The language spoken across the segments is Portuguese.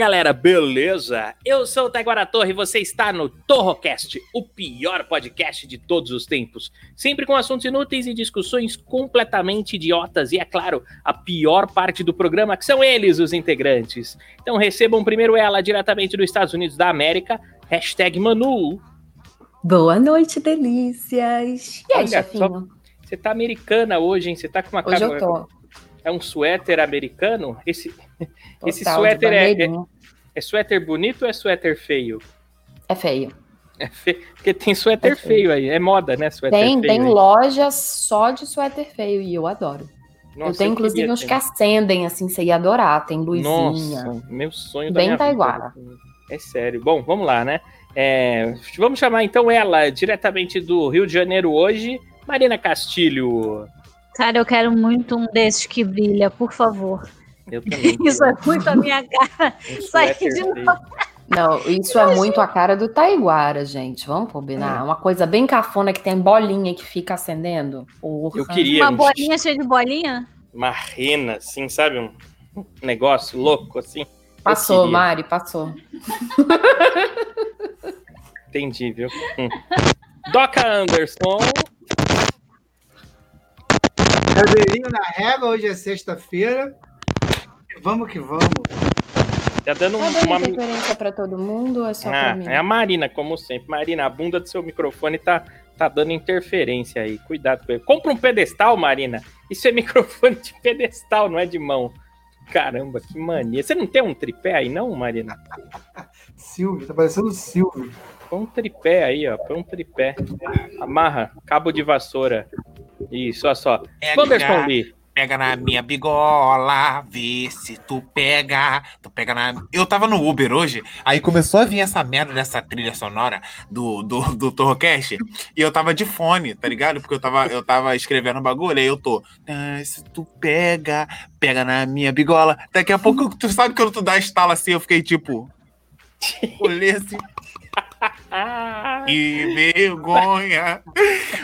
Galera, beleza? Eu sou o Taiguara Torre e você está no Torrocast, o pior podcast de todos os tempos. Sempre com assuntos inúteis e discussões completamente idiotas. E é claro, a pior parte do programa, que são eles, os integrantes. Então recebam primeiro ela diretamente dos Estados Unidos da América, hashtag Manu. Boa noite, delícias. E aí, Olha chefinho? Você tá americana hoje, hein? Você tá com uma Hoje cara- eu tô. É um suéter americano? Esse Total, de suéter é, é, é suéter bonito ou é suéter feio? É feio. É fe- Porque tem suéter É feio. feio aí. É moda, né? Suéter Tem, feio. tem aí. loja só de suéter feio e eu adoro. Nossa, eu tenho inclusive uns ter. que acendem, assim, você ia adorar. Tem luzinha. Nossa, meu sonho Bem da minha taiguara. vida. É sério. Bom, vamos lá, né? É, vamos chamar então ela, diretamente do Rio de Janeiro hoje, Marina Castilho. Cara, eu quero muito um desses que brilha, por favor. Eu também. Isso é muito a minha cara. Um Isso aí suéter de feio. Não, isso é muito a cara do Taiguara, gente. Vamos combinar? Uma coisa bem cafona que tem bolinha que fica acendendo. Porra. Eu queria Uma um- bolinha cheia de bolinha? uma rena, assim, sabe? Um negócio louco, assim. Passou. Mari, passou. Entendi, viu? Hum. Doca Anderson. Cadeirinho na régua, hoje é sexta-feira. Vamos que vamos. Tá dando Tá um- dando uma. interferência pra todo mundo ou é só pra Ah, mim? é a Marina, como sempre. Marina, a bunda do seu microfone tá, tá dando interferência aí. Cuidado com ele. Compra um pedestal, Marina. Isso é microfone de pedestal, não é de mão. Caramba, que mania. Você não tem um tripé aí, não, Marina? Silvio, tá parecendo Silvio. Põe um tripé aí, ó. Põe um tripé. Amarra. Cabo de vassoura. Isso, olha só. Pega, Wanderson Lee. Pega na minha bigola, vê se tu pega. Tu pega na. Eu tava no Uber hoje, aí começou a vir essa merda dessa trilha sonora do, do, do Torrocast, e eu tava de fone, tá ligado? Porque eu tava, eu tava escrevendo um bagulho, aí eu tô. "Ah, se tu pega, pega na minha bigola. Daqui a pouco, tu sabe quando tu dá estala assim, eu fiquei tipo. Olhei assim. Ah, Que vergonha!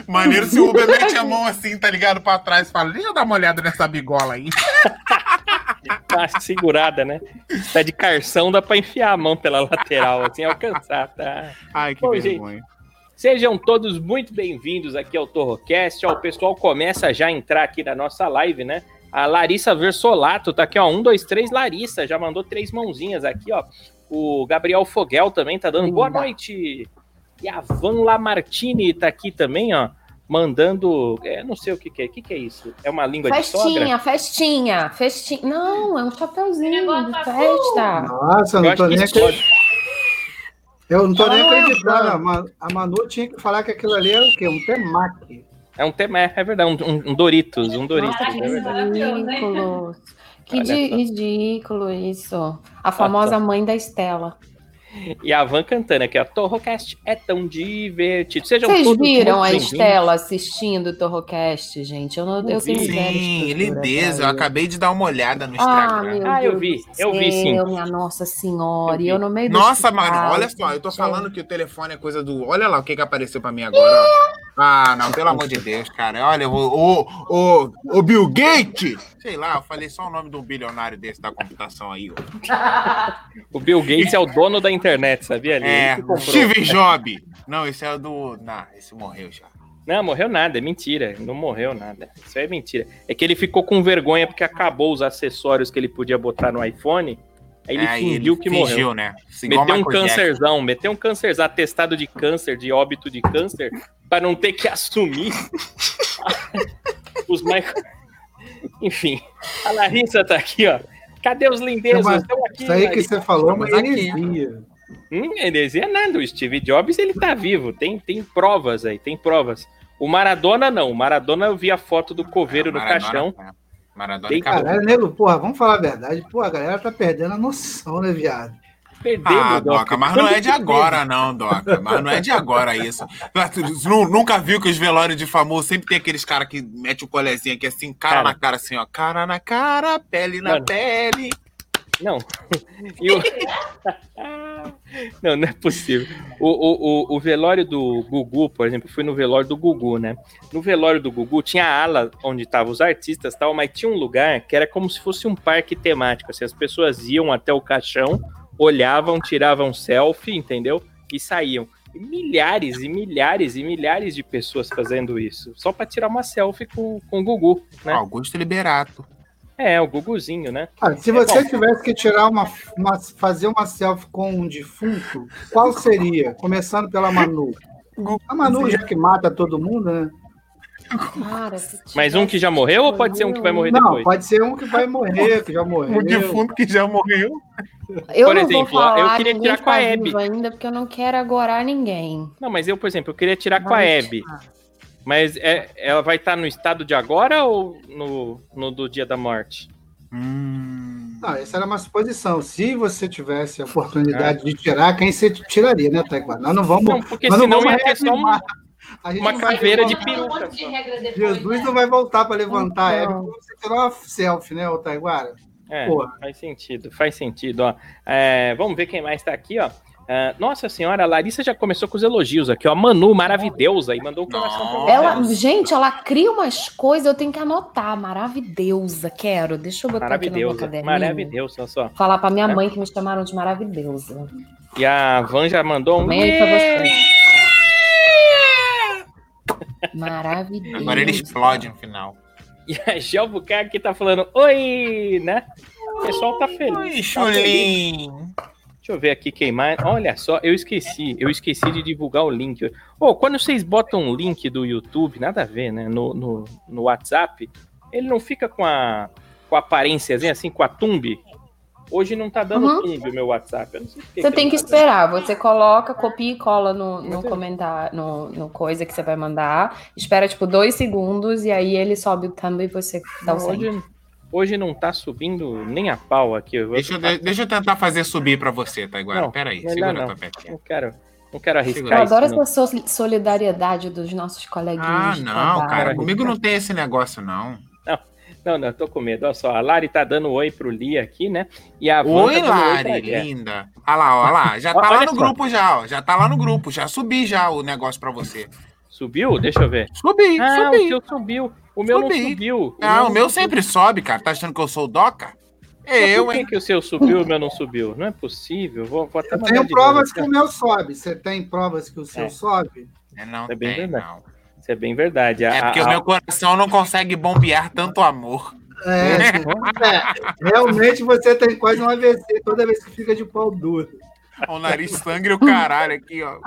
Maneiro se o Uber mete a mão assim, tá ligado? Pra trás e fala: Deixa eu dar uma olhada nessa bigola aí. tá segurada, né? Tá de carção, dá pra enfiar a mão pela lateral, assim, alcançar, tá? Ai, que Ô, vergonha. Sejam todos muito bem-vindos aqui ao Torrocast. Ó, o pessoal começa já a entrar aqui na nossa live, né? A Larissa Versolato tá aqui, ó. Um, dois, três, Larissa. Já mandou três mãozinhas aqui, ó. O Gabriel Foguel também tá dando boa Linda. noite. E a Van Lamartine tá aqui também, ó. Mandando. É, não sei o que, que é. O que, que é isso? É uma língua de sogra? Festinha, festinha, festinha. Não, é um chapeuzinho de festa. Nossa, não tô nem acreditando. Eu não tô nem é acreditando. A Ma- A Manu tinha que falar que aquilo ali era o quê? Um temaki. É um tema, é, é verdade, um, um- Doritos, um Doritos, Nossa, é verdade. Que Olha di- só. ridículo isso. A famosa mãe da Estela. E a Van cantando aqui, ó. Torrocast é tão divertido. Sejam Vocês todos viram a. Estela assistindo o Torrocast, gente? Eu, não, eu tenho vi. Sim, lindeza. Eu acabei de dar uma olhada no. Ah, Instagram. meu Ah, eu vi, eu vi, sim. céu, Minha Nossa Senhora. Eu. E eu no meio do Nossa, mano, olha só, eu tô falando que o telefone é coisa do. Olha lá o que que apareceu pra mim agora, ó. Ah, não, pelo amor de Deus, cara. Olha, o, o, o, o Bill Gates! Sei lá, eu falei só o nome de um bilionário desse da computação aí, ó. O Bill Gates é o dono da internet, sabia? Ele, É. Steve Jobs. Não, esse é o do. Não, esse morreu já. Não, morreu nada, é mentira. Não morreu nada. Isso aí é mentira. É que ele ficou com vergonha porque acabou os acessórios que ele podia botar no iPhone. Aí ele Aí fingiu que morreu. fingiu, né? Igual Meteu um Jackson. câncerzão, meteu um câncerzão, atestado de câncer, de óbito de câncer, para não ter que assumir os mais. Enfim, a Larissa tá aqui, ó. Cadê os lindezas? Mas Estão aqui. Isso aí que Larissa. você falou é Estamos aqui. Hum, heresia é nada. O Steve Jobs, ele tá vivo. Tem, tem provas aí, tem provas. O Maradona não. O Maradona eu vi a foto do coveiro no Maradona, caixão. tá. Maradona Tem- acabou. Caralho, nego, porra, vamos falar a verdade. Pô, a galera tá perdendo a noção, né, viado? Perdendo, Ah, Doca, mas não é de agora, não, Doca. Mas não é de agora isso. Nunca viu que os velórios de famoso sempre tem aqueles caras que mete o colezinho aqui assim, cara, Cara. na cara, assim, ó. Cara na cara, pele na Mano. pele. Não. Não, não é possível. O, o, o, velório do Gugu, por exemplo, fui no velório do Gugu, né? No velório do Gugu tinha a ala onde estavam os artistas tal, mas tinha um lugar que era como se fosse um parque temático. Assim, as pessoas iam até o caixão, olhavam, tiravam selfie, entendeu? E saíam. E milhares e milhares e milhares de pessoas fazendo isso. Só pra tirar uma selfie com, com o Gugu, né? Augusto Liberato. É, o Guguzinho, né? Ah, se É você bom. tivesse que tirar uma, uma- fazer uma selfie com um defunto, qual seria? Começando pela Manu. A Manu, já que mata todo mundo, né? Cara, se Mas um que já morreu ou pode ser um que vai morrer Não, depois? pode ser um que vai morrer, que já morreu. O defunto que já morreu. Eu Por não exemplo, vou falar, eu queria ninguém tirar com a tá Hebe. ainda, porque eu não quero agorar ninguém. Não, mas eu, por exemplo, eu queria tirar com a Hebe. tirar. Mas é, ela vai estar no estado de agora ou no, no do dia da morte? Hum. Não, essa era uma suposição. Se você tivesse a oportunidade de tirar, quem você tiraria, né, Taekwondo? Nós não vamos. Não, porque nós não senão vamos ia ter só um- uma vai caveira de peruca. de depois, Jesus né? não vai voltar para levantar Hebe Então. quando você tirar uma selfie, né, ô Taiguara? É, Porra. faz sentido, faz sentido, ó. É, vamos ver quem mais tá aqui, ó. Ah, nossa senhora, a Larissa já começou com os elogios aqui, ó. Manu, maravilhosa, e mandou o coração pra você. Ela, gente, ela cria umas coisas, eu tenho que anotar. Maravilhosa, quero. Deixa eu botar aqui no meu caderninho. maravilhosa, olha só. Falar pra minha É. mãe que me chamaram de maravilhosa. E a Van já mandou um. Aí pra você. Maravilhosa. Agora ele explode no final. E a Gel Bucarque tá falando, oi, né? O pessoal tá feliz. Oi, tá feliz. Deixa eu ver aqui quem mais. Olha só, eu esqueci. Eu esqueci de divulgar o link. Ô, quando vocês botam um link do YouTube, nada a ver, né? No, no, no WhatsApp, ele não fica com a, com a aparência assim, com a thumb. Hoje não tá dando Uhum. thumb o meu WhatsApp. Eu não sei Você que tem que tá dando. esperar. Você coloca, copia e cola no, no comentário, no, no coisa que você vai mandar. Espera, tipo, dois segundos e aí ele sobe o thumb e você dá o hoje, hoje não tá subindo nem a pau aqui. Eu Deixa, eu- deixa eu tentar fazer subir pra você, Taiguara. Não, Pera aí, melhor segura não. a tua petinha. Não quero, não quero arriscar. Eu isso. adoro não. essa so- solidariedade dos nossos coleguinhas. Ah, não, cara. Comigo não tem esse negócio, não. Não, não, tô com medo. Olha só, a Lari tá dando oi pro Lia aqui, né? E a Oi, tá oi pra Lari, Lia. linda. Olha lá, olha lá. Já tá lá no só. grupo já, ó. Já tá lá no grupo. Já subi já o negócio pra você. Subiu? Deixa eu ver. Subi, Ah, o subi. seu subiu. O meu Subi. não subiu. Ah, o meu não sempre sobe, cara. Tá achando que eu sou o Doca? subiu. Eu, Por que, hein? que o seu subiu e o meu não subiu? Não é possível. Vou, vou até Eu tenho provas novo que o meu sobe. Você tem provas que o seu É. sobe? É, não É bem tem, verdade. não. Isso é bem verdade. A- É porque a- o meu coração não consegue bombear tanto amor. É, é, realmente você tem quase um AVC toda vez que fica de pau duro. O nariz sangue e o caralho aqui, ó.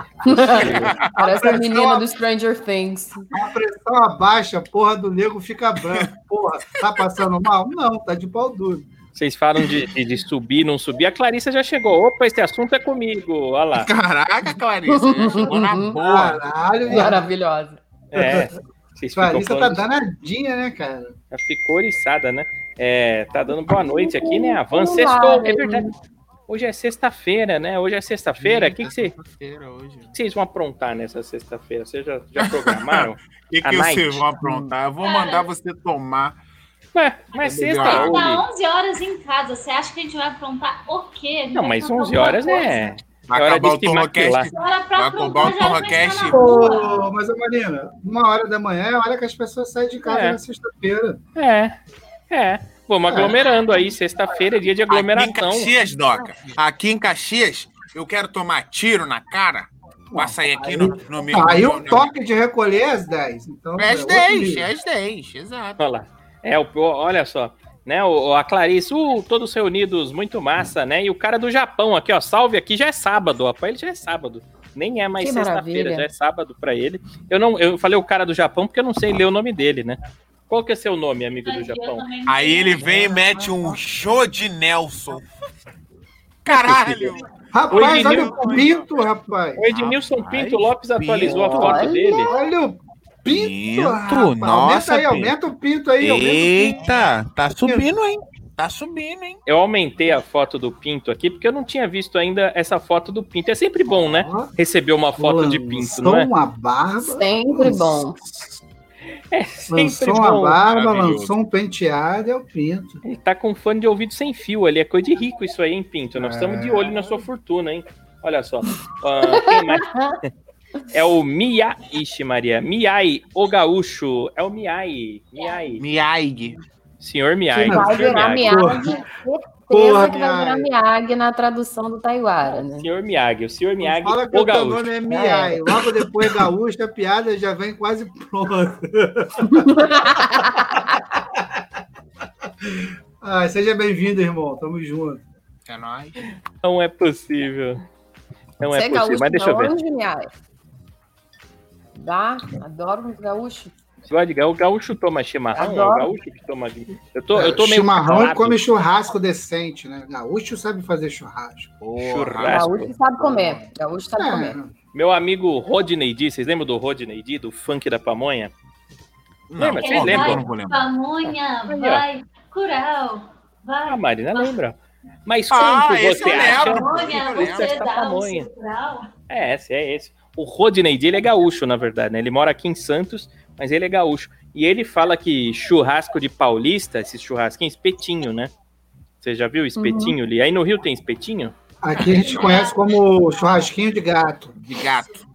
Parece a pressão- menina do Stranger Things. A pressão abaixa, a porra do nego fica branco. Porra, tá passando mal? Não, tá de pau duro. Vocês falam de, de, de subir, não subir. A Clarissa já chegou. Opa, esse assunto é comigo. Olha lá. Caraca, Clarice. Já chegou na boa. Caralho. Maravilhosa. É. Vocês Clarissa tá falando, danadinha, né, cara? já ficou oriçada, né? É, tá dando boa noite aqui, né? Avan sextou. É verdade. Hoje é sexta-feira, né? Hoje é sexta-feira. O que, que, cê- Sexta-feira hoje. o que vocês vão aprontar nessa sexta-feira? Vocês já, já programaram? O que, vocês vão aprontar? Eu vou mandar você tomar. Ué, mas É sexta melhor. A gente hoje. tá 11 horas em casa. Você acha que a gente vai aprontar o quê? Não, vai mas aprontar 11 alguma horas é. Vai É hora acabar de o. Torrocast. Vai acabar o vai Torrocast. estar na rua. Ô, mas, Marina, uma hora da manhã é a hora que as pessoas saem de casa É. na sexta-feira. É, é. Vamos aglomerando aí. Sexta-feira é dia de Aqui em aglomeração. Caxias, Doca. Aqui em Caxias, eu quero tomar tiro na cara. Vai sair aqui no, no meu. Aí o toque de recolher é às 10. Então, É às outro 10, nível. é às 10, exato. Olha lá. É, o, olha só. Né, o, a Clarice, uh, todos reunidos, muito massa, né? E o cara do Japão aqui, ó, salve aqui, já é sábado, ó. Pra ele já é sábado. Nem é mais sexta-feira, já é sábado pra ele. Eu não, eu falei o cara do Japão porque eu não sei ler o nome dele, né? Qual que é seu nome, amigo do Japão? Aí ele vem e mete um show de Nelson. Caralho! Rapaz, Oi, olha o pinto, rapaz. O Edmilson Rapaz, Pinto Lopes atualizou a foto olha. dele. Olha o Pinto, rapaz. Pinto, nossa, Aumenta aí, Pinto. aumenta o pinto aí. aumenta o pinto. Eita, tá subindo, hein? Tá subindo, hein? Eu aumentei a foto do Pinto aqui porque eu não tinha visto ainda essa foto do Pinto. É sempre bom, né? Receber uma foto de Pinto, lançou não é? uma barba. Sempre bom. É Lançou uma bom. barba, maravilhoso. lançou um penteado, é o pinto. Ele tá com fone de ouvido sem fio ali. É coisa de rico isso aí, hein, Pinto? Nós É. estamos de olho na sua fortuna, hein? Olha só. Ah, quem mais? É o Mia. Ixi, Maria. Miai, o gaúcho. É o Miai. Miai. Miaig. Senhor Miai. Vai virar Miyagi. Miyagi. Certeza Porra, que vai virar Miyagi. Miyagi na tradução do Taiguara, né? Senhor Miyagi. O senhor Miyagi, Fala que o o teu gaúcho. nome é Miai. Logo depois gaúcho, a piada já vem quase pronta. Ah, seja bem-vindo, irmão. Tamo junto. É nóis. Não é possível. Não é Você é possível, gaúcho mas deixa eu ver. onde, Miyagi? Dá? Adoro um gaúcho. Você gosta de gaúcho? O gaúcho toma chimarrão? É o Adoro. gaúcho que toma vinho. Eu tô, eu tô meio Chimarrão e calado. come churrasco decente, né? Gaúcho sabe fazer churrasco. Churrasco. Gaúcho sabe comer. Gaúcho sabe comer. É, Meu amigo Rodney D, vocês lembram do Rodney D, do funk da pamonha? Lembra? Vocês lembram? vai, Não vou lembrar. pamonha, vai, curau, vai. A Marina lembra. Mas como Ah, esse você acha? Pamonha, você dá o Pamonha. É, esse, é esse. O Rodney D, ele é gaúcho, na verdade, né? Ele mora aqui em Santos, mas ele é gaúcho. E ele fala que churrasco de paulista, esse churrasquinho, espetinho, né? Você já viu espetinho ali? Aí no Rio tem espetinho? Aqui a gente conhece como churrasquinho de gato. De gato.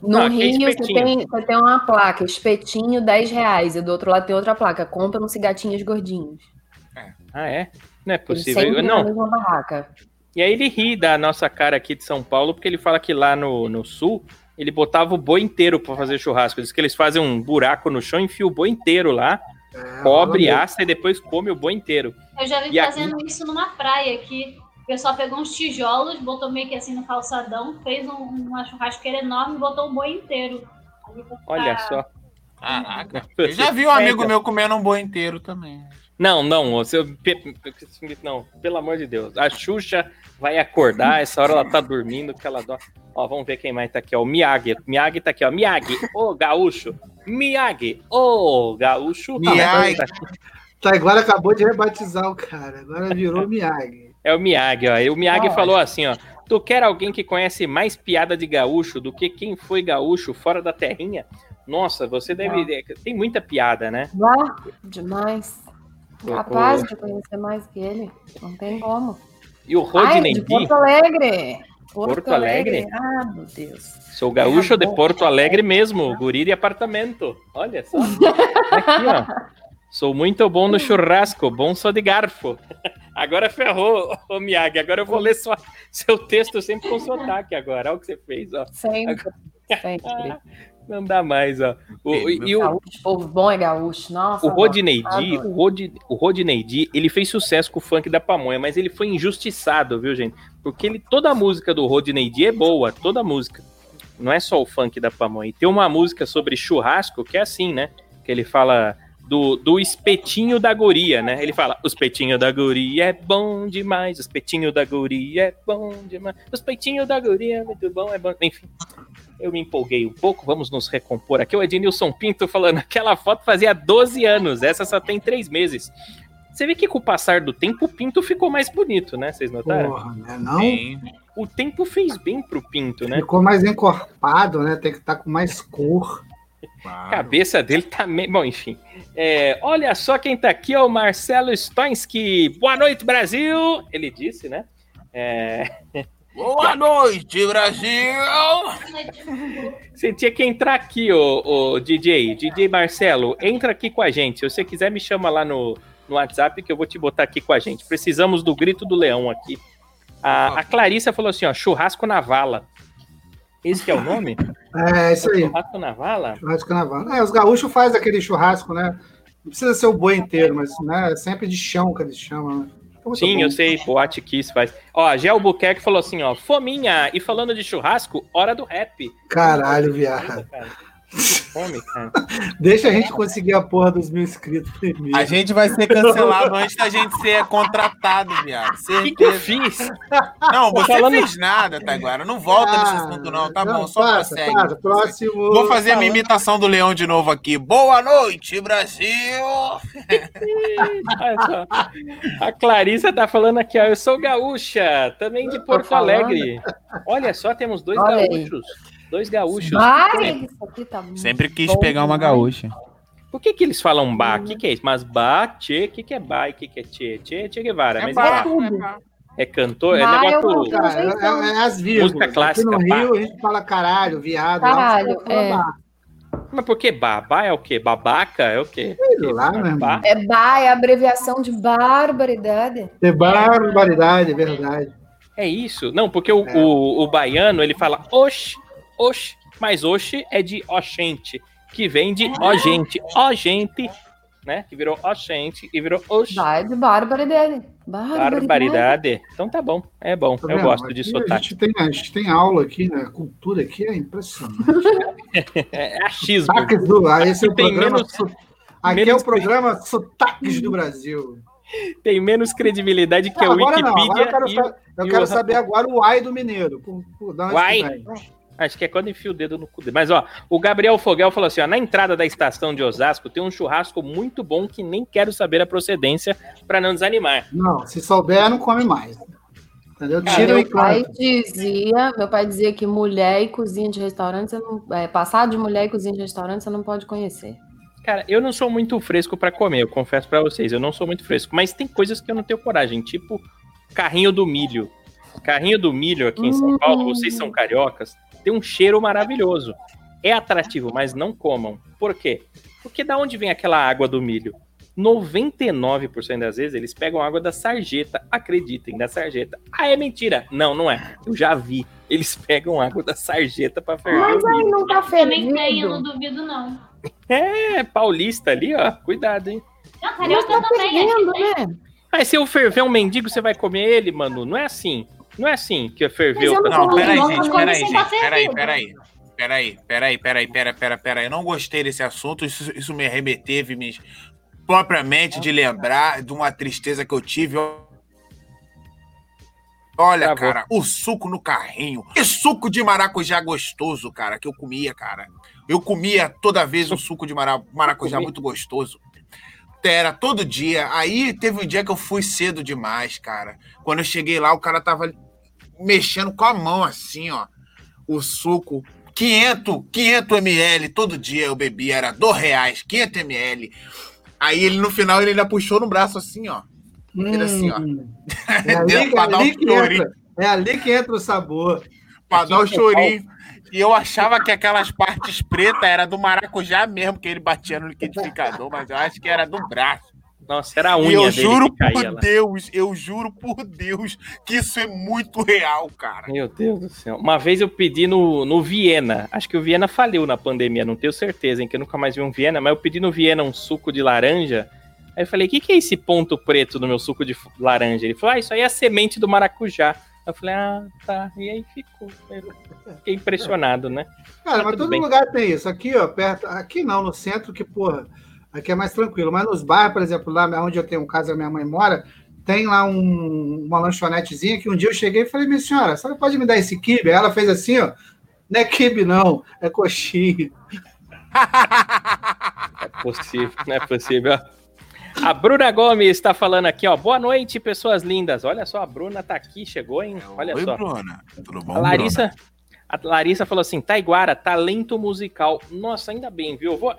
No Não, é Rio, você espetinho. tem, você tem uma placa, espetinho, 10 reais. E do outro lado tem outra placa, compra uns gatinhos gordinhos. Ah, é? Não é possível. Não, na mesma barraca. E aí ele ri da nossa cara aqui de São Paulo, porque ele fala que lá no, no sul, ele botava o boi inteiro pra fazer churrasco. Diz que eles fazem um buraco no chão, enfia o boi inteiro lá, É, cobre, assa e depois come o boi inteiro. Eu já vi E aqui? fazendo isso numa praia aqui. O pessoal pegou uns tijolos, botou meio que assim no calçadão, fez um- uma churrasqueira enorme e botou o boi inteiro. Ficar- Olha só. Caraca. Eu já vi um amigo meu comendo um boi inteiro também. Não, não, você, pe- não, pelo amor de Deus. A Xuxa vai acordar, essa hora ela tá dormindo, que ela dó. Ó, vamos ver quem mais tá aqui, ó. O Miyagi. Miyagi tá aqui, ó. Miyagi, ô gaúcho. Miyagi, ô gaúcho. Miyagi. Tá, agora acabou de rebatizar o cara. Agora virou Miyagi. É o Miyagi, ó. E o Miyagi Ah. falou assim, ó. Tu quer alguém que conhece mais piada de gaúcho do que quem foi gaúcho fora da terrinha? Nossa, você deve. Tem muita piada, né? Vá, demais. Capaz o- de conhecer mais que ele. Não tem como. E o Ai, Rodney de D, Porto Alegre. Porto Alegre? Ah, meu Deus. sou gaúcho de Tá bom. Porto Alegre mesmo, guri de apartamento. Olha só. Aqui, ó. Sou muito bom no churrasco, bom só de garfo. Agora ferrou, ô Miyagi. Agora eu vou ler sua, seu texto sempre com sotaque agora. Olha o que você fez, ó. Sempre. Sempre. Não dá mais, ó. O, e, e o, Gaúcho, povo bom é gaúcho. Nossa. O Rodney D, o, Rod, o Rodney D, ele fez sucesso com o funk da pamonha, mas ele foi injustiçado, viu, gente? Porque ele, toda a música do Rodney D é boa, toda a música. Não é só o funk da pamonha. E tem uma música sobre churrasco que é assim, né? Que ele fala do, do espetinho da guria, né? Ele fala, o espetinho da guria é bom demais, o espetinho da guria é bom demais, o espetinho da guria é muito bom, é bom. Enfim, eu me empolguei um pouco, vamos nos recompor aqui. O Ednilson Pinto falando, aquela foto fazia 12 anos, essa só tem 3 meses. Você vê que com o passar do tempo o Pinto ficou mais bonito, né? Vocês notaram? Porra, né? Não? Sim. O tempo fez bem pro Pinto, né? Ficou mais encorpado, né? Tem que estar com mais cor. A Claro. cabeça dele tá meio. Bom, enfim. É, olha só quem tá aqui, ó, o Marcelo Stoinski. Boa noite, Brasil! Ele disse, né? É, Boa noite, Brasil! Você tinha que entrar aqui, ô, ô, DJ. DJ Marcelo, entra aqui com a gente. Se você quiser, me chama lá no, no WhatsApp que eu vou te botar aqui com a gente. Precisamos do grito do leão aqui. A, a Clarissa falou assim, ó, churrasco na vala. Esse que é o nome? É, isso aí. Churrasco na vala? Churrasco na vala. É, os gaúchos fazem aquele churrasco, né? Não precisa ser o boi inteiro, mas né, é sempre de chão que eles chamam. Né? Muito Sim, bom. eu sei, Boate Kiss faz. Ó, Gel Buquerque falou assim, ó, fominha, e falando de churrasco, hora do rap. Caralho, viado. Cara, Fome, cara. Deixa a gente conseguir a porra dos mil inscritos primeiro. A gente vai ser cancelado antes da gente ser contratado, viado. O que, que eu fiz? Não, você falando- fez nada, Taiguara. Não volta nesse assunto, não. Tá bom, só Ah, passa, prossegue. passa. Próximo. Vou fazer a minha imitação do leão de novo aqui. Boa noite, Brasil! A Clarissa tá falando aqui, ó. Eu sou gaúcha, também de Porto. Alegre. Olha só, temos dois Olha aí. Dois gaúchos. Vai, isso aqui tá Sempre quis bom pegar uma demais. gaúcha. Por que, que eles falam ba? O que, que é isso? Mas ba, tchê, o que, que é ba e o que, que é tchê? Tchê, tchê Guevara. É Mas ba. é, tudo. é cantor, é Ba, eu negócio. Cara, é, é- é as vírgulas. Música clássica, Aqui no. Rio a gente fala caralho, viado. lá Caralho, falam é. Mas por que ba? Ba é o quê? Babaca é o quê? Sei lá, meu irmão. Ba? É ba, é abreviação de barbaridade. É barbaridade, é verdade. É isso? Não, porque o, É. o, o baiano ele fala oxe, oxe, mas oxe é de oxente, que vem de ó gente, ó gente, né? Que virou oxente e virou oxe. Vai de barbaridade. Barbaridade. Barbaridade. Então tá bom, é bom. Tá eu vendo? gosto de Aqui A sotaque. gente, tem, a gente tem aula aqui, né? A cultura aqui é impressionante. É, é achismo. Sotaques do, ah, esse é o Tem programa. menos- aqui é menos- o programa Sotaques do Brasil. Tem menos credibilidade que a Não, agora não, Wikipedia agora eu quero, e eu e quero o- saber agora o ai do mineiro. Por, Uai? Acho que é quando enfia o dedo no cu dele. Mas, ó, o Gabriel Fogel falou assim: ó, na entrada da estação de Osasco tem um churrasco muito bom que nem quero saber a procedência pra não desanimar. Não, se souber, não come mais. Entendeu? Cara, Tira meu pai dizia, meu pai dizia que mulher e cozinha de restaurante, você não, é, passado de mulher e cozinha de restaurante, você não pode conhecer. Cara, eu não sou muito fresco pra comer, eu confesso pra vocês, eu não sou muito fresco, mas tem coisas que eu não tenho coragem, tipo carrinho do milho. Carrinho do milho aqui em São Hum. Paulo, vocês são cariocas, tem um cheiro maravilhoso. É atrativo, mas não comam. Por quê? Porque da onde vem aquela água do milho? 99% das vezes eles pegam água da sarjeta, acreditem, da sarjeta. Ah, é mentira. Não, não é. Eu já vi. Eles pegam água da sarjeta pra ferver Mas o aí não tá Também tem, eu não duvido, não. É, paulista ali, ó. Cuidado, hein? Não, carioca tá também. fervendo, né? Mas se eu ferver um mendigo, você vai comer ele, mano? Não é assim. Não é assim que ferveu. Mas eu Não, Não, peraí, não, gente, peraí, gente, peraí, peraí. Peraí, peraí, peraí, peraí, peraí, peraí. Eu não gostei desse assunto, isso, isso me arremeteve me, propriamente de lembrar de uma tristeza que eu tive. Olha, cara, o suco no carrinho. Que suco de maracujá gostoso, cara, que eu comia, cara. Eu comia toda vez o suco de mara- maracujá muito gostoso. Era todo dia. Aí teve um dia que eu fui cedo demais, cara. Quando eu cheguei lá, o cara tava mexendo com a mão assim, ó. O suco. 500, 500 ml todo dia eu bebia, era dois reais, 500 ml. Aí ele no final ele ainda puxou no braço assim, ó. Fez assim, ó. Hum. É ali, dar ali um entra, é ali que entra o sabor. Pra dar o chorinho. E eu achava que aquelas partes pretas era do maracujá mesmo, que ele batia no liquidificador, mas eu acho que era do braço. Nossa, era a unha E eu juro por. Deus, eu juro por Deus que isso é muito real, cara. Meu Deus do céu. Uma vez eu pedi no, no Viena. Acho que o Viena faliu na pandemia, não tenho certeza, hein? Que eu nunca mais vi um Viena, mas eu pedi no Viena um suco de laranja. Aí eu falei, o que, que é esse ponto preto no meu suco de laranja? Ele falou, ah, isso aí é a semente do maracujá. Eu falei, ah, tá. E aí ficou. Eu Fiquei impressionado, né? Cara, Tá mas todo bem. lugar tem isso. Aqui, ó, perto. Aqui não, no centro, que, porra, aqui é mais tranquilo. Mas nos bairros, por exemplo, lá onde eu tenho casa, minha mãe mora, tem lá um- uma lanchonetezinha que um dia eu cheguei e falei, minha senhora, a senhora pode me dar esse kibe? Aí ela fez assim, ó. Não é kibe, não, é coxinha. É possível, não é possível. A Bruna Gomes está falando aqui, ó. Boa noite, pessoas lindas. Olha só, a Bruna tá aqui, chegou, hein? Olha Oi, só. Bruna. Tudo bom, A Larissa, a Larissa falou assim: Taiguara, talento musical. Nossa, ainda bem, viu? Vou-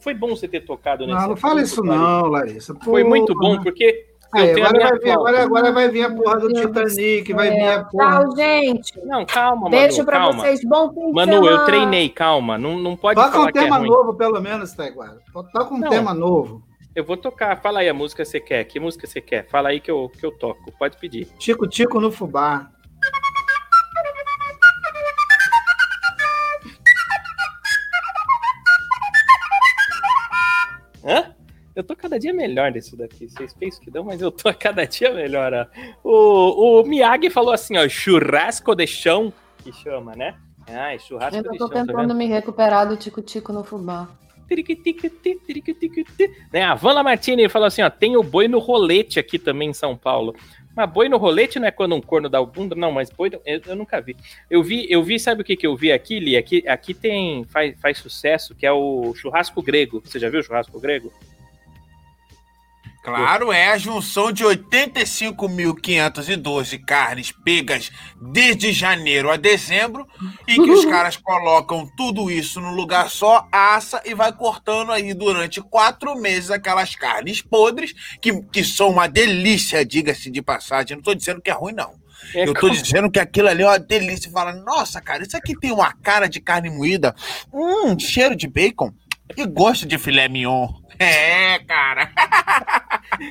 Foi bom você ter tocado nesse Não, não fala isso Larissa. não, Larissa. Foi muito bom, porque Aí, agora, vai vir, agora, agora vai vir a porra do Titanic, vai vir É, a porra. Tchau, gente. Não, calma, Beijo Manu, pra calma. vocês. Bom fim de Manu, eu treinei, calma. Não, não pode Toca falar um que é tema ruim. novo, pelo menos, Taiguara. Toca um Não. tema novo. Eu vou tocar. Fala aí a música que você quer. Que música você quer? Fala aí que eu, que eu toco. Pode pedir. Tico Tico no fubá. Hã? Eu tô cada dia melhor nisso daqui. Vocês pensam que não, mas eu tô cada dia melhor. Ó. O, o Miyagi falou assim, ó, churrasco de chão, que chama, né? Ai, churrasco Ainda de tô chão, tá tentando vendo? me recuperar do tico-tico no fubá. Né, A Vanla Martini falou assim: ó, tem o boi no rolete aqui também em São Paulo. Mas boi no rolete não é quando um corno dá o bunda? Não, mas boi. Eu, eu nunca vi. Eu vi, eu vi, sabe o que, que eu vi aqui, Li? Aqui, aqui tem. Faz, faz sucesso, que é o churrasco grego. Você já viu o churrasco grego? Claro, é a junção de 85.512 carnes pegas desde janeiro a dezembro e que os caras colocam tudo isso num lugar só, assa e vai cortando aí durante quatro meses aquelas carnes podres, que, que são uma delícia, diga-se de passagem. Não tô dizendo que é ruim, não. É Eu tô dizendo que aquilo ali é uma delícia. Fala, nossa, cara, isso aqui tem uma cara de carne moída, hum, cheiro de bacon e gosto de filé mignon. É, cara.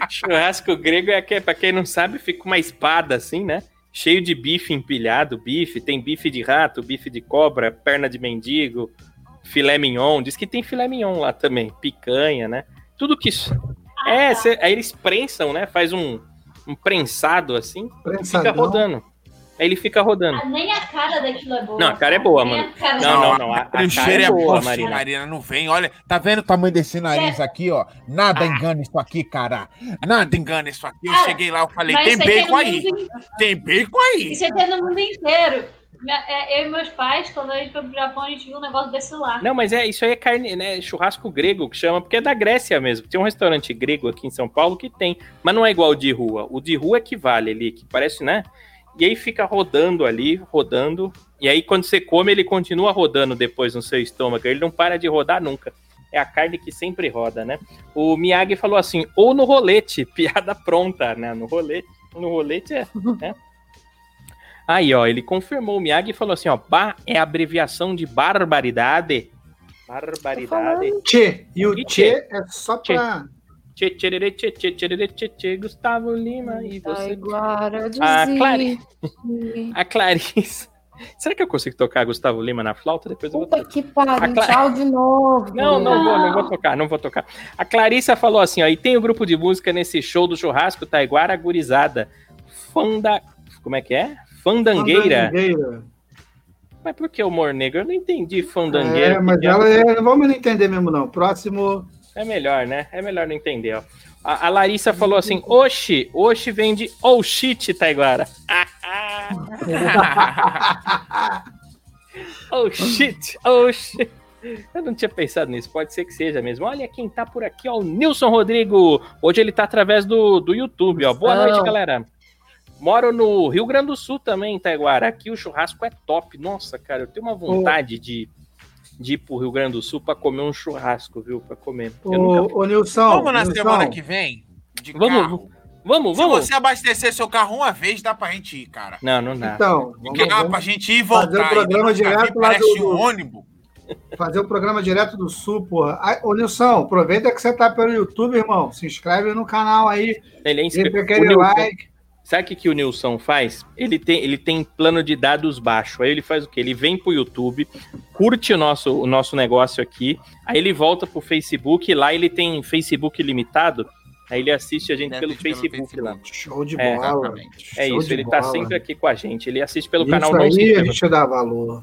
Churrasco grego é que, pra quem não sabe, fica uma espada assim, né? Cheio de bife empilhado, bife, tem bife de rato, bife de cobra, perna de mendigo, filé mignon, diz que tem filé mignon lá também, picanha, né? Tudo que isso. É, cê- aí eles prensam, né? Faz um, um prensado assim, fica Prensadão. rodando. Aí ele fica rodando. Ah, Nem a cara daquilo é boa. Não, a cara é boa, Nem mano. Não, não, não. A, a cara é é boa, boa, Marina. Marina. não vem. Olha, tá vendo o tamanho desse nariz aqui, ó? Nada engana isso aqui, cara. Nada engana isso aqui. Eu Ah, cheguei lá, eu falei, tem é bacon aí. Tem bacon aí. Isso aqui é no mundo inteiro. É, Eu e meus pais, quando a gente foi pro Japão, a gente viu um negócio desse lá. Não, mas é isso aí é carne, né? Churrasco grego que chama, porque é da Grécia mesmo. Tem um restaurante grego aqui em São Paulo que tem, mas não é igual o de rua. O de rua é que vale ali, que parece, né? E aí fica rodando ali, rodando. E aí quando você come, ele continua rodando depois no seu estômago. Ele não para de rodar nunca. É a carne que sempre roda, né? O Miyagi falou assim, ou no rolete, piada pronta, né? No rolete, no rolete é, né? Aí, ó, ele confirmou. O Miyagi falou assim, ó, Ba é abreviação de barbaridade. Barbaridade. Tchê. E o E tchê é só pra. Tchê, tchê, tchê, tchê, tchê, tchê, tchê, Gustavo Lima e você. De Ah, Clari-. A Clarissa. Será que eu consigo tocar Gustavo Lima na flauta? Depois eu vou Puta que pariu, A Cla- tchau de novo. Não, não vou, não vou tocar, não vou tocar. A Clarissa falou assim, ó, e tem o grupo de música nesse show do churrasco Taiguara Gurizada. Fanda... Como é que é? Fandangueira. Fandangueira. Mas por que humor negro? Eu não entendi fandangueira. É, mas ela é. Não vamos não entender mesmo, não. Próximo. É melhor, né? É melhor não entender, ó. A, a Larissa falou assim, oxi, oxi vem de oh shit, Taiguara. oh shit, oh shit. Eu não tinha pensado nisso, pode ser que seja mesmo. Olha quem tá por aqui, ó, o Nilson Rodrigo. Hoje ele tá através do, do YouTube, ó. Boa Não. noite, galera. Moro no Rio Grande do Sul também, Taiguara. Aqui o churrasco é top. Nossa, cara, eu tenho uma vontade de, de ir pro Rio Grande do Sul pra comer um churrasco, viu? Pra comer. Eu nunca Ô, ô Nilson. Vamos na Nilson, semana que vem? De Vamos, carro. Vamos, Se vamos. você abastecer seu carro uma vez, dá pra gente ir, cara. Não, não dá. Então, vamos, dá vamos pra gente ir e fazer voltar. o programa e depois direto lá parece do- um ônibus. fazer o programa direto do Sul, porra. Ai, Ô Nilson, aproveita que você tá pelo YouTube, irmão. Se inscreve no canal aí. Ele é inscri- Deixa aquele Nilson- like. Sabe o que, que o Nilson faz? Ele tem, ele tem plano de dados baixo. Aí ele faz o quê? Ele vem pro YouTube, curte o nosso, o nosso negócio aqui, aí ele volta pro Facebook, e lá ele tem Facebook limitado, aí ele assiste a gente pelo pelo Facebook, lá. Show de É, bola. exatamente. É Show isso, ele tá bola. sempre aqui com a gente. Ele assiste pelo Isso canal Não Se aí a Inscreva. gente dá valor.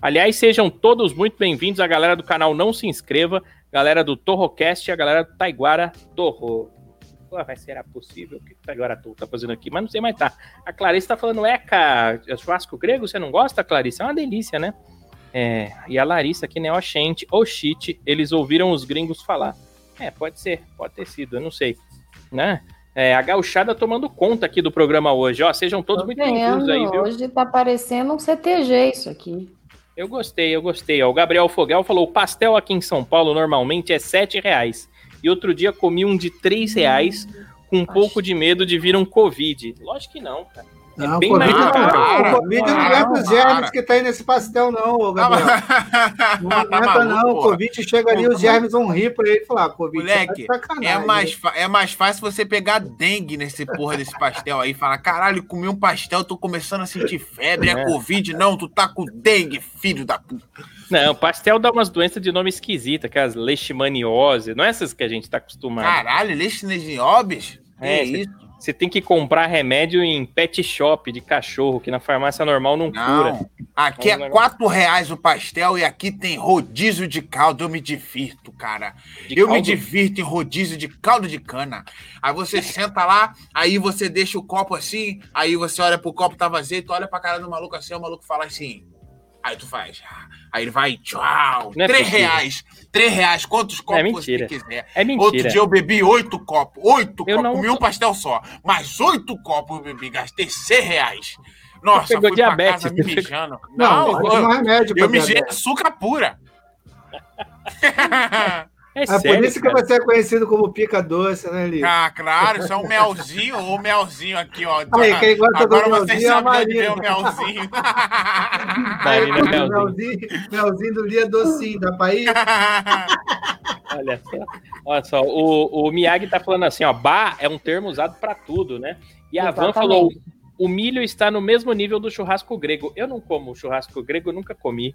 Aliás, sejam todos muito bem-vindos. A galera do canal Não Se Inscreva, galera do Torrocast e a galera do Taiguara Torro. Pô, mas será possível? O que o Taiguara Torro tá fazendo aqui? Mas não sei mais tá. A Clarice tá falando, Eca, é churrasco grego, você não gosta, Clarice? É uma delícia, né? É, e a Larissa aqui, né, Oxente, Oxite, eles ouviram os gringos falar. É, pode ser, pode ter sido, eu não sei, né? É, a gauchada tomando conta aqui do programa hoje, ó, sejam todos Tô muito bem-vindos aí, viu? Hoje tá parecendo um CTG isso aqui. Eu gostei, eu gostei. Ó, o Gabriel Fogel falou: o pastel aqui em São Paulo normalmente é R$ reais. E outro dia comi um de R$ reais com um pouco de medo de vir um Covid. Lógico que não, cara. É Não, bem Covid, mais não, caro. o Covid não dos para. germes que tá aí nesse pastel, não, ô Gabriel. Não Tá aguenta, maluco, não. O. Covid chega ali, os germes vão rir pra ele e falar: Covid, Moleque, tá. É mais, é mais fácil você pegar dengue nesse porra desse pastel aí. Falar, caralho, comi um pastel, tô começando a sentir febre. É, É. Covid, não, tu tá com dengue, filho da puta. Não, pastel dá umas doenças de nome esquisita, aquelas leishmaniose, não é essas que a gente tá acostumado. Caralho, leishmaniose? É, É, isso? Você tem que comprar remédio em pet shop de cachorro, que na farmácia normal não, cura. Não. Aqui É é negócio- 4 reais o pastel e aqui tem rodízio de caldo. Eu me divirto, cara. De eu me caldo? divirto em rodízio de caldo de cana. Aí você senta lá, aí você deixa o copo assim, aí você olha pro copo, tá vazio, tu olha pra cara do maluco assim, o maluco fala assim. Aí tu faz. ah, Aí ele vai, tchau. Não é 3 possível. reais. 3 reais, quantos copos você mentira. quiser. É mentira. Outro dia eu bebi oito copos. Oito Eu copos. não- Comi um pastel só. Mas oito copos eu bebi. Gastei 6 reais. Nossa, pegou fui diabetes, pra casa me você mijando. Não, Não, eu, tomar remédio pra eu mijei açúcar pura. É, É por sério, isso que cara. você é conhecido como pica doce, né, Li? ah, claro, isso é um melzinho, o melzinho aqui, ó. Aí, quem gosta do Agora melzinho é a vem Marina. o melzinho. Marina Aí, Melzinho. Melzinho, Melzinho do Lia docinho, dá pra ir? Olha só, olha só o, o Miyagi tá falando assim, ó, bar é um termo usado pra tudo, né? E a Van falou, o milho está no mesmo nível do churrasco grego. Eu não como churrasco grego, eu nunca comi.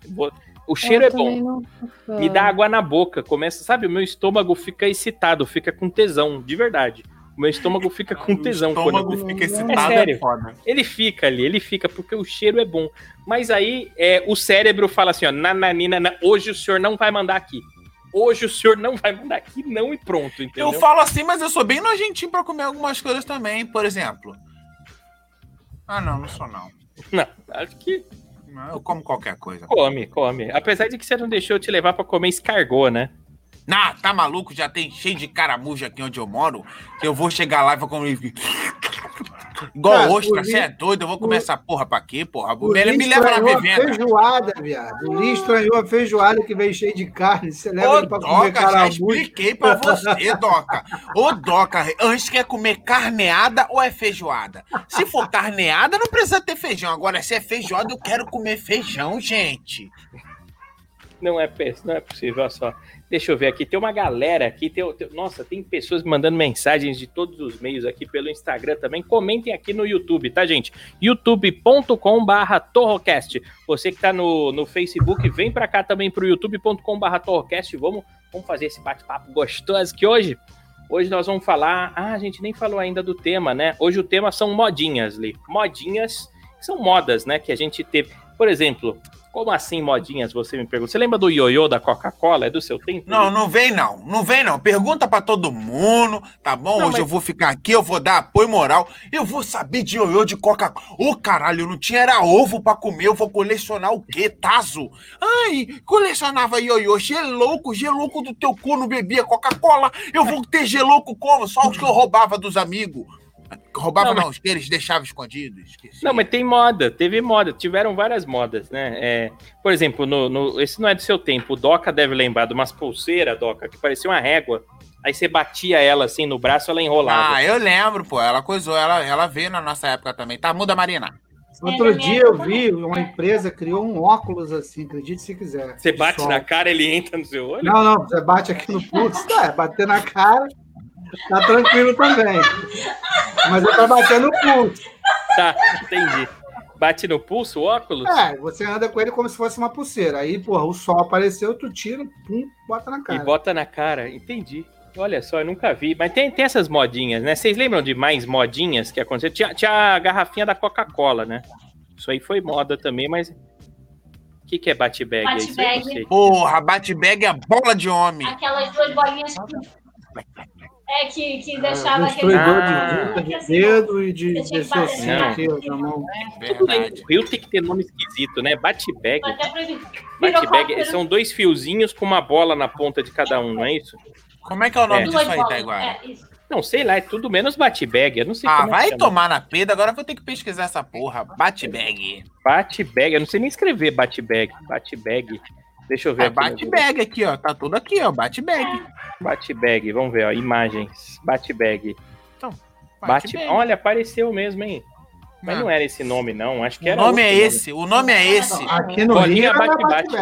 O cheiro Eu é bom. não. Me dá água na boca, começa, sabe? O meu estômago fica excitado, fica com tesão, de verdade. O meu estômago fica com tesão. O quando eu- estômago fica É excitado, sério. é foda. Ele fica ali, ele fica, porque o cheiro é bom. Mas aí é, o cérebro fala assim, ó, nananina, na- hoje o senhor não vai mandar aqui. Hoje o senhor não vai mandar aqui, não, e pronto, entendeu? Eu falo assim, mas eu sou bem nojentinho pra comer algumas coisas também, por exemplo. Ah, não, não sou não. Não, acho que Não, Eu como qualquer coisa. come, come. Apesar de que você não deixou eu te levar pra comer escargot, né? Nah, tá maluco? Já tem cheio de caramuja aqui onde eu moro. Que eu vou chegar lá e vou comer. Igual Cara, ostra, você é doido? Eu vou comer o- essa porra pra quê, porra? O Ele me leva na vivenda. feijoada, viado. O Li estranhou a feijoada que veio cheia de carne. Você leva Ô, ele pra comer Doca, já caramujo. expliquei pra você, Doca. Ô, Doca, antes quer comer carneada ou é feijoada? Se for carneada, não precisa ter feijão. Agora, se é feijoada, eu quero comer feijão, gente. Não é, não é possível, olha só. Deixa eu ver aqui, tem uma galera aqui, tem, tem- nossa, tem pessoas mandando mensagens de todos os meios aqui pelo Instagram também. Comentem aqui no YouTube, tá, gente? youtube.com barra torrocast. Você que tá no, no Facebook, vem pra cá também pro youtube.com barra torrocast. Vamos, vamos fazer esse bate-papo gostoso que hoje... Hoje nós vamos falar... Ah, a gente nem falou ainda do tema, né? Hoje o tema são modinhas, Li. Modinhas, que são modas, né? Que a gente teve... Por exemplo, como assim modinhas, você me pergunta? Você lembra do ioiô da Coca-Cola? É do seu tempo? Não, não vem não. Não vem não. Pergunta pra todo mundo, tá bom? Não, Hoje mas- eu vou ficar aqui, eu vou dar apoio moral. Eu vou saber de ioiô de Coca-Cola. Ô, caralho, eu não tinha era ovo pra comer. Eu vou colecionar o quê? Tazo? Ai, colecionava ioiô. Gelouco, gelouco do teu cu não bebia Coca-Cola. Eu vou ter gelouco como? Só os que eu roubava dos amigos. Roubava Não, não, mas- os que eles deixavam escondidos. Esqueci. Não, mas tem moda, teve moda, tiveram várias modas, né? É, por exemplo, no, no- esse não é do seu tempo, o Doca deve lembrar de umas pulseiras, Doca, que parecia uma régua. Aí você batia ela assim no braço, ela enrolava. Ah, eu lembro, pô. Ela coisou, ela, ela veio na nossa época também. Tá, muda, Marina. Outro É, dia eu vi uma empresa criou um óculos assim, acredite se quiser. você bate Sol. na cara, ele entra no seu olho? Não, não, você bate aqui no pulso, tá, é bater na cara, tá tranquilo também. Mas é pra bater no pulso. Tá, entendi. Bate no pulso o óculos? É, você anda com ele como se fosse uma pulseira. Aí, porra, o sol apareceu, tu tira, pum, bota na E cara. bota na cara, entendi. Olha só, eu nunca vi. Mas tem, tem essas modinhas, né? Vocês lembram de mais modinhas que aconteceram? Tinha, tinha a garrafinha da Coca-Cola, né? Isso aí foi moda também, mas. O que, que é bate-bag? eu Bate-bag. Porra, bate-bag é bola de homem. Aquelas duas bolinhas que. É, que, que deixava aquele. Destruidor Ah. de, de dedo e de bater assim aqui na mão. Bem. Verdade. O Rio tem que ter nome esquisito, né? Bate-bag copo, são dois fiozinhos com uma bola na ponta de cada um, não é isso? Como é que é o nome É. disso aí. Taiguara? É, isso. Não, sei lá, é tudo menos bate-bag. Eu não sei Ah, como é vai chama. tomar na peda, agora eu vou ter que pesquisar essa porra. Bate-bag. Bate-bag. Eu não sei nem escrever bate-bag. Bate-bag. Deixa eu ver É aqui. no bate-bag aqui, ó. Tá tudo aqui, ó. Bate-bag. Bate-bag. Vamos ver, ó. Imagens. Bate-bag. Bate... Bate-bag. Olha, apareceu mesmo, hein? Mas Ah. não era esse nome, não. Acho que O era. nome é outro esse. O nome é esse. Aqui no Bolinha bate-bate.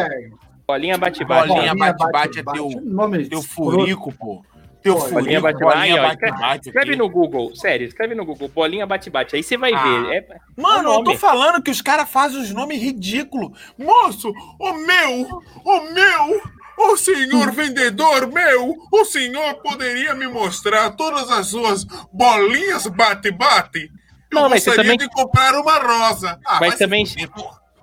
Bolinha bate-bate. Bolinha bate-bate é teu- Nome Teu furico, pô. Teu Bolinha bate-bate. Bolinha. Escreve aqui. no Google, sério, escreve no Google, bolinha bate-bate. Aí você vai Ah. ver. É, Mano, o eu tô falando que os caras fazem os nomes ridículos. Moço, o meu, o meu, o senhor vendedor meu, o senhor poderia me mostrar todas as suas bolinhas bate-bate? Eu Não, mas você gostaria também- de comprar uma rosa. Ah, Mas se também-.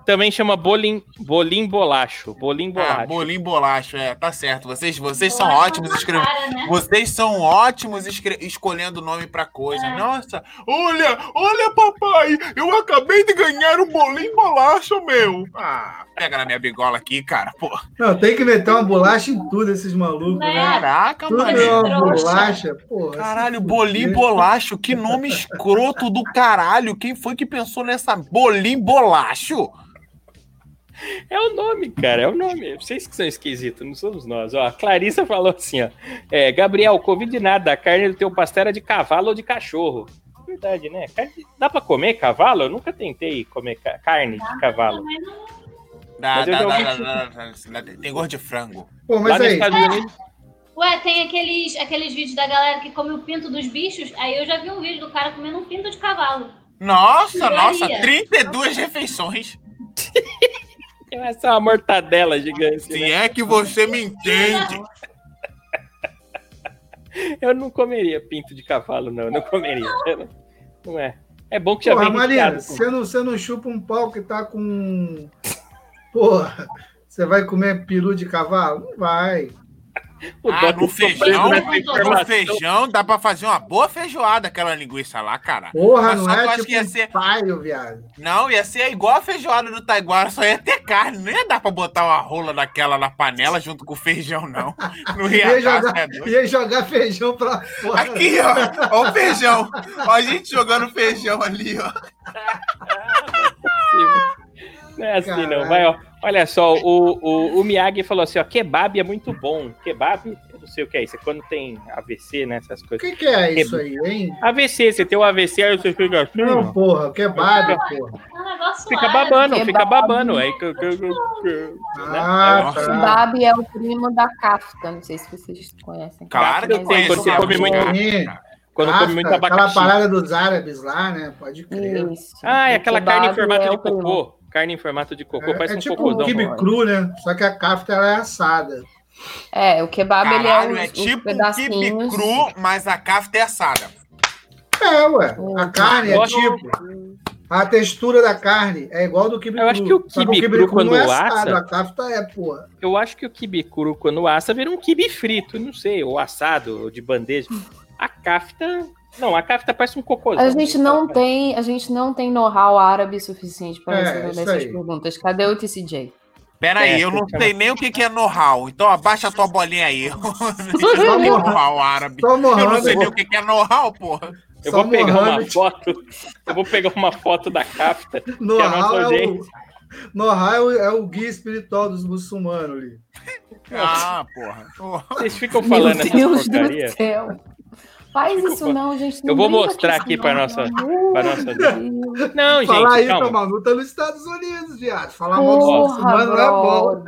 Também chama bolim, bolim bolacho. Bolim bolacho. Ah, bolinho bolacho, é, tá certo. Vocês, vocês são ótimos escrevendo. né? Vocês são ótimos escre- escolhendo nome pra coisa. É. Nossa, olha, olha, papai, eu acabei de ganhar um bolinho bolacho, meu. Ah, pega na minha bigola aqui, cara, pô. Não, tem que meter uma bolacha em tudo, esses malucos, Né? né? Caraca, Tudo mano. é uma bolacha, porra. Caralho, se bolim bolacho, que nome escroto do caralho. Quem foi que pensou nessa bolim bolacho? É o nome, cara, é o nome. Vocês que são esquisitos, não somos nós. Ó, a Clarissa falou assim, ó. É, Gabriel, Covid nada, a carne do teu pastel era de cavalo ou de cachorro. Verdade, né? Carne- Dá pra comer cavalo? Eu nunca tentei comer ca- carne de cavalo. Dá, dá, dá, Tem gosto de frango. Pô, mas aí, Unidos. Ué, tem aqueles, aqueles vídeos da galera que come o pinto dos bichos. Aí eu já vi um vídeo do cara comendo um pinto de cavalo. Nossa, nossa, 32 refeições. Essa é uma mortadela gigante. Se né? é que você me entende. Eu não comeria pinto de cavalo, não. eu Não comeria. Não, é. É bom que já porra, vem Marina, você não, você não chupa um pau que tá com. Porra, você vai comer peru de cavalo? Não vai. O Ah, no feijão, no feijão dá pra fazer uma boa feijoada aquela linguiça lá, cara. Porra, Mas não é acho tipo que ia ser- paio, viado. Não, ia ser igual a feijoada do Taiguara, só ia ter carne. Não ia dar pra botar uma rola daquela na panela junto com o feijão, não. Não ia, Ia jogar, é ia jogar feijão pra fora. Aqui, ó. Ó o feijão. Ó a gente jogando feijão ali, ó. Não é assim, não. Caralho. Vai, ó. Olha só, o, o, o Miyagi falou assim, ó, kebab é muito bom. Kebab, eu não sei o que é isso, é quando tem AVC, né, essas O coisas. que, que é isso aí, hein? AVC, você tem o AVC, aí você fica assim, Não, porra, kebab, porra. É um fica babando, Kebab. fica babando. Aí, que- que- que- que- Ah, né? O tá. Babi é o primo da Kafka, não sei se vocês conhecem. Claro que eu conheço. quando você come muito-. Quando Kafka, come muito Aquela abacaxi. parada dos árabes lá, né? Pode crer. Isso. Ah, é O aquela kebab carne em formato é de o primo. cocô. Carne em formato de cocô, É, parece é um tipo um cocôzão. quibe cru, né? Só que a kafta ela é assada. É, o kebab ele é Caralho, os, é os tipo um kibe cru, mas a kafta é assada. É, ué. A carne é tipo. A textura da carne é igual do quibe Eu cru. acho que o quibe cru, quando não é assa- assado. A kafta é, porra. Eu acho que o quibe cru, quando assa, vira um quibe frito, não sei, ou assado, ou de bandeja. A kafta... Não, a kafta parece um cocôzão. A gente não tem, a gente não tem know-how árabe suficiente para É, responder essas aí. perguntas. Cadê o TCJ? Pera aí, É, eu não fica- sei nem o que que é know-how. Então abaixa a tua bolinha aí. Não sei know-how árabe. Só Eu não sei nem o que que é know-how, porra. Eu Só vou pegar uma foto. Eu vou pegar uma foto da kafta. que a Know-how é, o, know-how é o- é guia espiritual dos muçulmanos ali. Ah, porra. Vocês ficam falando Meu essa Deus porcaria. do céu. Faz isso não, gente. Eu não vou brinca mostrar aqui pra não, nossa- pra nossa Deus. Não, Falar gente, isso, calma. Manu, tá nos Estados Unidos, viado. Falar mal dos Porra, muçulmanos não é bom.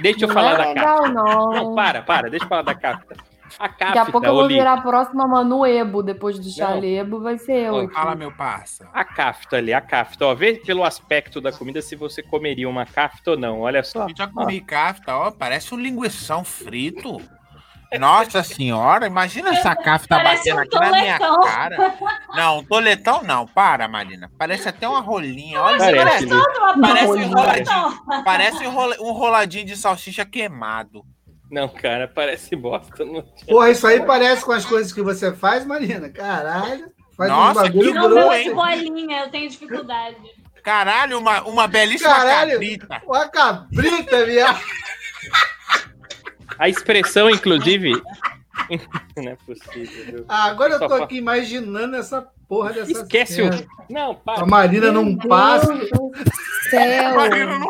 Deixa eu Não falar é da legal, kafta. não. Não, para, para. Deixa eu falar da kafta. A Daqui a pouco eu vou Oli, virar a próxima Manu Ebo, depois do Chalebo, vai ser eu. Fala, meu parça. a kafta ali, a kafta. Ó, vê pelo aspecto da comida se você comeria uma kafta ou não. Olha só. Eu já comi kafta, ó. Parece um linguição frito. Nossa senhora, imagina essa kafta Parece batendo um aqui na minha cara. Não, toletão não, para, Marina. Parece até uma rolinha. Olha, Parece, parece, um roladinho, parece um rola- um roladinho de salsicha queimado. Não, cara, parece bosta. Não... Porra, isso aí parece com as coisas que você faz, Marina. Caralho. Faz Nossa, uns bagulho que Não, grosso. bom, não hein? bolinha, eu tenho dificuldade. Caralho, uma, uma belíssima Caralho. cabrita. Uma cabrita, viado. A expressão, inclusive. não é possível. viu? Ah, agora eu tô aqui imaginando essa porra dessa Esquece cena. o. Não, para. A Marina não Meu passa. Céu. Marina não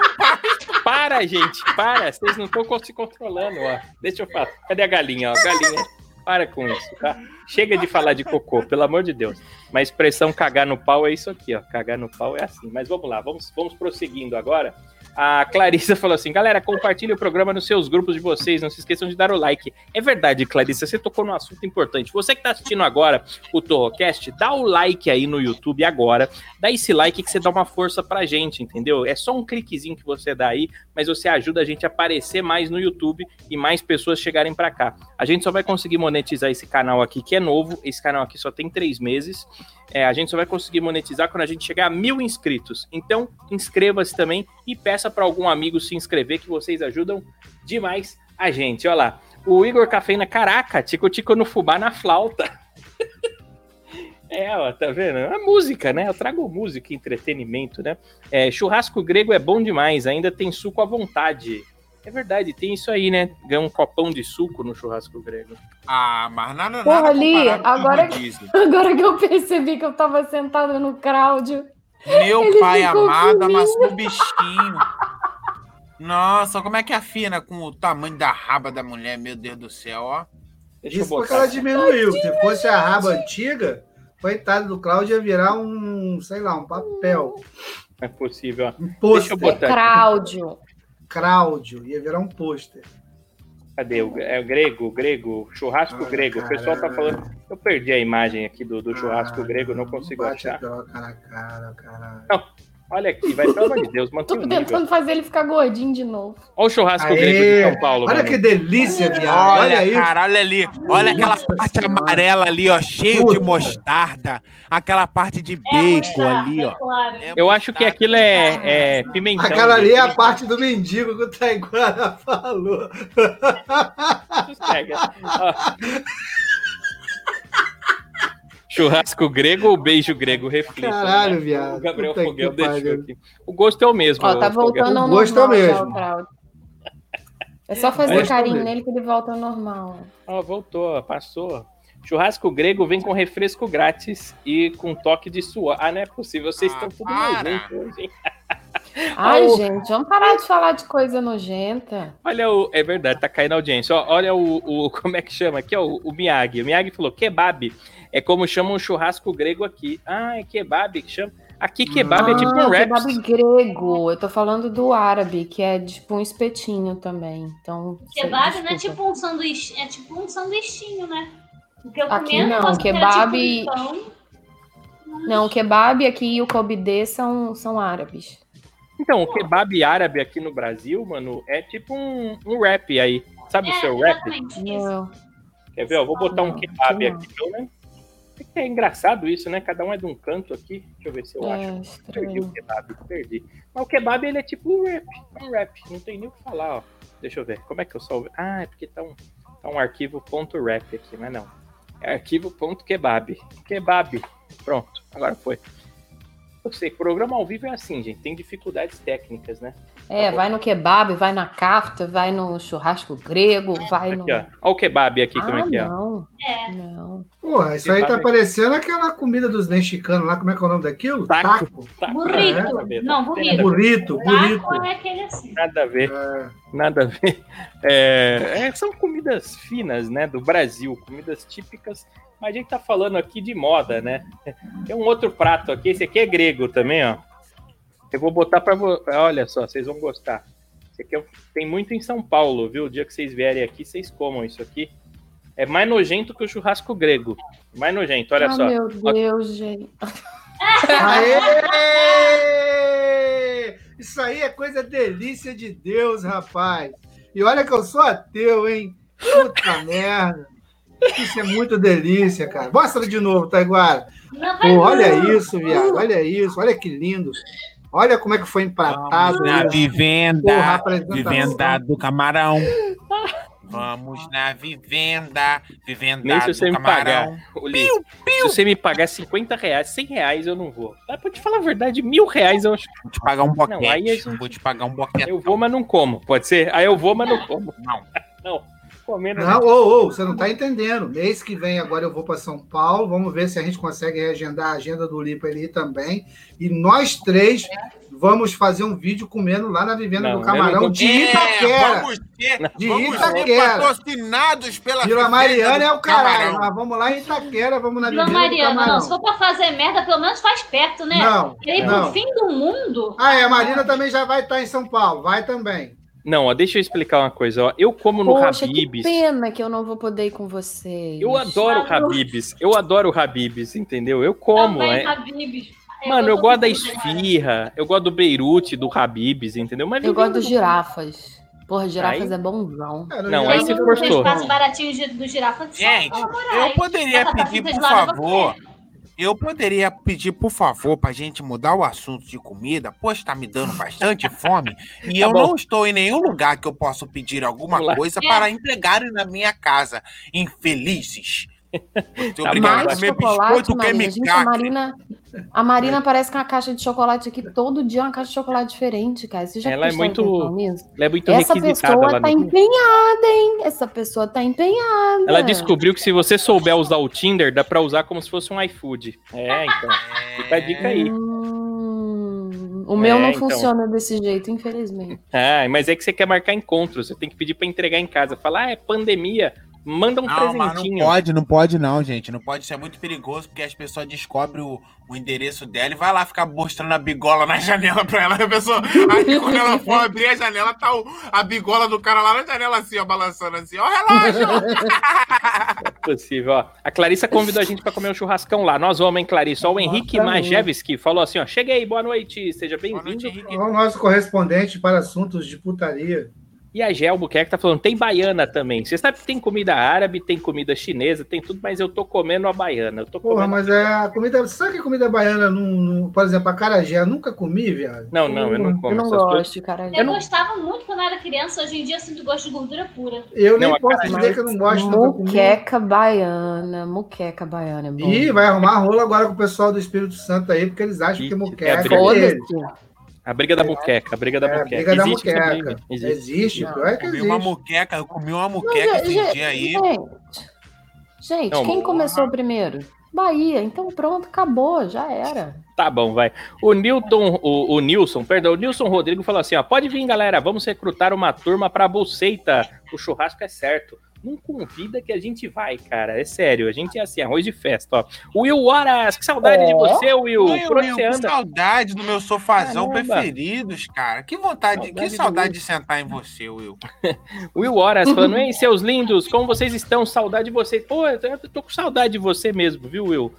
Para, gente, para. Vocês não estão se controlando, ó. Deixa eu falar. Cadê a galinha, ó? Galinha. Para com isso, tá? Chega de falar de cocô, pelo amor de Deus. Mas a expressão cagar no pau é isso aqui, ó. Cagar no pau é assim. Mas vamos lá, vamos, vamos prosseguindo agora. A Clarissa falou assim: galera, compartilhe o programa nos seus grupos de vocês. Não se esqueçam de dar o like. É verdade, Clarissa, você tocou num assunto importante. Você que está assistindo agora o Torrocast, dá o like aí no YouTube agora. Dá esse like que você dá uma força pra gente, entendeu? É só um cliquezinho que você dá aí, mas você ajuda a gente a aparecer mais no YouTube e mais pessoas chegarem pra cá. A gente só vai conseguir monetizar esse canal aqui, que é novo. Esse canal aqui só tem três meses. É, a gente só vai conseguir monetizar quando a gente chegar a mil inscritos. Então, inscreva-se também e peça para algum amigo se inscrever, que vocês ajudam demais a gente. Olha lá. O Igor Cafeína, caraca, tico-tico no fubá na flauta. É, ó, tá vendo? É música, né? Eu trago música, entretenimento, né? É, churrasco grego é bom demais, ainda tem suco à vontade. É verdade, tem isso aí, né? Ganha um copão de suco no churrasco grego. Ah, mas nada, Porra, nada Ali, agora. Agora que eu percebi que eu tava sentada no Cláudio. Meu Ele pai amado amassou o bichinho. Nossa, como é que afina com o tamanho da raba da mulher, meu Deus do céu, ó. Deixa eu Isso porque botar. ela diminuiu. Se fosse a raba antiga, coitado do Cláudio, ia virar um, sei lá, um papel. É possível, ó. Um Deixa eu botar. Cláudio. Cláudio, ia virar um pôster. Cadê? O, é o grego, o grego, churrasco Ah, grego. O pessoal tá falando. Eu perdi a imagem aqui do, do churrasco Ah, grego, não consigo achar. droga na cara, caralho. Olha aqui, vai, pelo amor de Deus, Tô mantém o nível. tentando fazer ele ficar gordinho de novo. Olha o churrasco Aê, grego de São Paulo, Olha mano. que delícia, viado. Olha, Olha isso. cara, olha ali. Olha aquela Nossa parte Senhora. amarela ali, ó, cheio de Puta. mostarda. Aquela parte de É bacon mostarda, ali, ó. é claro. É Eu acho que aquilo é, é pimentão. Aquela ali é a parte do mendigo que o Taiguara falou. Sossega. Churrasco grego ou beijo grego? Reflita. Caralho, né? viado. O Gabriel Puta Foguel deixou aqui. O gosto é o mesmo. Ó, tá voltando ao O gosto é o normal já, mesmo. É só fazer Gosto é carinho mesmo. nele que ele volta ao normal. Ó, voltou, passou. Churrasco grego vem com refresco grátis e com toque de suor. Ah, não é possível. Vocês Ah, estão tudo nojento hoje, hein? Ai, gente, vamos parar de falar de coisa nojenta. Olha o. É verdade, tá caindo a audiência. Ó, olha o, o- Como é que chama aqui, ó? O, o Miyagi. O Miyagi falou: kebab. É como chamam um churrasco grego aqui. Ah, é kebab que chama. Aqui kebab é tipo ah, um wraps. kebab grego. Eu tô falando do árabe, que é tipo um espetinho também. Então, Kebab não é tipo um sanduíche, é tipo um sanduichinho, né? Porque eu Aqui não, kebab- tipo um pão. Não, o kebab aqui e o kobide são, são árabes. Então, o kebab árabe aqui no Brasil, mano, é tipo um, um wrap aí. Sabe o É, seu exatamente isso. Não. Quer ver? Eu vou botar um kebab aqui, pelo menos. É que É engraçado isso, né? Cada um é de um canto aqui. Deixa eu ver se eu acho. É Perdi estranho. o kebab, perdi. Mas o kebab, ele é tipo um rap. É um rap. Não tem nem o que falar, ó. Deixa eu ver. Como é que eu salvo? Ah, é porque tá um, tá um arquivo .rap aqui, mas não. É arquivo .kebab. Kebab. Pronto, agora foi. Eu sei, programa ao vivo é assim, gente. Tem dificuldades técnicas, né? É, vai no kebab, vai na kafta, vai no churrasco grego, vai no. Aqui, ó. Olha o kebab aqui, como é Ah, que é. não. É. Não. Porra, isso aí tá parecendo aquela comida dos mexicanos lá. Como é que é o nome daquilo? Taco. Taco. Tá, Burrito. ver, Não, burrito. Burrito, burrito. Taco é aquele assim. Nada a ver. É, Nada a ver. É, é, são comidas finas, né, do Brasil, comidas típicas. Mas a gente tá falando aqui de moda, né? Tem um outro prato aqui, esse aqui é grego também, ó. Eu vou botar para olha só, vocês vão gostar. Esse aqui é tem muito em São Paulo, viu? O dia que vocês vierem aqui, vocês comam isso aqui. É mais nojento que o churrasco grego. Mais nojento, olha ah, só. meu Deus, gente. Aê! Isso aí é coisa delícia de Deus, rapaz. E olha que eu sou ateu, hein? Puta merda. Isso é muito delícia, cara. Mostra de novo, Taiguara. Pô, olha não. isso, viado. Olha isso. Olha que lindo. Olha como é que foi empratado. Na vivenda, Porra, vivenda do camarão. Vamos na vivenda, vivenda Nem se você me camarão. pagar. Uli, Se você me pagar 50 reais, 100 reais eu não vou. Mas pra te falar a verdade, mil reais eu acho Vou te pagar um boquete. Não, aí gente- Vou te pagar um boquete. Eu vou, mas não como. Pode ser? Aí eu vou, mas não como. Não. Não. Comendo. Não, ô, ô, você não tá entendendo. Mês que vem agora eu vou para São Paulo. Vamos ver se a gente consegue reagendar a agenda do Lipa ali também. E nós três vamos fazer um vídeo comendo lá na Vivenda Não, do Camarão de É, Itaquera. vamos ser, De vamos ser Itaquera. patrocinados pela Vila Mariana do é o caralho. Camarão. Nós vamos lá em Itaquera, vamos na Vila Vivenda do Mariana, Camarão. não. Se for pra fazer merda, pelo menos faz perto, né? Não, E aí, não. pro fim do mundo, Ah, é, a Marina também já vai estar em São Paulo. Vai também. Não, ó, deixa eu explicar uma coisa. Ó. Eu como no Poxa, que Habibs. pena que eu não vou poder ir com vocês. Eu adoro Ah, não. Habibs. Eu adoro Habibs, entendeu? Eu como. também, É... Habibs. É, Mano, eu tô gosto da esfirra. Eu gosto do Beirute, do Habibs, entendeu? Mas Eu gosto do dos girafas. Porra, girafas Aí- é bonzão. É, Não, já- aí se Tem forçou. um espaço baratinho do girafa. Gente, eu poderia pedir, por favor. você. Eu poderia pedir, por favor, pra gente mudar o assunto de comida, pois tá me dando bastante fome e Tá eu bom. não estou em nenhum lugar que eu possa pedir alguma coisa É. para entregarem na minha casa. Infelizes. Muito Tá obrigado. Mais chocolate, Marina. Gente, a. Marina, a Marina parece que é uma caixa de chocolate aqui. Todo dia é uma caixa de chocolate diferente, cara. Você já Ela é muito? Ela é muito Essa requisitada pessoa tá no... empenhada, hein? Essa pessoa tá empenhada. Ela descobriu que se você souber usar o Tinder, dá pra usar como se fosse um iFood. É, então. Fica a dica aí. Hum, o meu É, não então. funciona desse jeito, infelizmente. Ah, mas é que você quer marcar encontro, você tem que pedir pra entregar em casa. Falar, ah, é pandemia, manda um Não, mas não presentinho. pode, não pode não, gente. Não pode, isso é muito perigoso, porque as pessoas descobrem o, o endereço dela e vai lá ficar mostrando a bigola na janela pra ela. A pessoa, aí quando ela for abrir a janela, tá o- a bigola do cara lá na janela assim, ó, balançando assim, ó, relógio! É possível, ó. A Clarissa convidou a gente pra comer um churrascão lá. Nós vamos, hein, Clarissa? Ó, o Henrique Majewski falou assim, ó, cheguei, boa noite, seja bem-vindo. Henrique. O nosso correspondente para assuntos de putaria. E a Gel Buquerque tá falando, tem baiana também. Você sabe que tem comida árabe, tem comida chinesa, tem tudo, mas eu tô comendo a baiana. Eu tô Porra, comendo... mas é a comida. Você sabe que a comida baiana, não, não- por exemplo, a carajé, eu nunca comi, viado. Não, não, eu não como Eu não essas coisas. gosto, cara. Eu, gostava muito quando eu era criança, hoje em dia eu sinto gosto de gordura pura. Eu nem Não, a posso carajé- dizer que eu não gosto. Muqueca baiana, muqueca baiana é bom. Ih, vai arrumar rolo agora com o pessoal do Espírito Santo aí, porque eles acham Ih, que é muqueca é. Foda-se. A briga da muqueca, a briga da É, a muqueca. briga da Existe essa muqueca. briga, existe. Existe, Não, pior é que Comi uma existe. muqueca, eu comi uma Não, muqueca gente, esse dia aí. Gente, gente, Não, quem porra. começou primeiro? Bahia. Então pronto, acabou, já era. Tá bom, vai. O Newton, o, o Nilson, perdão, o Nilson Rodrigo falou assim: ó, pode vir, galera, vamos recrutar uma turma pra Bolseita. O churrasco é certo. Não convida que a gente vai, cara. É sério, a gente é assim, arroz de festa, ó. Will Horas, que saudade de É? você, Will. Oi, Por Will, você que anda? saudade do meu sofazão Caramba. preferidos, cara. Que vontade, Saudade que saudade de sentar em você, Will. Will Horas falando: Ei, seus lindos, como vocês estão? Saudade de vocês. Pô, eu tô- eu tô com saudade de você mesmo, viu, Will?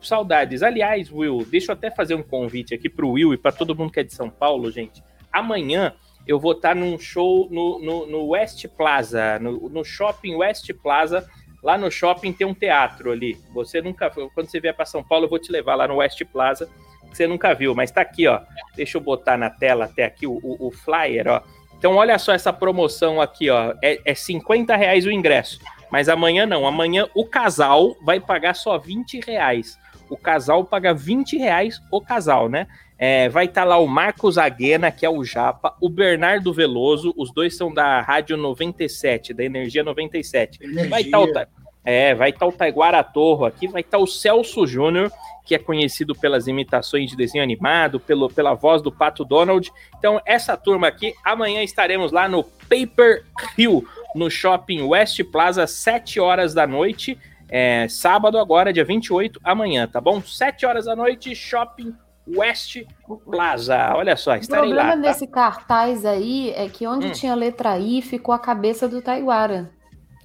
Saudades. Aliás, Will, deixa eu até fazer um convite aqui pro Will e pra todo mundo que é de São Paulo, gente. Amanhã eu vou estar num show no, no, no West Plaza, no, no shopping West Plaza. Lá no shopping tem um teatro ali. Você nunca. Quando você vier para São Paulo, eu vou te levar lá no West Plaza, que você nunca viu, mas tá aqui, ó. Deixa eu botar na tela até aqui o, o, o flyer, ó. Então, olha só essa promoção aqui, ó. É, é 50 reais o ingresso. Mas amanhã não. Amanhã o casal vai pagar só 20 reais. O casal paga 20 reais o casal, né? É, vai estar lá o Marcos Aguena, que é o Japa, o Bernardo Veloso, os dois são da Rádio 97, da Energia 97. Vai estar o, Ta- é, vai estar o Taiguara Torro aqui, vai estar o Celso Júnior, que é conhecido pelas imitações de desenho animado, pelo, pela voz do Pato Donald. Então, essa turma aqui, amanhã estaremos lá no Paper Hill, no Shopping West Plaza, 7 horas da noite. É, sábado agora, dia 28, amanhã, tá bom? 7 horas da noite, Shopping West Plaza. Olha só, O estarei problema lá. Tá? desse cartaz aí é que onde Hum. tinha letra I ficou a cabeça do Taiguara.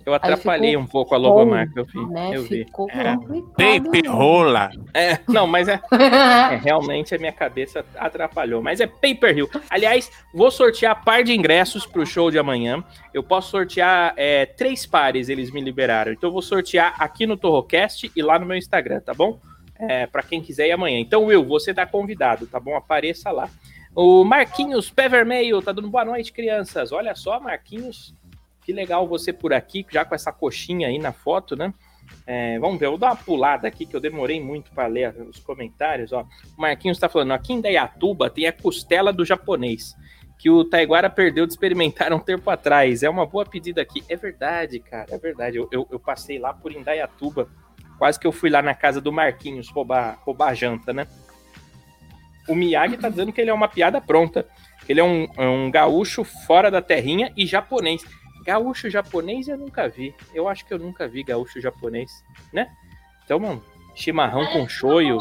Eu atrapalhei ficou um pouco a logomarca, eu vi. Né? Eu vi. Ficou É. complicado. Paper rola. É, não, mas é, É, realmente a minha cabeça atrapalhou. Mas é Paper Hill. Aliás, vou sortear par de ingressos pro show de amanhã. Eu posso sortear é, três pares, eles me liberaram. Então eu vou sortear aqui no Torrocast e lá no meu Instagram, tá bom? É, para quem quiser ir amanhã. Então, Will, você tá convidado, tá bom? Apareça lá. O Marquinhos Pé Vermelho tá dando boa noite, crianças. Olha só, Marquinhos. Que legal você por aqui, já com essa coxinha aí na foto, né? É, vamos ver, eu vou dar uma pulada aqui que eu demorei muito para ler os comentários. Ó. O Marquinhos está falando: aqui em Dayatuba tem a costela do japonês, que o Taiguara perdeu de experimentar um tempo atrás. É uma boa pedida aqui. É verdade, cara, é verdade. Eu, eu, eu passei lá por Indaiatuba, quase que eu fui lá na casa do Marquinhos roubar, roubar a janta, né? O Miyagi tá dizendo que ele é uma piada pronta. que Ele é um, é um gaúcho fora da terrinha e japonês. Gaúcho japonês eu nunca vi. Eu acho que eu nunca vi gaúcho japonês, né? Então, mano, chimarrão com shoyu.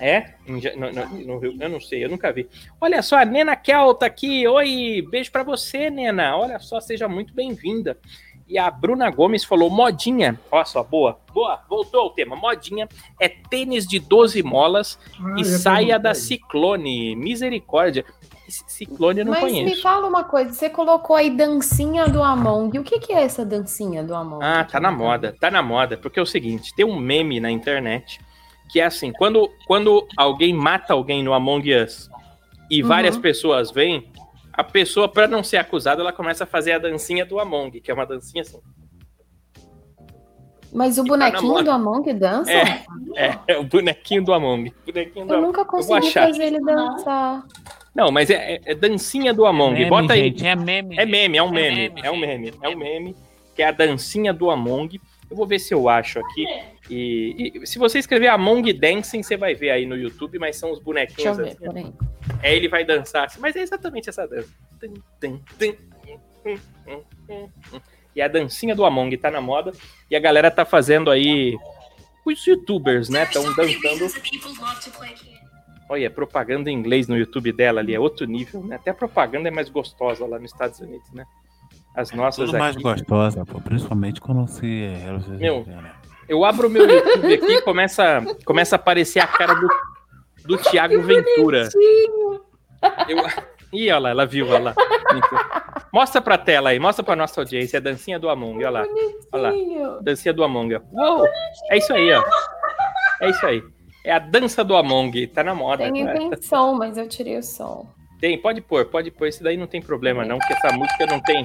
É? No- no- no Rio- eu não sei, eu nunca vi. Olha só, a Nena Kel tá aqui. Oi, beijo pra você, Nena. Olha só, seja muito bem-vinda. E a Bruna Gomes falou: modinha. Olha só, boa. Boa, voltou ao tema. Modinha é tênis de 12 molas Ah, e saia da. Ciclone. Misericórdia. Ciclone eu não Mas me conheço. fala uma coisa, você colocou aí dancinha do Among. O que, que é essa dancinha do Among? Ah, tá na moda, tá na moda, porque é o seguinte, tem um meme na internet que é assim, quando, quando alguém mata alguém no Among Us e várias Uhum. pessoas vêm, a pessoa, pra não ser acusada, ela começa a fazer a dancinha do Among, que é uma dancinha assim. Mas o bonequinho moda. do Among dança? É, é, é o bonequinho do Among. Bonequinho do Eu Among. nunca consegui fazer ele dançar. Não, mas é, é- é dancinha do Among. Meme, Bota aí. gente, é meme. É meme, é um É meme. meme, É um meme. é É um meme. Que é a dancinha do Among. Eu vou ver se eu acho aqui. E, e se você escrever Among Dancing, você vai ver aí no YouTube, mas são os Deixa eu bonequinhos ver, assim. Aí ele vai dançar assim, mas é exatamente essa dança. E a dancinha do Among tá na moda. E a galera tá fazendo aí. Os youtubers, né? Estão dançando. Olha, propaganda em inglês no YouTube dela ali é outro nível, né? Até a propaganda é mais gostosa lá nos Estados Unidos, né? As nossas Tudo mais aqui. gostosa, pô, principalmente quando se. se- Meu, Eu abro o meu YouTube aqui e começa, começa a aparecer a cara do, do Thiago Ventura. Eu... Ih, olha lá, ela viu, olha lá. Mostra pra tela aí, mostra pra nossa audiência a dancinha do Among, olha lá. Olha lá, dancinha do Among. Uou! É isso aí, ó. É isso aí. É a dança do Among, tá na moda. Tem, né? tem som, mas eu tirei o som. Tem, pode pôr, pode pôr. Isso daí não tem problema, não, porque essa música não tem,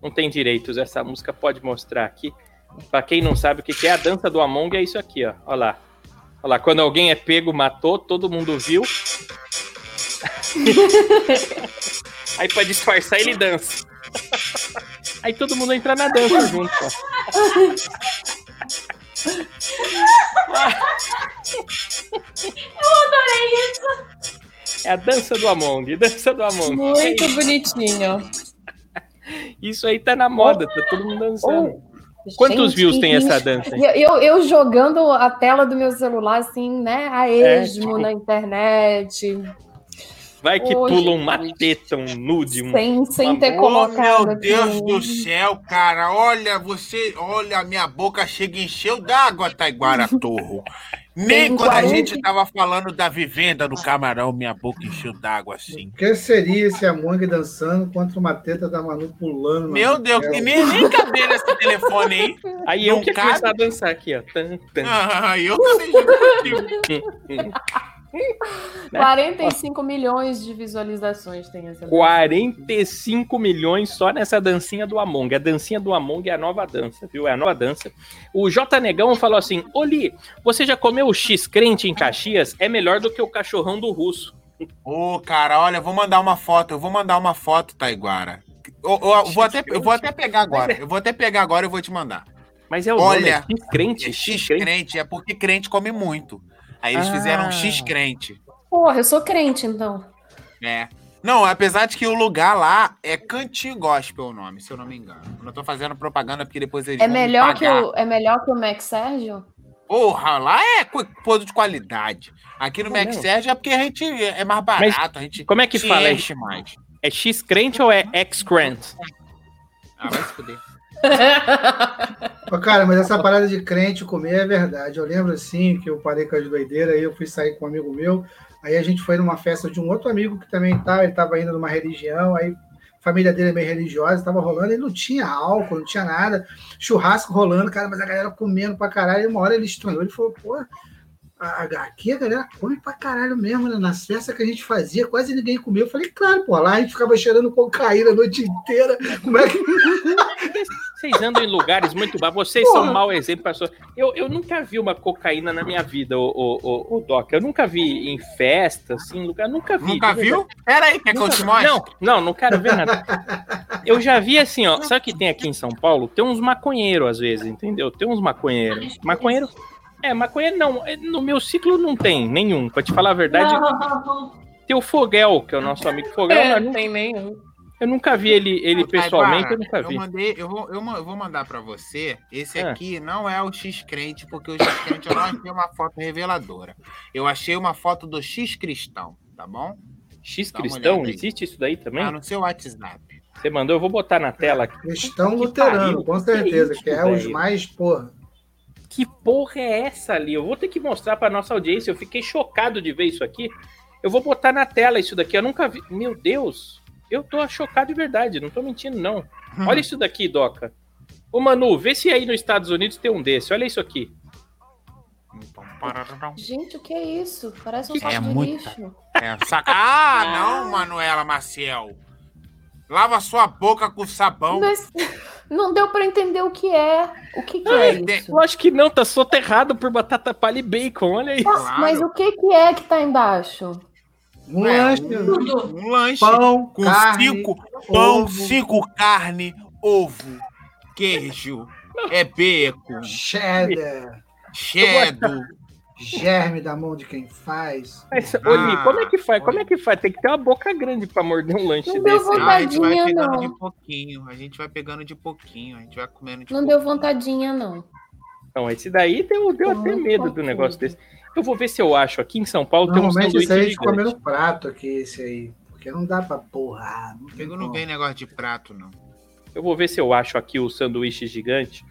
não tem direitos. Essa música pode mostrar aqui. Pra quem não sabe o que é a dança do Among, é isso aqui, ó. Olha lá. Olha lá, quando alguém é pego, matou, todo mundo viu. Aí pra disfarçar, ele dança. Aí todo mundo entra na dança junto, ó. É a dança do Among, dança do Among. Muito bonitinho. Isso aí tá na moda, tá todo mundo dançando. Oh, Quantos gente, views tem essa dança? Eu, eu, eu jogando a tela do meu celular, assim, né? A esmo tipo- na internet, Vai que Ô, pula uma teta, um nude, um. sem, sem uma- ter Oh, colocado. meu Deus aqui. do céu, cara. Olha, você. Olha, a minha boca chega e encheu d'água, Taiguara Torro. Nem Tem quando a 40 gente tava falando da vivenda do camarão, minha boca encheu d'água assim. O que seria esse Among dançando contra uma teta da Manu pulando? Meu Deus, que nem, nem cabe nesse telefone aí. Aí eu Não que cabe. começar a dançar aqui, ó. Tan, tan. Ah, eu também já. 45 milhões de visualizações tem essa. 45 milhões só nessa dancinha do Among. A dancinha do Among é a nova dança, viu? É a nova dança. O J Negão falou assim: Oli, você já comeu o X-crente em Caxias? É melhor do que o cachorrão do russo. Ô, cara, olha, eu vou mandar uma foto. Eu vou mandar uma foto, Taiguara. Eu, eu- eu vou até, eu vou até pegar agora. Eu vou até pegar agora e vou te mandar. Mas é o Olha, nome, é X-crente? X X-crente. crente é porque crente come muito. Aí eles Ah. fizeram um X crente. Porra, eu sou crente, então. É. Não, apesar de que o lugar lá é Cantinho Gospel o nome, se eu não me engano. Eu não tô fazendo propaganda porque depois eles É vão me melhor, que o, é melhor que o Max Sérgio? Porra, lá é co- produto de qualidade. Aqui no É Max mesmo? Sérgio é porque a gente é mais barato, a gente Como é que fala? enche mais. É X-crente ou é X-crente? Ah, vai se fuder. Cara, mas essa parada de crente comer é verdade. Eu lembro assim que eu parei com as doideiras, aí eu fui sair com um amigo meu, aí a gente foi numa festa de um outro amigo que também tá, ele tava indo numa religião, aí a família dele é meio religiosa, tava rolando, e não tinha álcool, não tinha nada, churrasco rolando, cara, mas a galera comendo pra caralho, e uma hora ele estranhou, ele falou, pô, a- a- aqui a galera come pra caralho mesmo, né? Nas festas que a gente fazia, quase ninguém comia. Eu falei, claro, pô, lá a gente ficava cheirando cocaína a noite inteira. Como é que. Vocês andam em lugares muito bons. Vocês são um mau exemplo para. Eu, eu nunca vi uma cocaína na minha vida, o, o, o, o Doc. Eu nunca vi em festa, assim, em lugar. Nunca vi. Nunca viu? Pera aí, quer que eu te mostre? Não, não, não quero ver nada. Eu já vi assim, ó. Sabe o que tem aqui em São Paulo? Tem uns maconheiros às vezes, entendeu? Tem uns maconheiros. Maconheiro. É, maconheiro não. é, No meu ciclo não tem nenhum. Pra te falar a verdade, Não. tem o Fogel, que é o nosso amigo Fogel. É, nu- tem nenhum. eu nunca vi ele, ele pessoalmente, eu nunca vi. Eu, mandei, eu, vou, eu, vou mandar pra você. Esse Ah. aqui não é o X crente, porque o X crente eu não achei uma foto reveladora. Eu achei uma foto do X cristão, tá bom? X Dá uma cristão, olhada aí. existe isso daí também? Ah, no seu WhatsApp. Você mandou, eu vou botar na tela aqui. Cristão Que luterano, pariu, com que certeza, isso, que é os mais, porra. Que porra é essa ali? Eu vou ter que mostrar pra nossa audiência. Eu fiquei chocado de ver isso aqui. Eu vou botar na tela isso daqui. Eu nunca vi. Meu Deus, eu tô chocado de verdade. Não tô mentindo, não. Olha isso daqui, Doca. Ô, Manu, vê se aí nos Estados Unidos tem um desse. Olha isso aqui. Gente, o que é isso? Parece um É saco de muita- lixo. É, saca... Ah, não, Manuela Maciel. Lava sua boca com sabão. Mas não deu pra entender o que é. O que, que é Ai, isso? Eu acho que não, tá soterrado por batata palha e bacon, olha. Nossa, claro. Mas o que, que é que tá embaixo? Um É, lanche, Tudo. Um lanche pão, com carne, cinco pão, ovo. cinco carne, ovo, queijo, é bacon, cheddar, cheddar. Germe da mão de quem faz. Mas, Ah, como é que faz? Como é que faz? Tem que ter uma boca grande pra morder um lanche Não deu desse. aí. Ah, a gente vai Vontadinha, pegando não. de pouquinho, a gente vai pegando de pouquinho, a gente vai comendo de Não pouquinho. deu vontadinha, não. Então, esse daí deu, deu Tô até medo do negócio desse. Eu vou ver se eu acho. Aqui em São Paulo tem um sanduíche aí a gente come no prato aqui, esse aí. Porque não dá pra porra. Não Comigo não vem negócio de prato, não. Eu vou ver se eu acho aqui o sanduíche gigante.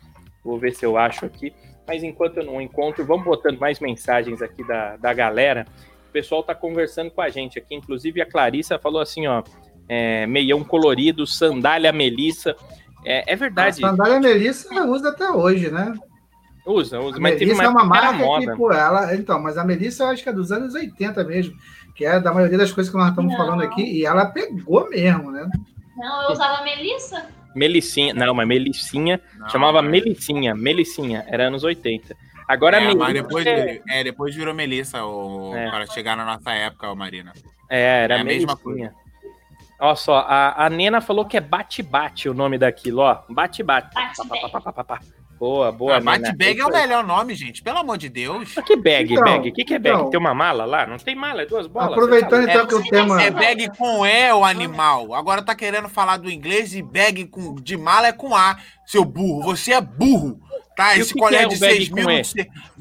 Vou ver se eu acho aqui. Mas enquanto eu não encontro, vamos botando mais mensagens aqui da, da galera. O pessoal tá conversando com a gente aqui. Inclusive a Clarissa falou assim, ó. é, meião colorido, sandália melissa. É, é A verdade. sandália Melissa usa até hoje, né? Usa, usa. A Mas teve Melissa é uma marca moda. que, pô, ela. Então, mas a Melissa eu acho que é dos anos 80 mesmo. Que é da maioria das coisas que nós estamos Não. falando aqui. E ela pegou mesmo, né? Não, eu usava Melissa. Melicinha. Não, mas Melicinha. Não, chamava mas- Melicinha. Melicinha. Era anos 80. Agora é, a mas Melissa. depois, é, é, depois virou Melissa o, É. para chegar na nossa época, ô Marina. é, era é a mesma Melicinha. Olha só, a, a Nena falou que é bate-bate o nome daquilo, ó. Bate-bate. Bate-bag. Boa, boa, Ah, Nena. Bate-bag é o melhor nome, gente. Pelo amor de Deus. Mas que bag, Então, bag? O que, que é bag? então. Tem uma mala lá? Não tem mala, é duas bolas. Aproveitando então que o tema. É bag com E, o animal. Agora tá querendo falar do inglês e bag com, de mala é com A, seu burro. Você é burro. Tá? E Esse colher é de o bag 6 com mil.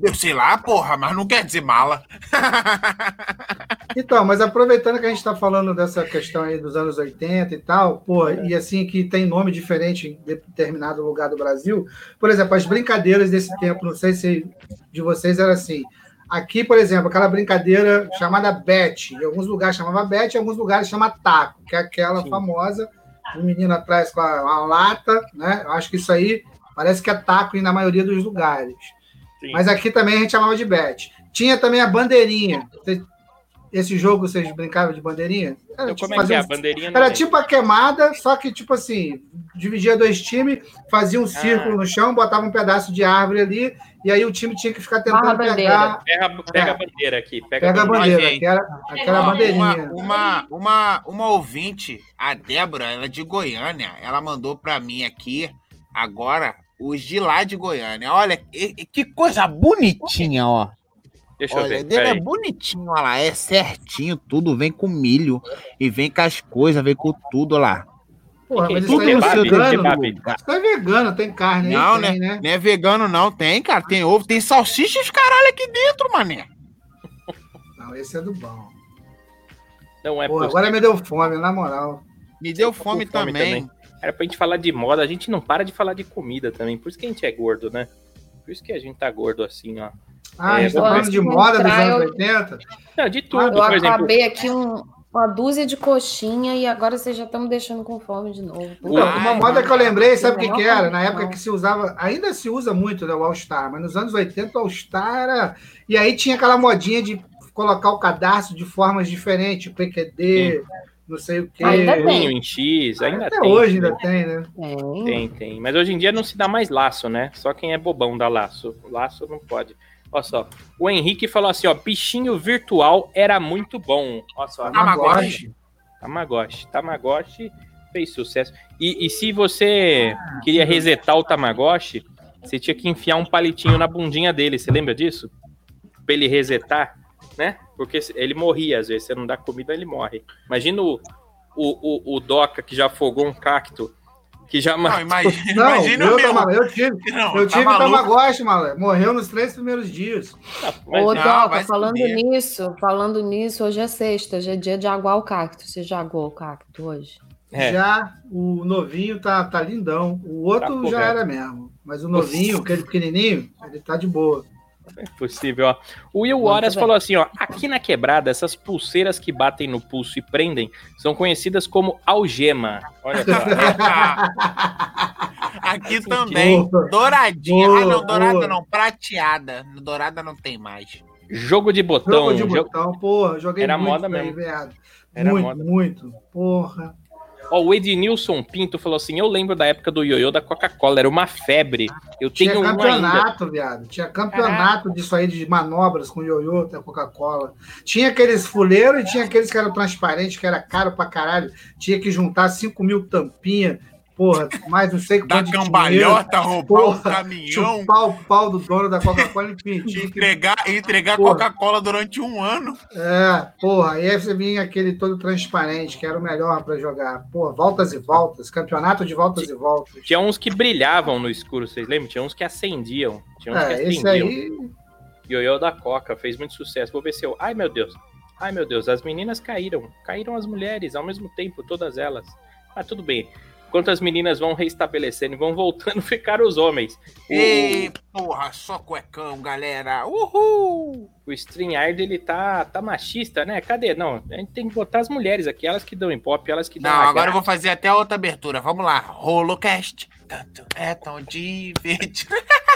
Eu sei lá, porra, mas não quer dizer mala. Então, mas aproveitando que a gente está falando dessa questão aí dos anos 80 e tal, pô, e assim que tem nome diferente em determinado lugar do Brasil, por exemplo, as brincadeiras desse tempo, não sei se de vocês era assim. Aqui, por exemplo, aquela brincadeira chamada Bet, em alguns lugares chamava Bet, em alguns lugares chama taco, que é aquela Sim. famosa, o menino atrás com a, a lata, né? Eu acho que isso aí parece que é taco na maioria dos lugares. Sim. Mas aqui também a gente chamava de bet. Tinha também a bandeirinha. Esse jogo vocês brincavam de bandeirinha? Era, Então, tipo, como é que é? Um- bandeirinha era tipo a queimada, só que tipo assim, dividia dois times, fazia um círculo Ah. no chão, botava um pedaço de árvore ali, e aí o time tinha que ficar tentando bandeira. pegar. Pega, pega É. a bandeira aqui. Pega, Pega a bandeira, que era aquela Uma- bandeirinha. Uma, uma, uma, ouvinte, a Débora, ela é de Goiânia, ela mandou pra mim aqui, agora, os de lá de Goiânia. Olha, que coisa bonitinha, ó. Deixa eu Olha, ver. dele é bonitinho, olha lá, é certinho, tudo vem com milho e vem com as coisas, vem com tudo, olha lá. Porra, mas isso Tudo é vegano. Isso é vegano, tem carne aí, Não, tem, né? né? Não é vegano, não. Tem, cara. Tem ovo, tem salsicha e os caralho aqui dentro, mané. Não, esse é do bom. Não é Porra, agora me deu fome, na moral. Me deu com fome, fome também. Era pra gente falar de moda, a gente não para de falar de comida também. Por isso que a gente é gordo, né? Por isso que a gente tá gordo assim, ó. Ah, a gente É, tá eu falando de que moda dos anos eu- 80. Não, de tudo, Eu por exemplo. acabei aqui um- uma dúzia de coxinha e agora vocês já estão me deixando com fome de novo. Então, Ai, uma moda que eu lembrei, sabe o que, não, que era? Na não. época que se usava, ainda se usa muito né, o All-Star, mas nos anos 80 o All-Star era. E aí tinha aquela modinha de colocar o cadastro de formas diferentes, PQD, não sei o quê. Ainda tem. Em X, ainda Até tem. hoje ainda tem, né? Tem. Tem, tem. Mas hoje em dia não se dá mais laço, né? Só quem é bobão dá laço. Laço não pode. Olha só. O Henrique falou assim, ó. Bichinho virtual era muito bom. Olha só. Tamagotchi. Tamagotchi. Tamagotchi fez sucesso. E, e se você queria resetar o Tamagotchi, você tinha que enfiar um palitinho na bundinha dele. Você lembra disso? Pra ele resetar, né? Porque ele morria às vezes. Você não dá comida, ele morre. Imagina o, o, o, o Doca que já afogou um cacto. Que já Não, matou. imagina, Não, imagina eu, o meu. tama- eu tive, Não, eu tá tive maluco? Tamagotchi, maluco. Morreu nos três primeiros dias. Mas- Ô, não, Doca, vai se falando nisso, falando nisso, hoje é sexta, hoje é dia de aguar o cacto. Você já aguou o cacto hoje? É. Já o novinho tá, tá lindão. O outro Tá já era mesmo. Mas o novinho, aquele pequenininho, ele tá de boa. É possível, ó. O Will Muito Horas bem. falou assim, ó. Aqui na quebrada, essas pulseiras que batem no pulso e prendem são conhecidas como algema. Olha só. Aqui também. Boa. Douradinha. ah, não, dourada boa. não. Prateada. Dourada não tem mais. Jogo de botão. Jogo de jogo- botão, porra, joguei Era muito moda aí, mesmo. viado. Era muito, moda. muito. Porra. Ó, o Ednilson Pinto falou assim: Eu lembro da época do ioiô da Coca-Cola, era uma febre. Eu Tinha tenho um campeonato, viado. Tinha campeonato disso aí de manobras com ioiô da Coca-Cola. Tinha aqueles fuleiros e tinha aqueles que eram transparentes, que era caro pra caralho. Tinha que juntar 5 mil tampinhas, porra, mais não sei Da quanto de dinheiro. cambalhota, roubar o caminhão, Chupar o pau do dono da Coca-Cola e que entregar, entregar Porra. Coca-Cola durante um ano. É, porra, aí você vinha aquele todo transparente, que era o melhor pra jogar. Porra, voltas e voltas, campeonato de voltas e voltas. Tinha uns que brilhavam no escuro, vocês lembram? Tinha uns que acendiam. Tinha uns que É, esse acendiam. aí, Ioiô da Coca fez muito sucesso. Vou ver se eu. Ai, meu Deus. Ai, meu Deus, as meninas caíram. Caíram as mulheres ao mesmo tempo, todas elas. Mas tudo bem. Enquanto as meninas vão reestabelecendo e vão voltando, ficaram os homens. O, Ei, porra, só cuecão, galera. Uhul! o StreamYard, ele tá, tá machista, né? Cadê? Não, a gente tem que botar as mulheres aqui, elas que dão em pop, elas que dão Não, agora eu vou fazer até outra abertura. Vamos lá. Holocast. Tanto é tão divertido.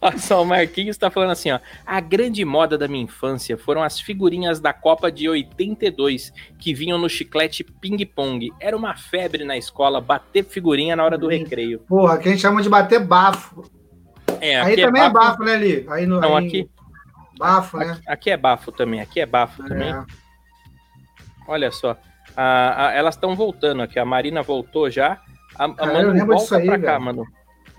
Olha só, o Marquinhos tá falando assim, ó. A grande moda da minha infância foram as figurinhas da Copa de 82, que vinham no chiclete ping-pong. Era uma febre na escola bater figurinha na hora do recreio. porra, que a gente chama de bater bafo. É, aí aqui também é bafo. bafo, né, Li? Aí no, Não, aí- aqui, Bafo, né? aqui é bafo também, aqui é bafo também. É. Olha só. A- a- elas estão voltando aqui. A Marina voltou já. A, a Cara, eu Manu, lembro volta disso aí, pra cá, velho. mano.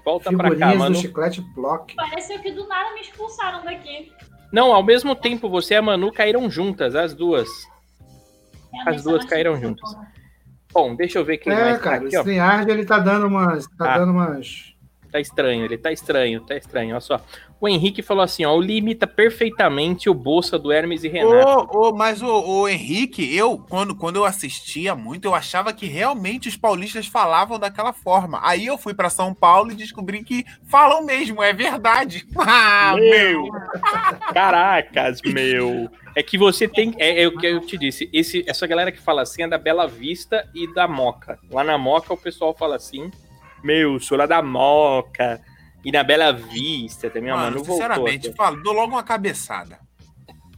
Volta pra cá, Figurinhas do mano. chiclete block. Pareceu que do nada me expulsaram daqui. Não, ao mesmo tempo, você e a Manu caíram juntas, as duas. Realmente As duas caíram juntas. Bom, deixa eu ver quem É, mais tá cara, aqui, o ó. StreamYard, ele tá dando umas. Tá Ah. dando umas. Tá estranho, ele tá estranho, tá estranho. Olha só. O Henrique falou assim, ó, limita perfeitamente o bolsa do Hermes e Renato. Ô, ô, mas o, o Henrique, eu, quando, quando eu assistia muito, eu achava que realmente os paulistas falavam daquela forma. Aí eu fui pra São Paulo e descobri que falam mesmo, é verdade. Ah, meu! Caracas, meu. É que você tem. É, é o que eu te disse. Esse, essa galera que fala assim é da Bela Vista e da Moca. Lá na Moca o pessoal fala assim. Meu, sou lá da Moca. E na Bela Vista também, a Mano, Manu voltou. sinceramente, aqui. falo, dou logo uma cabeçada.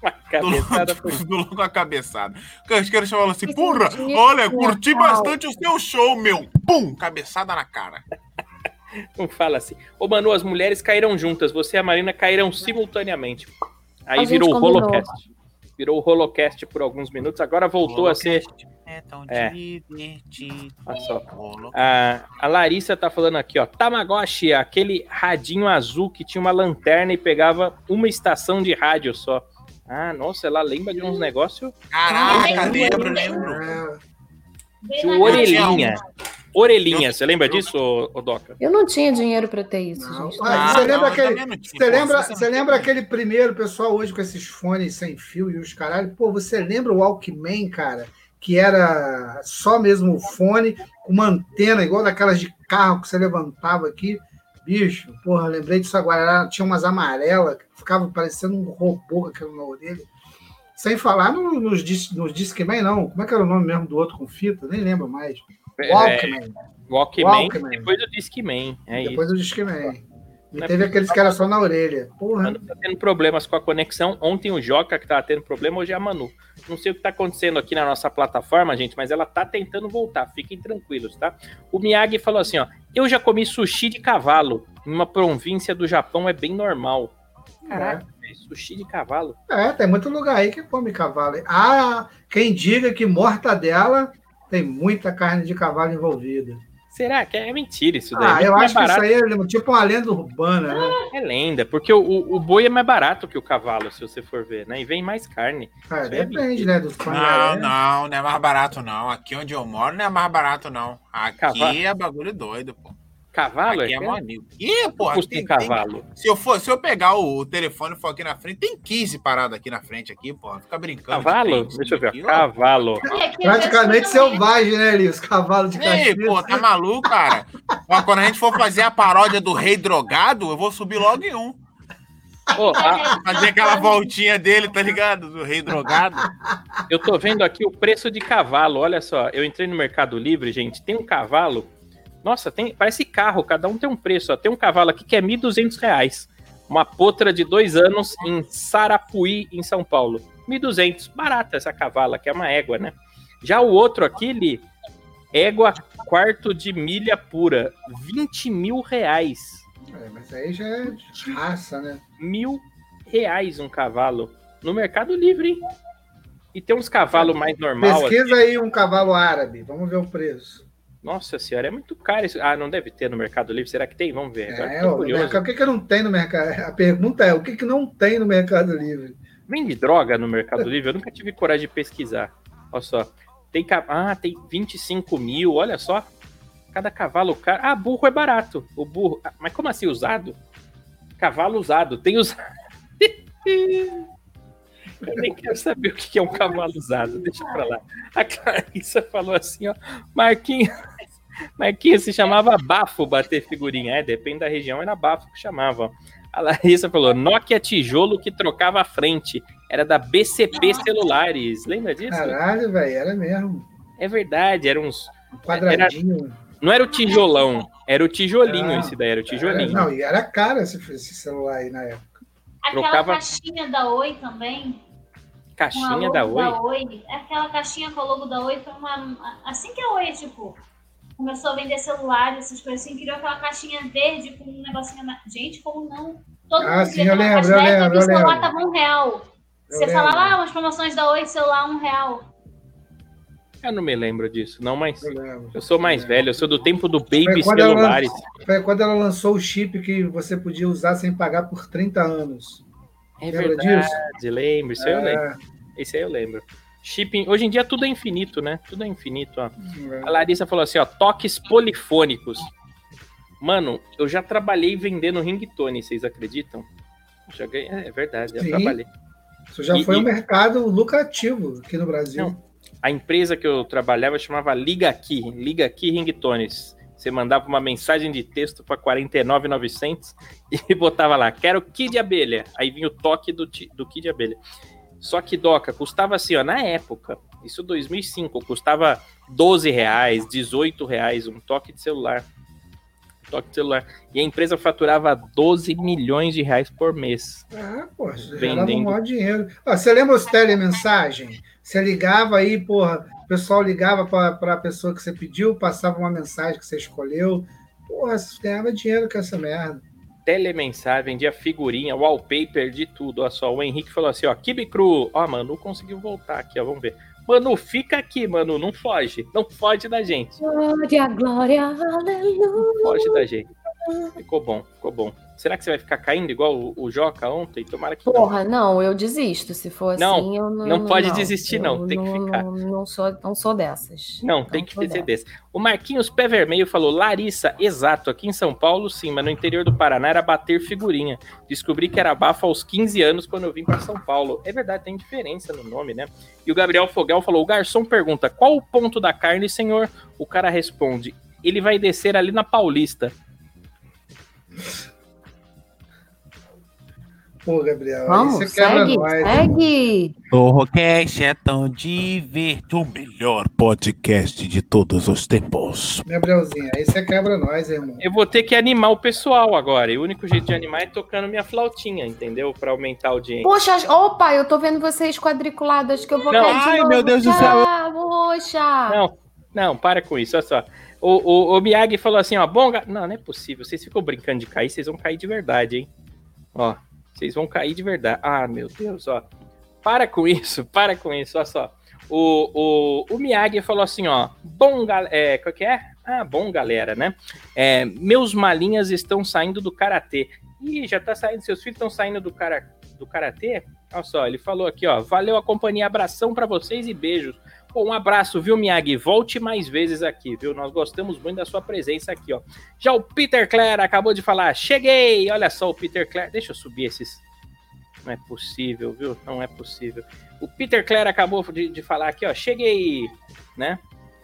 Uma Dou logo, cabeçada foi. dou logo uma cabeçada. Os caras falam assim, porra, dia olha, curti bastante o seu show, meu. Pum, cabeçada na cara. Não fala assim. Ô, Manu, as mulheres caíram juntas. Você e a Marina caíram simultaneamente. Aí A virou o combinou. Holocast. Virou o Holocast por alguns minutos. Agora voltou a ser. É tão É. divertido. Olha só. A, a Larissa tá falando aqui, ó. Tamagotchi, aquele radinho azul que tinha uma lanterna e pegava uma estação de rádio só. Ah, nossa, ela lembra de uns negócios Caraca, lembro, lembro. Veio de orelhinha. Orelhinha, você lembra disso, ô, ô Doca? Eu não tinha dinheiro pra ter isso, não. gente. Ah, Ah, você lembra não, aquele. Você lembra, você lembra aquele primeiro pessoal hoje com esses fones sem fio e os caralho? Pô, você lembra o Walkman, cara? Que era só mesmo o fone, com uma antena igual daquelas de carro que você levantava aqui. Bicho, porra, lembrei disso agora. Tinha umas amarelas que ficavam parecendo um robô com aquilo na orelha. Sem falar no- nos, dis- nos Discman, não. Como é que era o nome mesmo do outro com fita? Nem lembro mais. É, Walkman. Walkman, Walkman. depois do Discman. É isso. Depois do Discman. E Não é teve aqueles que era só na orelha. Porra. Tá tendo problemas com a conexão. Ontem o Joca que tava tendo problema, hoje é a Manu. Não sei o que tá acontecendo aqui na nossa plataforma, gente, mas ela tá tentando voltar. Fiquem tranquilos, tá? O Miyagi falou assim, ó. Eu já comi sushi de cavalo. Em uma província do Japão é bem normal. Caraca, sushi de cavalo. É, tem muito lugar aí que come cavalo. Ah, quem diga que mortadela tem muita carne de cavalo envolvida. Será que é mentira isso daí? Ah, Muito eu acho que isso barato aí é tipo uma lenda urbana, né? é lenda, porque o, o, boi é mais barato que o cavalo, se você for ver, né? E vem mais carne. É, é depende, né? Dos Não, pangaré. não, não é mais barato, não. Aqui onde eu moro não é mais barato, não. Aqui Cavalo. é bagulho doido, pô. Cavalo Aqui é, é é amigo. Ih, porra, custa tem, um tem- cavalo. se, eu for, se eu pegar o, telefone e for aqui na frente, tem 15 paradas aqui na frente, aqui, porra. Fica brincando. de Cavalo? trem, Deixa eu ver. aqui. Cavalo. Aqui, Praticamente também. selvagem, né, ali? Os cavalos de Ei, Caxias. pô, tá maluco, cara? Ó, quando a gente for fazer a paródia do Rei Drogado, eu vou subir logo em um. Ô, a- Fazer aquela voltinha dele, tá ligado? Do Rei Drogado. eu tô vendo aqui o preço de cavalo. Olha só, eu entrei no Mercado Livre, gente. Tem um cavalo. Nossa, tem, parece carro, cada um tem um preço. Ó. Tem um cavalo aqui que é 1.200 reais. Uma potra de dois anos em Sarapuí, em São Paulo. 1.200. Barata essa cavala, que é uma égua, né? Já o outro aqui, Li, égua quarto de milha pura. 20 mil reais. É, mas aí já é de raça, né? Mil reais um cavalo. No Mercado Livre, hein? E tem uns cavalos mais normal. Pesquisa aí um cavalo árabe, vamos ver o preço. Nossa senhora, é muito caro isso. Ah, não deve ter no Mercado Livre. Será que tem? Vamos ver. Agora É, curioso. mercado- o que, que não tem no mercado? A pergunta é: o que, que não tem no Mercado Livre? Vende droga no Mercado Livre? Eu nunca tive coragem de pesquisar. Olha só. Tem. Ah, tem 25 mil, olha só. Cada cavalo caro. Ah, burro é barato. O burro. Ah, Mas como assim usado? Cavalo usado. Tem usado. Eu nem quero saber o que é um cavalo usado. Deixa pra lá. A Clarissa falou assim, ó. Marquinhos. Marquinhos se chamava bafo bater figurinha. É, depende da região, era bafo que chamava. ó. A Larissa falou: Nokia tijolo que trocava a frente. Era da BCP Celulares. Lembra disso? Caralho, velho, era mesmo. É verdade, era uns. Um quadradinho. Não era o tijolão, era o tijolinho Ah, esse daí, era o Era- tijolinho. não, e era caro esse, esse celular aí na época. Aquela Trocava- caixinha da Oi também. Caixinha da Oi. Oi. Aquela caixinha com a logo da Oi foi uma. Assim que a Oi, tipo, começou a vender celulares, essas coisas assim, criou aquela caixinha verde com um negocinho. Na... Gente, como não? Todo Ah, mundo sim, queria eu aquela lembro, caixa eu verde, lembro, o celular lembro. tava um real. Eu Você lembro. falava, ah, umas promoções da Oi, celular um real. Eu não me lembro disso, não, mas Eu eu sou mais velho, eu sou do tempo do Baby ela Celulares. Foi quando ela lançou o chip que você podia usar sem pagar por 30 anos. É Lembra verdade, lembro, isso aí eu lembro. É, Esse aí eu lembro. Shipping, hoje em dia tudo é infinito, né? Tudo é infinito, ó. é. A Larissa falou assim, ó, toques polifônicos. Mano, eu já trabalhei vendendo ringtone, vocês acreditam? Já ganhei, é verdade, já Sim. trabalhei. Isso já E- foi e- um mercado lucrativo aqui no Brasil. Não. A empresa que eu trabalhava chamava Liga Aqui, Liga Aqui Ringtones. Você mandava uma mensagem de texto para 49,900 e botava lá, quero Kid de abelha. Aí vinha o toque do, do Kid de abelha. Só que, Doca, custava assim, ó, na época, isso 2005, custava 12 reais, 18 reais um toque de celular. Toque de celular. E a empresa faturava 12 milhões de reais por mês. Ah, pô, Vendendo. um maior dinheiro. Ó, você lembra os telemensagem? Você ligava aí, porra, o pessoal ligava para a pessoa que você pediu, passava uma mensagem que você escolheu. Porra, você ganhava dinheiro com essa merda. telemensagem, vendia figurinha, wallpaper, de tudo. Olha só, o Henrique falou assim, ó, Kibe Cru. Ó, Manu conseguiu voltar aqui, ó, vamos ver. Manu, fica aqui, Manu, não foge. Não foge da gente. Glória, glória, aleluia. Não foge da gente. Ficou bom, ficou bom. Será que você vai ficar caindo igual o, o Joca ontem? Tomara que não. Porra, não, eu desisto. Se for assim, Não, eu não. não pode desistir, não, tem que ficar. Não, não sou, não sou dessas. Não, tem que sou ser dessa. desse. O Marquinhos Pé Vermelho falou: Larissa, exato, aqui em São Paulo sim, mas no interior do Paraná era bater figurinha. Descobri que era bafo aos 15 anos quando eu vim para São Paulo. É verdade, tem diferença no nome, né? E o Gabriel Fogel falou: o garçom pergunta: qual o ponto da carne, senhor? O cara responde: ele vai descer ali na Paulista. Pô, Gabriel, aí Vamos, você quebra segue, nós. segue. Torrocast é tão divertido. O melhor podcast de todos os tempos. Gabrielzinho, aí você quebra nós, irmão. Eu vou ter que animar o pessoal agora. E o único jeito de animar é tocando minha flautinha, entendeu? Para aumentar a audiência. Poxa, opa, eu tô vendo vocês quadriculados, acho que eu vou Não. cair de Ai, novo. meu Deus do céu. Ah, poxa. Não, não, para com isso, olha só. O, o, o Miyagi falou assim, ó, bom, ga- não, não é possível, vocês ficam brincando de cair, vocês vão cair de verdade, hein? Ó, vocês vão cair de verdade. Ah, meu Deus, ó. Para com isso, para com isso, olha só. O, o, o Miyagi falou assim, ó, bom, gal- é, qual que é? Ah, bom, galera, né? É, meus malinhas estão saindo do karatê. Ih, já tá saindo, seus filhos estão saindo do, cara, do karatê? Olha só, ele falou aqui, ó, valeu a companhia, abração pra vocês e beijos. Um abraço, viu, Miyagi? Volte mais vezes aqui, viu? Nós gostamos muito da sua presença aqui, ó. Já o Peter Clare acabou de falar, cheguei! Olha só o Peter Clare. Deixa eu subir esses. Não é possível, viu? Não é possível. O Peter Clare acabou de, de falar aqui, ó. Cheguei, né?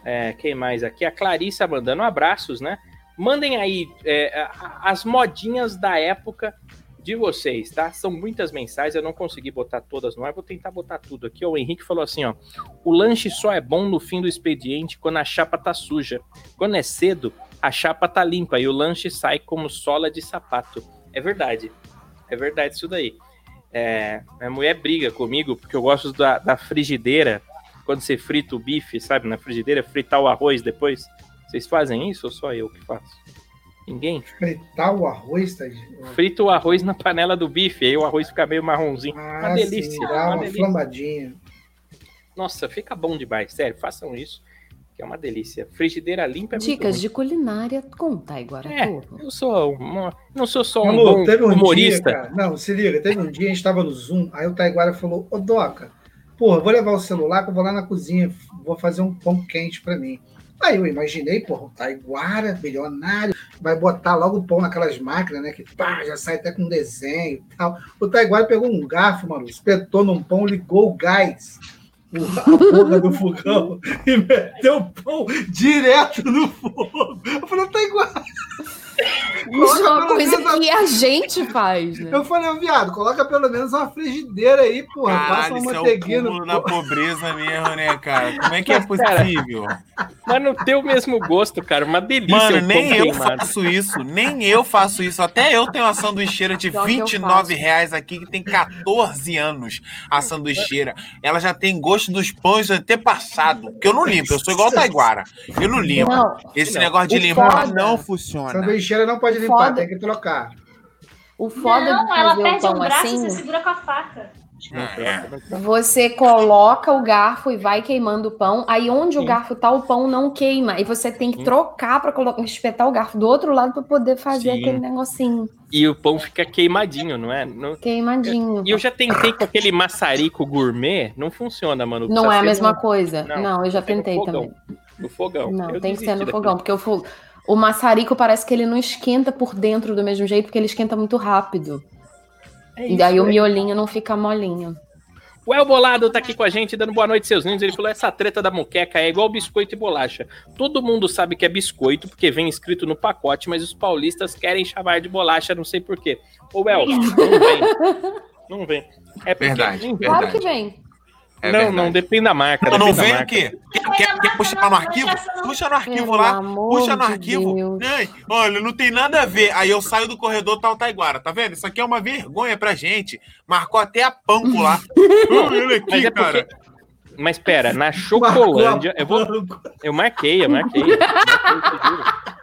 É, quem mais aqui? A Clarissa mandando abraços, né? Mandem aí é, as modinhas da época de vocês, tá? São muitas mensagens, eu não consegui botar todas no ar, vou tentar botar tudo aqui. O Henrique falou assim, ó. O lanche só é bom no fim do expediente quando a chapa tá suja. Quando é cedo, a chapa tá limpa e o lanche sai como sola de sapato. É verdade. É verdade isso daí. É, minha mulher briga comigo porque eu gosto da, da frigideira. Quando você frita o bife, sabe, na frigideira, fritar o arroz depois. Vocês fazem isso ou só eu que faço? Ninguém? Fritar o arroz, tá? Frita o arroz na panela do bife, aí o arroz fica meio marronzinho. Ah, uma delícia. sim, dá uma uma delícia. flambadinha. Nossa, fica bom demais. Sério, façam isso, que é uma delícia. Frigideira limpa é muito Dicas de culinária com Taiguara É, eu sou uma, não sou só um Amor, bom teve um humorista. dia, cara. Não, se liga, teve um dia, a gente tava no Zoom, aí o Taiguara falou, ô Doca, porra, vou levar o celular que eu vou lá na cozinha, vou fazer um pão quente pra mim. Aí eu imaginei, porra, o Taiguara, bilionário, vai botar logo o pão naquelas máquinas, né? Que pá, já sai até com desenho e tal. O Taiguara pegou um garfo, mano, espetou num pão, ligou o gás, a porra do fogão, e meteu o pão direto no fogo. Eu falei, Taiguara. Isso é uma coisa a- que a gente faz, né? Eu falei, viado, coloca pelo menos uma frigideira aí, porra. passa Caralho, uma isso é o manteiguinha no da pobreza mesmo, né, cara? Como é que é cara, possível? Mas não tem o mesmo gosto, cara. Uma delícia. Mano, nem eu queimado. faço isso, nem eu faço isso. Até eu tenho uma sanduicheira de Pior que eu 29 faço. reais aqui, que tem 14 anos a sanduicheira. Ela já tem gosto dos pães antepassado. Porque eu não limpo, eu sou igual o Taiguara. Eu não limpo. Não, Esse Não. negócio de limpar foda- não funciona. Sanduicheira não pode O limpar, foda- tem que trocar. o foda de Não, ela fazer o perde um pão braço e assim, você segura com a faca. É. você coloca o garfo e vai queimando o pão. Aí onde o Sim. garfo tá, o pão não queima. E você tem que Sim. trocar para espetar o garfo do outro lado para poder fazer Sim. aquele negocinho E o pão fica queimadinho, não é? Não- queimadinho. E eu já tentei com aquele maçarico gourmet, não funciona, mano. Não é a mesma no- coisa. Não, Não, eu já no tentei fogão. também. No fogão. Não, Eu tem que ser no fogão, porque o, fo- o maçarico parece que ele não esquenta por dentro do mesmo jeito, porque ele esquenta muito rápido. É e daí isso, o é. miolinho não fica molinho. O El Bolado tá aqui com a gente, dando boa noite, seus lindos. Ele falou: essa treta da muqueca é igual biscoito e bolacha. Todo mundo sabe que é biscoito, porque vem escrito no pacote, mas os paulistas querem chamar de bolacha, não sei porquê. Ô, El, não vem. Não vem. É porque- Verdade, Claro verdade. que vem. É não, verdade. não, depende da marca. Não, não vem o marca. quê? Quer, quer, quer puxar lá no arquivo? Puxa no arquivo Pelo lá. Puxa no arquivo. Ai, olha, não tem nada a ver. Aí eu saio do corredor, tá o Taiguara, tá vendo? Isso aqui é uma vergonha pra gente. Marcou até a panco lá. Olha ele Mas aqui, é cara. porque. Mas pera, na Chocolândia. Eu, vou, eu marquei, eu marquei. Eu marquei, eu.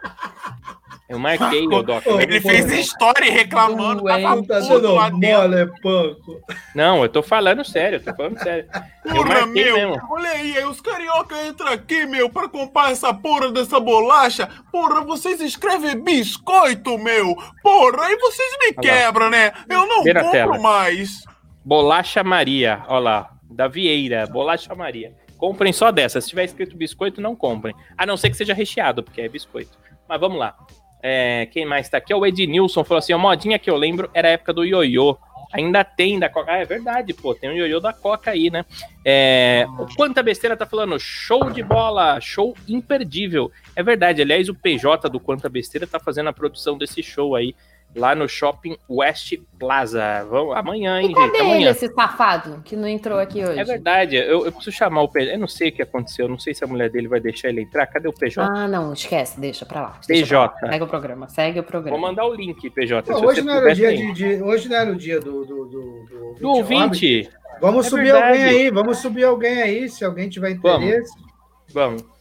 Eu marquei, ô Doc. Ele fez história reclamando. Tava Tá dando mole, panco. Não, eu tô falando sério, eu tô falando sério. Porra, meu, mesmo. olha aí, aí os carioca entram aqui, meu, pra comprar essa porra dessa bolacha. Porra, vocês escrevem biscoito, meu. Porra, aí vocês me Olha quebram, né? Eu não Vê na compro tela. mais. Bolacha Maria, ó lá, da Vieira, Bolacha Maria. Comprem só dessa. Se tiver escrito biscoito, não comprem. A não ser que seja recheado, porque é biscoito. Mas vamos lá. É, quem mais tá aqui? É o Ednilson falou assim: a modinha que eu lembro era a época do ioiô. Ainda tem da Coca. Ah, é verdade, pô. Tem o ioiô da Coca aí, né? É, o Quanta Besteira tá falando, show de bola, show imperdível. É verdade, aliás, o PJ do Quanta Besteira tá fazendo a produção desse show aí, lá no Shopping West Plaza. Vamos, amanhã, hein, E cadê gente? ele, Amanhã. esse safado, que não entrou aqui hoje? É verdade, eu, eu preciso chamar o PJ. Eu não sei o que aconteceu, não sei se a mulher dele vai deixar ele entrar. Cadê o PJ? Ah, não, esquece, deixa pra lá. PJ. pra lá. Segue o programa, segue o programa. Vou mandar o link, PJ. Se hoje não era o dia de, de- Hoje não era o dia do, do, do, do, Do ouvinte ouvinte. Vamos É subir verdade. alguém aí, vamos subir alguém aí, se alguém tiver interesse. Vamos. Vamos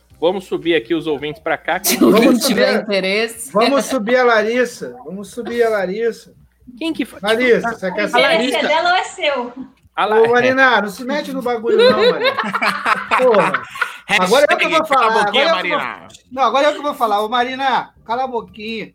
subir aqui os ouvintes pra cá. Se Vamos tiver subir. interesse. Vamos subir a Larissa. Vamos subir a Larissa. Quem que faz? Larissa, você quer interesse saber? é dela ou é seu? Ah Ô, Marina, não se mete no bagulho, não, Marina. Porra. Agora eu que vou falar, agora eu que vou-. Não, agora eu que vou falar. Ô, Marina, cala a boquinha.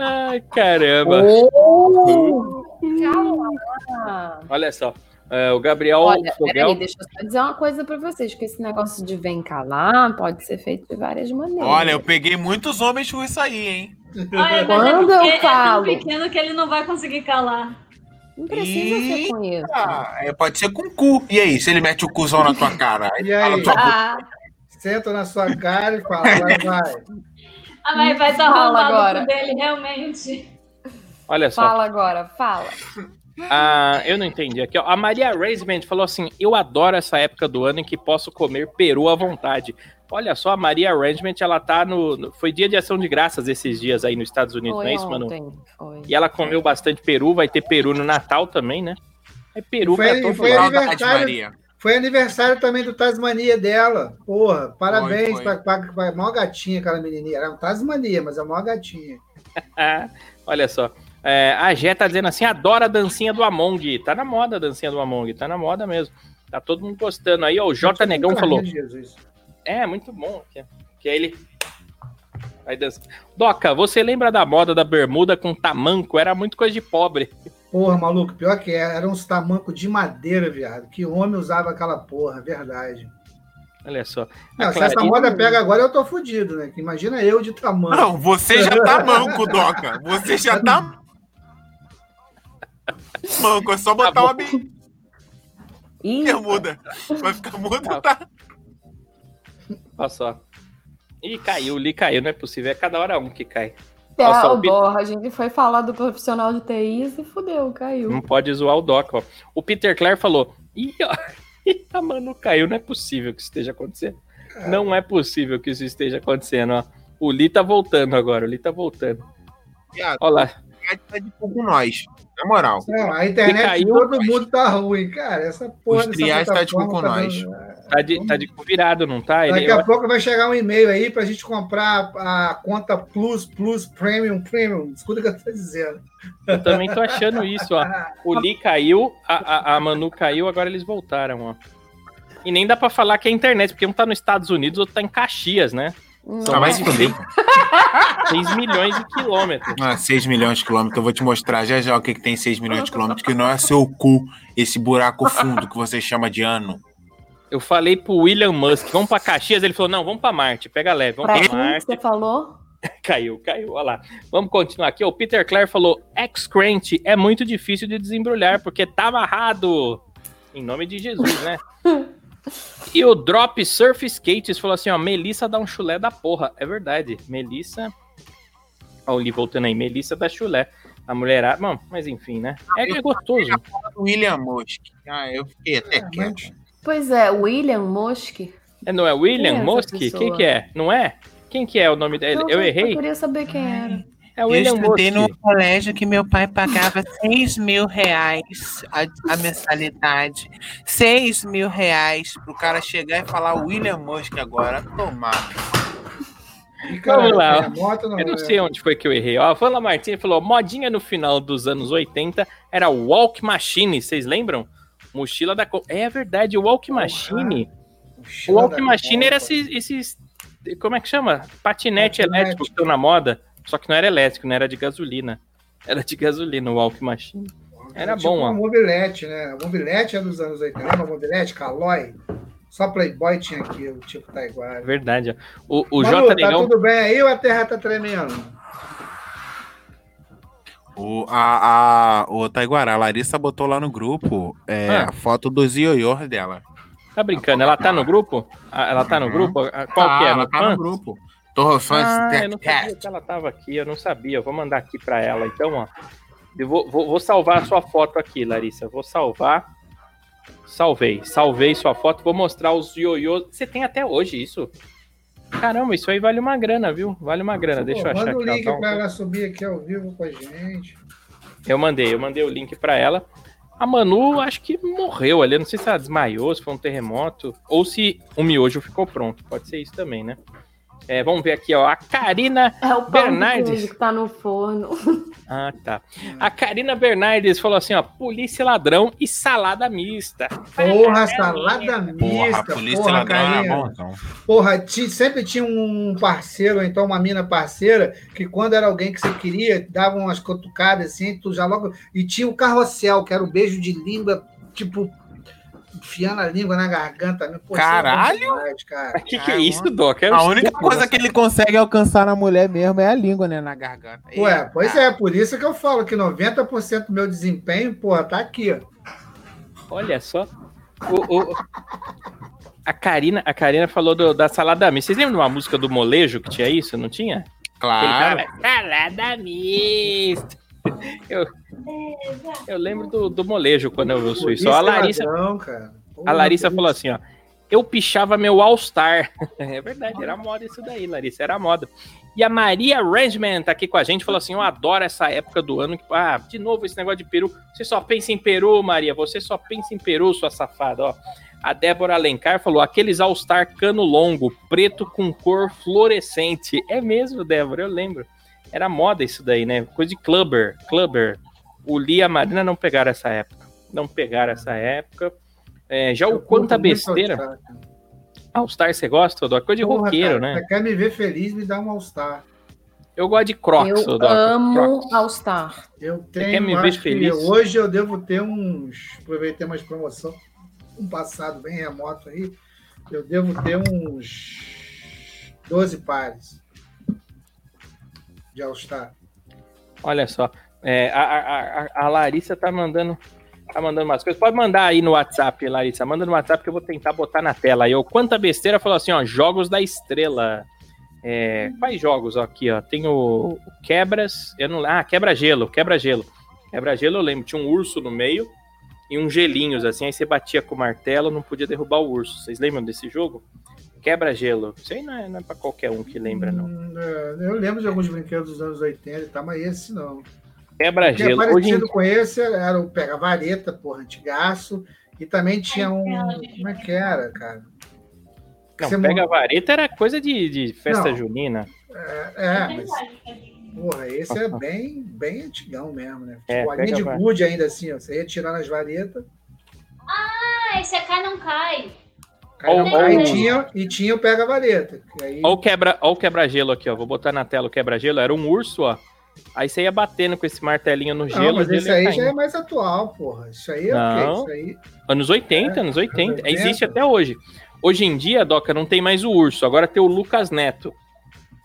Ai, caramba. Oh! Calma. Olha só. É, o Gabriel Olha, Fogel. peraí, deixa eu só dizer uma coisa pra vocês, que esse negócio de vem calar pode ser feito de várias maneiras. Olha, eu peguei muitos homens com isso aí, hein? Olha, Quando é eu é falo- tão pequeno que ele não vai conseguir calar. Não precisa ser com isso. Ah, é, pode ser com cu. E aí, se ele mete o cuzão na tua cara? E fala aí? tua. Ah, Senta na sua cara e fala, vai, vai. Ah, mas vai estar Fala arrombado agora. dele, realmente. Olha só. fala agora, fala. Ah, eu não entendi. Aqui, ó, a Maria Raisement falou assim: Eu adoro essa época do ano em que posso comer peru à vontade. Olha só, a Maria Arrangement, ela tá no, no- Foi dia de ação de graças esses dias aí nos Estados Unidos, Foi não é isso, mano? ontem, foi. E ela comeu bastante peru, vai ter peru no Natal também, né? É peru Foi- pra todo foi lado. Aniversário. Maria. Foi aniversário também do Tasmania dela. Porra, parabéns foi. pra, pra, pra maior gatinha, aquela menininha. Era um Tasmania, mas é a maior gatinha. Olha só. É, a Jé tá dizendo assim: adora a dancinha do Among. Tá na moda a dancinha do Among, tá na moda mesmo. Tá todo mundo gostando aí, ó. O J Negão falou: Jesus. É, muito bom. Que, que aí ele. Vai dançar. Doca, você lembra da moda da bermuda com tamanco? Era muito coisa de pobre. Porra, maluco, pior que era, eram uns tamancos de madeira, viado. Que homem usava aquela porra, verdade. Olha só. Não, se essa moda pega agora, eu tô fudido, né? Que Imagina eu de tamanho. Não, você já tá manco, Doca. Você já tá manco. É só botar Tá uma bom. Ih, bermuda. Vai ficar muda, tá? Olha só. Ih, caiu, o Li caiu, não é possível. É cada hora um que cai. Só, é, o porra, a gente foi falar do profissional de TI e fudeu, caiu. Não pode zoar o Doca, ó. O Peter Clare falou: Ih, ó, a Manu caiu. Não é possível que isso esteja acontecendo. Não é possível que isso esteja acontecendo, ó. O Li tá voltando agora, o Li tá voltando. Olha lá. Tá de cu com nós. Na moral. Não, a internet caiu, todo mundo tá ruim, cara. Essa porra Os triais tá de cu com tá nós. dando- Tá de, tá de cu virado, não tá? Ele, Daqui a pouco vai chegar um e-mail aí pra gente comprar a conta Plus, Plus, Premium, Premium. Escuta o que eu tô dizendo. eu também tô achando isso, ó. O Li caiu, a, a, a Manu caiu, agora eles voltaram, ó. E nem dá pra falar que é internet, porque um tá nos Estados Unidos, outro tá em Caxias, né? São mais de fuder. 6 milhões de quilômetros. Ah, 6 milhões de quilômetros. Eu vou te mostrar já já o que, que tem 6 milhões de quilômetros, que não é seu cu, esse buraco fundo que você chama de ano. Eu falei pro William Musk, vamos pra Caxias, ele falou, não, vamos pra Marte, pega leve, vamos Pra pra Marte. você falou? Caiu, caiu, olha lá. Vamos continuar aqui. O Peter Clare falou: Excrant é muito difícil de desembrulhar porque tá amarrado. Em nome de Jesus, né? e o Drop Surf Skates falou assim: ó, Melissa dá um chulé da porra. É verdade. Melissa. Ó, o Lee voltando aí. Melissa dá chulé. A mulherada. Bom, mas enfim, né? É que é gostoso. William Musk. Ah, eu fiquei até Ah, quieto. Pois é, William Musk. É, não é William Quem é pessoa? Quem que é? Não é? Quem que é o nome dele? Não, Eu errei? Eu queria saber quem era. É o William Musk. colégio que meu pai pagava 6 mil reais a, a mensalidade. 6 mil reais pro cara chegar e falar William Musk agora. Tomar. E, cara, Vamos lá. é moto, não, Eu não é- sei onde foi que eu errei. Ó, a Fala Martins falou: modinha no final dos anos 80 era Walk Machine. Vocês lembram? Mochila da. Co- É verdade, o Walk Machine. Walk Machine era esses. Como é que chama? Patinete, Patinete. elétrico que estão na moda. Só que não era elétrico, não era de gasolina. Era de gasolina o Walk Machine. Era tipo bom, ó. uma mobilete, né? A mobilete é dos anos 80. Lembra mobilete? Calói? Só Playboy tinha aqui, o tipo Taiguara. verdade. ó. O, o Manu, J tá Negão. tudo bem aí ou a terra tá tremendo? O, a, a, o Taiguara, a Larissa botou lá no grupo é, Ah. a foto dos ioiôs dela. Tá brincando? Ela tá no grupo? Ah, Ela tá no Uhum. grupo? Ah, Qual Ah, que é? ela No tá no grupo. Ah, eu não sabia que ela tava aqui, eu não sabia. Eu vou mandar aqui pra ela. Então, ó. Eu vou, vou, vou salvar a sua foto aqui, Larissa. Vou salvar. Salvei. Salvei sua foto. Vou mostrar os ioiôs. Você tem até hoje isso? Caramba, isso aí vale uma grana, viu? Vale uma grana. Deixa eu Pô, achar Manda o aqui. ó, link tá um- pra ela subir aqui ao vivo com a gente. Eu mandei, eu mandei o link pra ela. A Manu, acho que morreu ali. Eu não sei se ela desmaiou, se foi um terremoto, ou se o miojo ficou pronto. Pode ser isso também, né? É, vamos ver aqui, ó. A Karina É o Bernardes. que tá no forno. Ah, tá. A Karina Bernardes falou assim, ó, polícia ladrão e salada mista. Porra, salada mista. Porra, a polícia porra, ladrão era carinha. bom, então. Porra, ti- sempre tinha um parceiro, ou então uma mina parceira, que quando era alguém que você queria, dava umas cutucadas assim, tu já logo. E tinha o carrossel, que era o beijo de língua, tipo, enfiando a língua na garganta. Pô, isso era bom Caralho! demais, cara. O que, que é isso, Doc? Eu A única coisa que ele consegue alcançar na mulher mesmo é a língua, né? Na garganta. Ué, pois é, por isso que eu falo que 90% do meu desempenho, porra, tá aqui, ó. Olha só. O, o- A Karina, a Karina falou do- da salada mista. Vocês lembram de uma música do molejo que tinha isso? Não tinha? Claro. salada mista. Eu. Eu lembro do, do molejo quando eu vi o Suíço. Polícia Ó, A Larissa, ladrão, cara. A Larissa falou assim, ó. Eu pichava meu All-Star. É verdade, era moda isso daí, Larissa, era moda. E a Maria Regiment tá aqui com a gente, falou assim: Eu adoro essa época do ano. Ah, de novo esse negócio de Peru. Você só pensa em Peru, Maria. Você só pensa em Peru, sua safada, ó. A Débora Alencar falou: aqueles All-Star cano longo, preto com cor fluorescente. É mesmo, Débora, eu lembro. Era moda isso daí, né? Coisa de clubber. Clubber. O Lia e a Marina não pegaram essa época. Não pegaram essa época. É, já o Eu quanta curto muito besteira. All-Star. All-Star você gosta, Dó? Coisa de Porra, roqueiro, cara, né? Você quer me ver feliz, me dá um All-Star. Eu gosto de Crocs, Eu amo Crocs. All Star. Eu quer tenho, me ver feliz? hoje eu devo ter uns, aproveitei umas promoção, um passado bem remoto aí, eu devo ter uns 12 pares de All-Star. Olha só. É, a, a, a- a Larissa tá mandando, tá mandando umas coisas. Pode mandar aí no WhatsApp, Larissa. Manda no WhatsApp que eu vou tentar botar na tela. Aí quanta besteira, falou assim, ó, jogos da estrela. É, quais jogos ó, aqui, ó? Tem o, Quebras, eu não Ah, Quebra-Gelo, Quebra-Gelo. Quebra-Gelo eu lembro, tinha um urso no meio e uns gelinhos, assim, aí você batia com o martelo, não podia derrubar o urso. Vocês lembram desse jogo? Quebra-Gelo. Isso aí não é, não é pra qualquer um que lembra, não. Hum, é, eu lembro de alguns brinquedos dos anos 80 e tal, mas esse não. O que é Quebra-Gelo. Em parecido com esse era o pega-vareta, porra, antigaço, e também tinha um... Como é que era, cara? Não, Você pega vareta era coisa de, de festa Não. junina. É, é, mas verdade, tadinho. Porra, esse é bem, bem antigão mesmo, né? É, Tipo, a linha pega de gude ainda assim, ó. Você ia tirando as varetas, Ah, esse é cai não cai. cai Ou- não cai, ou- e, tinha, e tinha o pega-vareta. que Aí, Olha o quebra, o quebra-gelo aqui, ó. Vou botar na tela o quebra-gelo. Era um urso, ó. Aí você ia batendo com esse martelinho no não, gelo. mas o gelo esse ia aí já é mais atual, porra. Isso aí é Não. o quê? Isso aí. Anos 80, É, anos 80. anos 80. Existe até hoje. Hoje em dia, Doca, não tem mais o urso. Agora tem o Lucas Neto.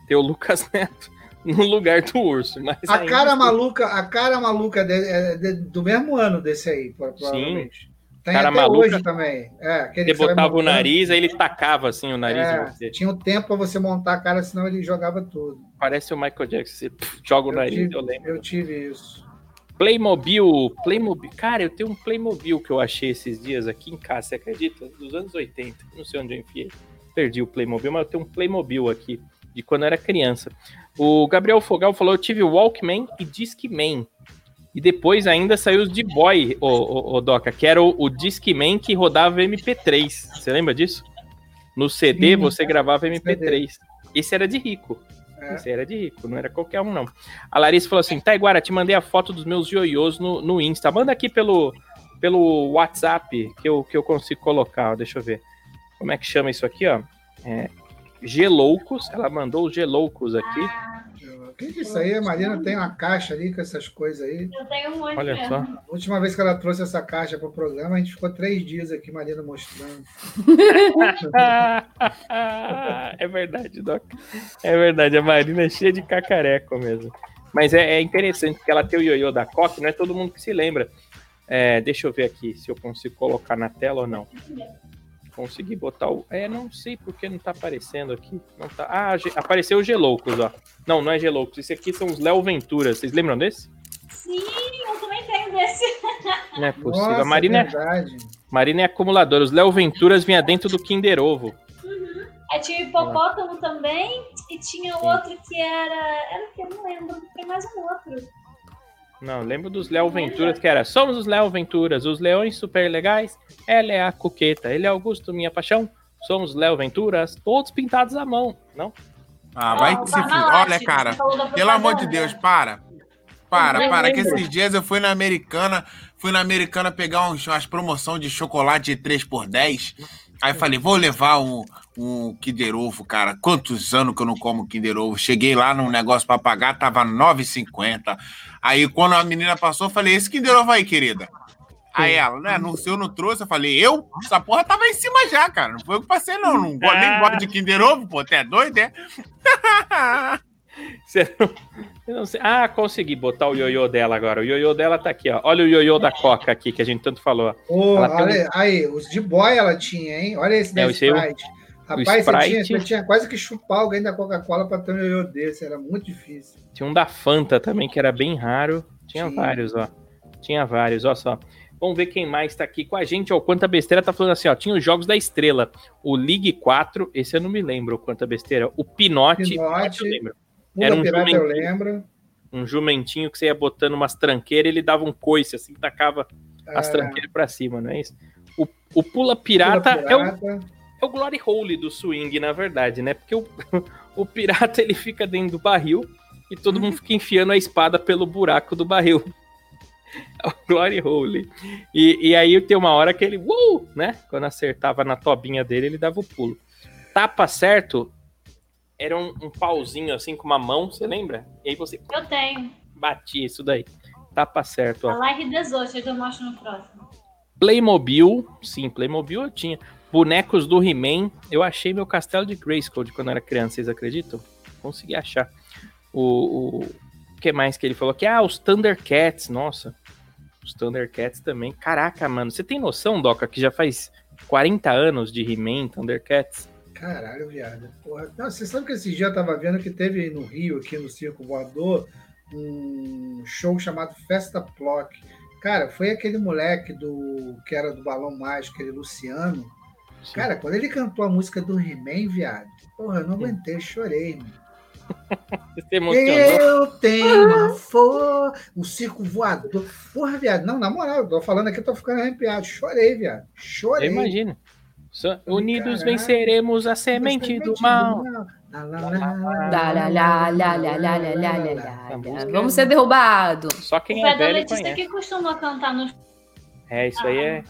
Tem o Lucas Neto no lugar do urso. Mas A cara assim- maluca, a cara maluca de- é de- do mesmo ano desse aí, pro- provavelmente. Tem Cara hoje também. É, Você botava o nariz, aí ele tacava assim o nariz em É, você. tinha um tempo pra você montar a cara, senão ele jogava tudo. Parece o Michael Jackson. Você joga o Eu nariz, tive, eu lembro. eu tive isso. Playmobil, Playmobil. Cara, eu tenho um Playmobil que eu achei esses dias aqui em casa, você acredita? Dos anos 80. Não sei onde eu enfiei. Perdi o Playmobil, mas eu tenho um Playmobil aqui, de quando eu era criança. O Gabriel Fogal falou: eu tive Walkman e Discman. E depois ainda saiu os de boy, o, o, o Doca, que era o, o Discman que rodava MP3. Você lembra disso? No CD Sim, você gravava MP3. Esse era de rico. É. Esse era de rico, não era qualquer um, não. A Larissa falou assim: Taiguara, te mandei a foto dos meus ioiôs no, no Insta. Manda aqui pelo, pelo WhatsApp que eu, que eu consigo colocar. ó. Deixa eu ver. Como é que chama isso aqui, ó? É, Geloucos. Ela mandou os Geloucos aqui. O que que é isso aí? A Marina tem uma caixa ali com essas coisas aí. Eu tenho um monte Olha mesmo. só. A última vez que ela trouxe essa caixa para o programa, a gente ficou três dias aqui, Marina mostrando. é verdade, Doc. É verdade, a Marina é cheia de cacareco mesmo. Mas é, é interessante, porque ela tem o ioiô da Coque, não é todo mundo que se lembra. É, deixa eu ver aqui se eu consigo colocar na tela ou não. Consegui botar o. É, não sei porque não tá aparecendo aqui. Não tá... Ah, ge- apareceu o Geloucos, ó. Não, não é Geloucos. Esse aqui são os Léo Venturas. Vocês lembram desse? Sim, eu também tenho desse. Não é possível. Nossa, a Marina, é, verdade. Marina é acumuladora. Os Léo Venturas vinha dentro do Kinder Ovo. Aí tinha o hipopótamo também, e tinha outro que era. Era o que? Eu não lembro. Tem mais um outro. Não, lembro dos Léo Venturas, que era Somos os Léo Venturas, os leões super legais. Ela é a coqueta, ele é Augusto, minha paixão. Somos Léo Venturas, todos pintados à mão. Não? Ah, vai que se. Olha, cara, pelo amor de. Deus, para. Para, para, que esses dias eu fui na Americana, fui na Americana pegar uns, umas promoção de chocolate de 3 por 10 Aí falei, vou levar um, um Kinder Ovo, cara. Quantos anos que eu não como Kinder Ovo? Cheguei lá num negócio pra pagar, tava 9,50. Aí quando a menina passou, eu falei, esse Kinder Ovo aí, querida. Aí ela, né, no seu não trouxe, eu falei, eu? Essa porra tava em cima já, cara. Não foi eu que passei, não. Não gosto, nem gosto de Kinder Ovo, pô, até é doido, é? Você não, eu não sei. Ah, consegui botar o ioiô dela agora. O ioiô dela tá aqui, ó. Olha o ioiô da Coca aqui, que a gente tanto falou. Tem olha, aí, os de boy ela tinha, hein? Olha esse da É, o- Sprite. Rapaz, você, Sprite- tinha, você tinha quase que chupar alguém da Coca-Cola pra ter um ioiô desse. Era muito difícil. Tinha um da Fanta também, que era bem raro. Tinha Tinha. vários, ó. Tinha vários, ó só. Vamos ver quem mais tá aqui com a gente. Ó, o Quanta Besteira tá falando assim, ó. Tinha os Jogos da Estrela. O League 4, esse eu não me lembro, o Quanta Besteira. O Pinote, Pinote, eu lembro. Era um Pirata, eu jumentinho. lembro. Um jumentinho que você ia botando umas tranqueiras, ele dava um coice, assim, tacava as É, tranqueiras pra cima, não é isso? O, o Pula Pirata, Pula É, o, Pirata. é o Glory Hole do swing, na verdade, né? Porque o, o pirata ele fica dentro do barril e todo mundo fica enfiando a espada pelo buraco do barril. É o Glory Hole. E, e aí tem uma hora que ele, uh, né? Quando acertava na tobinha dele, ele dava o pulo. Tapa certo era um, um pauzinho assim com uma mão, você lembra? E aí você Eu tenho. batia isso daí. Tapa certo, ó. A Live 18, eu mostro no próximo. Playmobil, sim, Playmobil eu tinha. Bonecos do He-Man, eu achei meu castelo de Grayskull de quando eu era criança, vocês acreditam? Consegui achar. O, o que mais que ele falou? Que ah, os Thundercats, nossa. Os Thundercats também. Caraca, mano, você tem noção, Doca, que já faz 40 anos de He-Man, Thundercats? Caralho, viado. Porra. Não, você sabe que esse dia eu tava vendo que teve no Rio, aqui no Circo Voador, um show chamado Festa Plock. Cara, foi aquele moleque do que era do Balão Mágico, aquele Luciano. Cara, quando ele cantou a música do He-Man, viado, porra, eu não aguentei, chorei, mano. Eu tenho uma for... um circo voador. Porra, viado. Não, na moral, eu tô falando aqui, eu tô ficando arrepiado. Chorei, viado. Eu Chorei. imagino. Unidos venceremos a semente do mal. Vamos ser derrubados. Só quem é velho conhece. que costuma cantar nos... É, isso aí é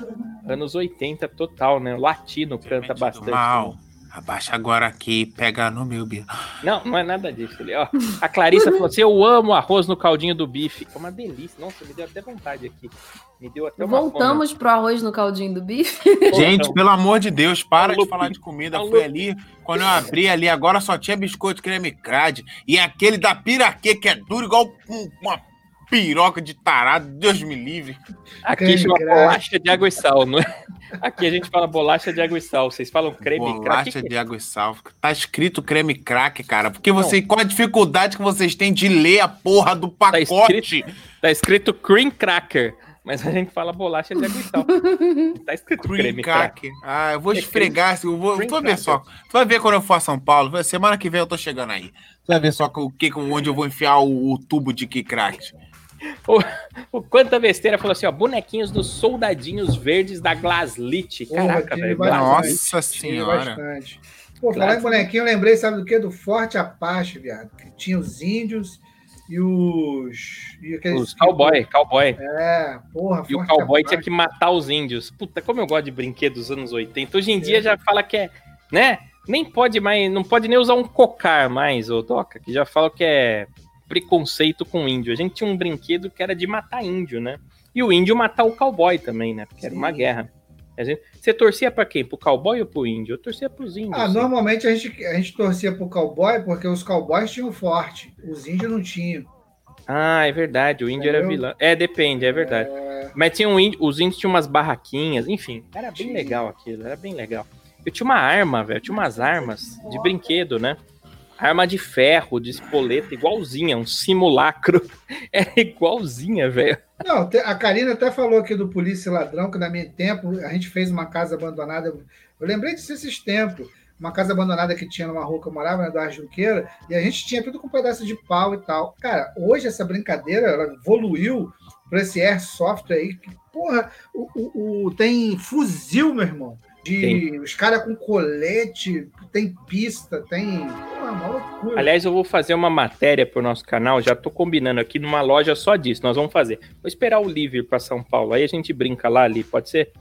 anos 80 total, né? O latino canta bastante. Mal. Abaixa agora aqui, pega no meu bico. Não, não é nada disso. Ele, ó, a Clarissa falou assim: Eu amo arroz no caldinho do bife. É uma delícia. Nossa, me deu até vontade aqui. Me deu até uma Voltamos pro arroz no caldinho do bife. fome. Gente, pelo amor de Deus, para de Alô, falar de comida. Alô, Fui Pi. ali, quando eu abri ali, agora só tinha biscoito creme crade. E aquele da piraquê, que é duro igual um- uma piroca de tarado. Deus me livre. Aqui Creme chama crack. bolacha de água e sal, não é? Aqui a gente fala bolacha de água e sal. Vocês falam creme crack? Bolacha de água e sal. Tá escrito creme crack, cara. Porque você, qual a dificuldade que vocês têm de ler a porra do Tá pacote? escrito, tá escrito cream cracker. Mas a gente fala bolacha de água e sal. Tá escrito Cream creme crack. crack. Ah, eu vou É esfregar. Eu vou, tu vai ver só. Tu vai ver quando eu for a São Paulo. Semana que vem eu tô chegando aí. Tu vai ver só o que, onde eu vou enfiar o, o tubo de que crack. O Quanta Besteira falou assim: ó, bonequinhos dos soldadinhos verdes da Glaslit. Caraca, velho. Nossa senhora. bastante. Pô, falar em bonequinho, eu lembrei, sabe do quê? Do Forte Apache, viado. Que tinha os índios e os. E aqueles Os cowboy, cowboy. É, porra, E o cowboy Apache. tinha que matar os índios. Puta, como eu gosto de brinquedos dos anos 80. Hoje em dia já fala que é, né? Nem pode mais, não pode nem usar um cocar mais, ô Doca, que já fala que é preconceito com índio. A gente tinha um brinquedo que era de matar índio, né? E o índio matar o cowboy também, né? Porque era uma Sim. guerra. Gente- Você torcia pra quem? Pro cowboy ou pro índio? Eu torcia pros índios. Ah, sim. normalmente a gente, a gente torcia pro cowboy porque os cowboys tinham forte, os índios não tinham. Ah, é verdade. O índio era Entendeu? vilão. É, depende, é verdade. Mas tinha um índio, os índios tinham umas barraquinhas, enfim, era bem legal aquilo, era bem legal. Eu tinha uma arma, velho, tinha umas armas de brinquedo, né? Arma de ferro, de espoleta, igualzinha, um simulacro. Era igualzinha, velho. Não, a Karina até falou aqui do Polícia Ladrão, que na minha tempo a gente fez uma casa abandonada. Eu lembrei disso esses tempos. Uma casa abandonada que tinha numa rua que eu morava, né, do Junqueira, e a gente tinha tudo com um pedaço de pau e tal. Cara, hoje essa brincadeira ela evoluiu para esse airsoft aí, que, porra, o, o- o- tem fuzil, meu irmão. De, Tem. Os caras com colete, tem pista, tem. Porra, uma loucura. Aliás, eu vou fazer uma matéria pro nosso canal, já tô combinando aqui numa loja só disso, nós vamos fazer. Vou esperar o livre ir pra São Paulo, aí a gente brinca lá ali, pode ser?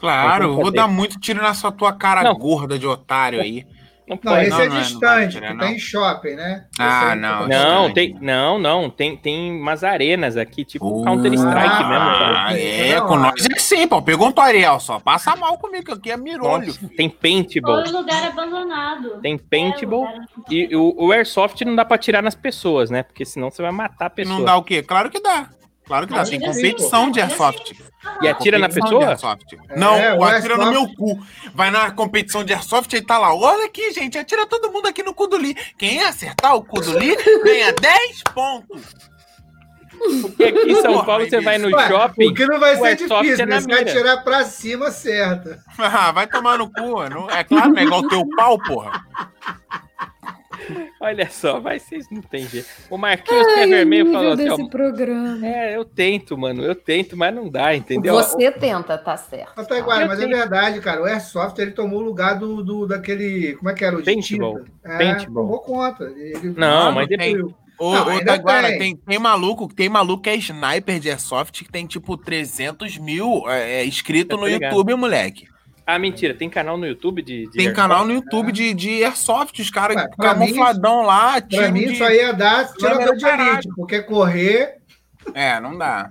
Claro, eu vou dar muito tiro nessa tua cara Não. gorda de otário aí. Não Não, pode. esse não, é não é- não distante, não. tem shopping, né? Ah, aí não, Não, tem, não, não, tem, tem umas arenas aqui, tipo Counter-Strike mesmo, cara. Ah, é, com nós é assim, pô. Pegou um tutorial só. Passa mal comigo, que aqui é mirolho. Nossa, tem paintball, Todo lugar abandonado. tem É, paintball lugar- e o, o airsoft não dá pra tirar nas pessoas, né? Porque senão você vai matar a E pessoa. não dá o quê? Claro que dá. Claro que dá. Tem competição de airsoft. E atira na pessoa? É, Não, o atira no meu cu. Vai na competição de airsoft e tá lá. Olha aqui, gente. Atira todo mundo aqui no cu do Lee. Quem acertar o cu do Lee ganha 10 pontos. Porque aqui em São Porra, Paulo você vai no Ué, shopping. O que não vai ser airsoft difícil, é né? vai tirar pra cima certa. Ah, vai tomar no cu. Não, é claro, não é igual o teu pau, porra. Olha só, mas vocês não tem jeito. O Marquinhos Ai, o Vermelho falou assim: desse ó, programa. É, eu tento, mano, eu tento, mas não dá, entendeu? Você tenta, tá certo. Mas, tá igual, mas é verdade, cara. O Airsoft ele tomou o lugar do, do daquele. Como é que era? O Paintball. É, Paintball. tomou conta. Ele, Não, mas tem- depois- Ô, Não, ô Taguara, tem. tem, tem maluco, tem maluco que é sniper de Airsoft que tem tipo 300 mil é, é, inscritos tô no ligado. YouTube, moleque. Ah, mentira, tem canal no YouTube de. de Tem airsoft? canal no YouTube de, de Airsoft, os caras mim, camufladão lá, Pra mim, de... isso aí ia dar tirador de elite, porque correr, É, não dá.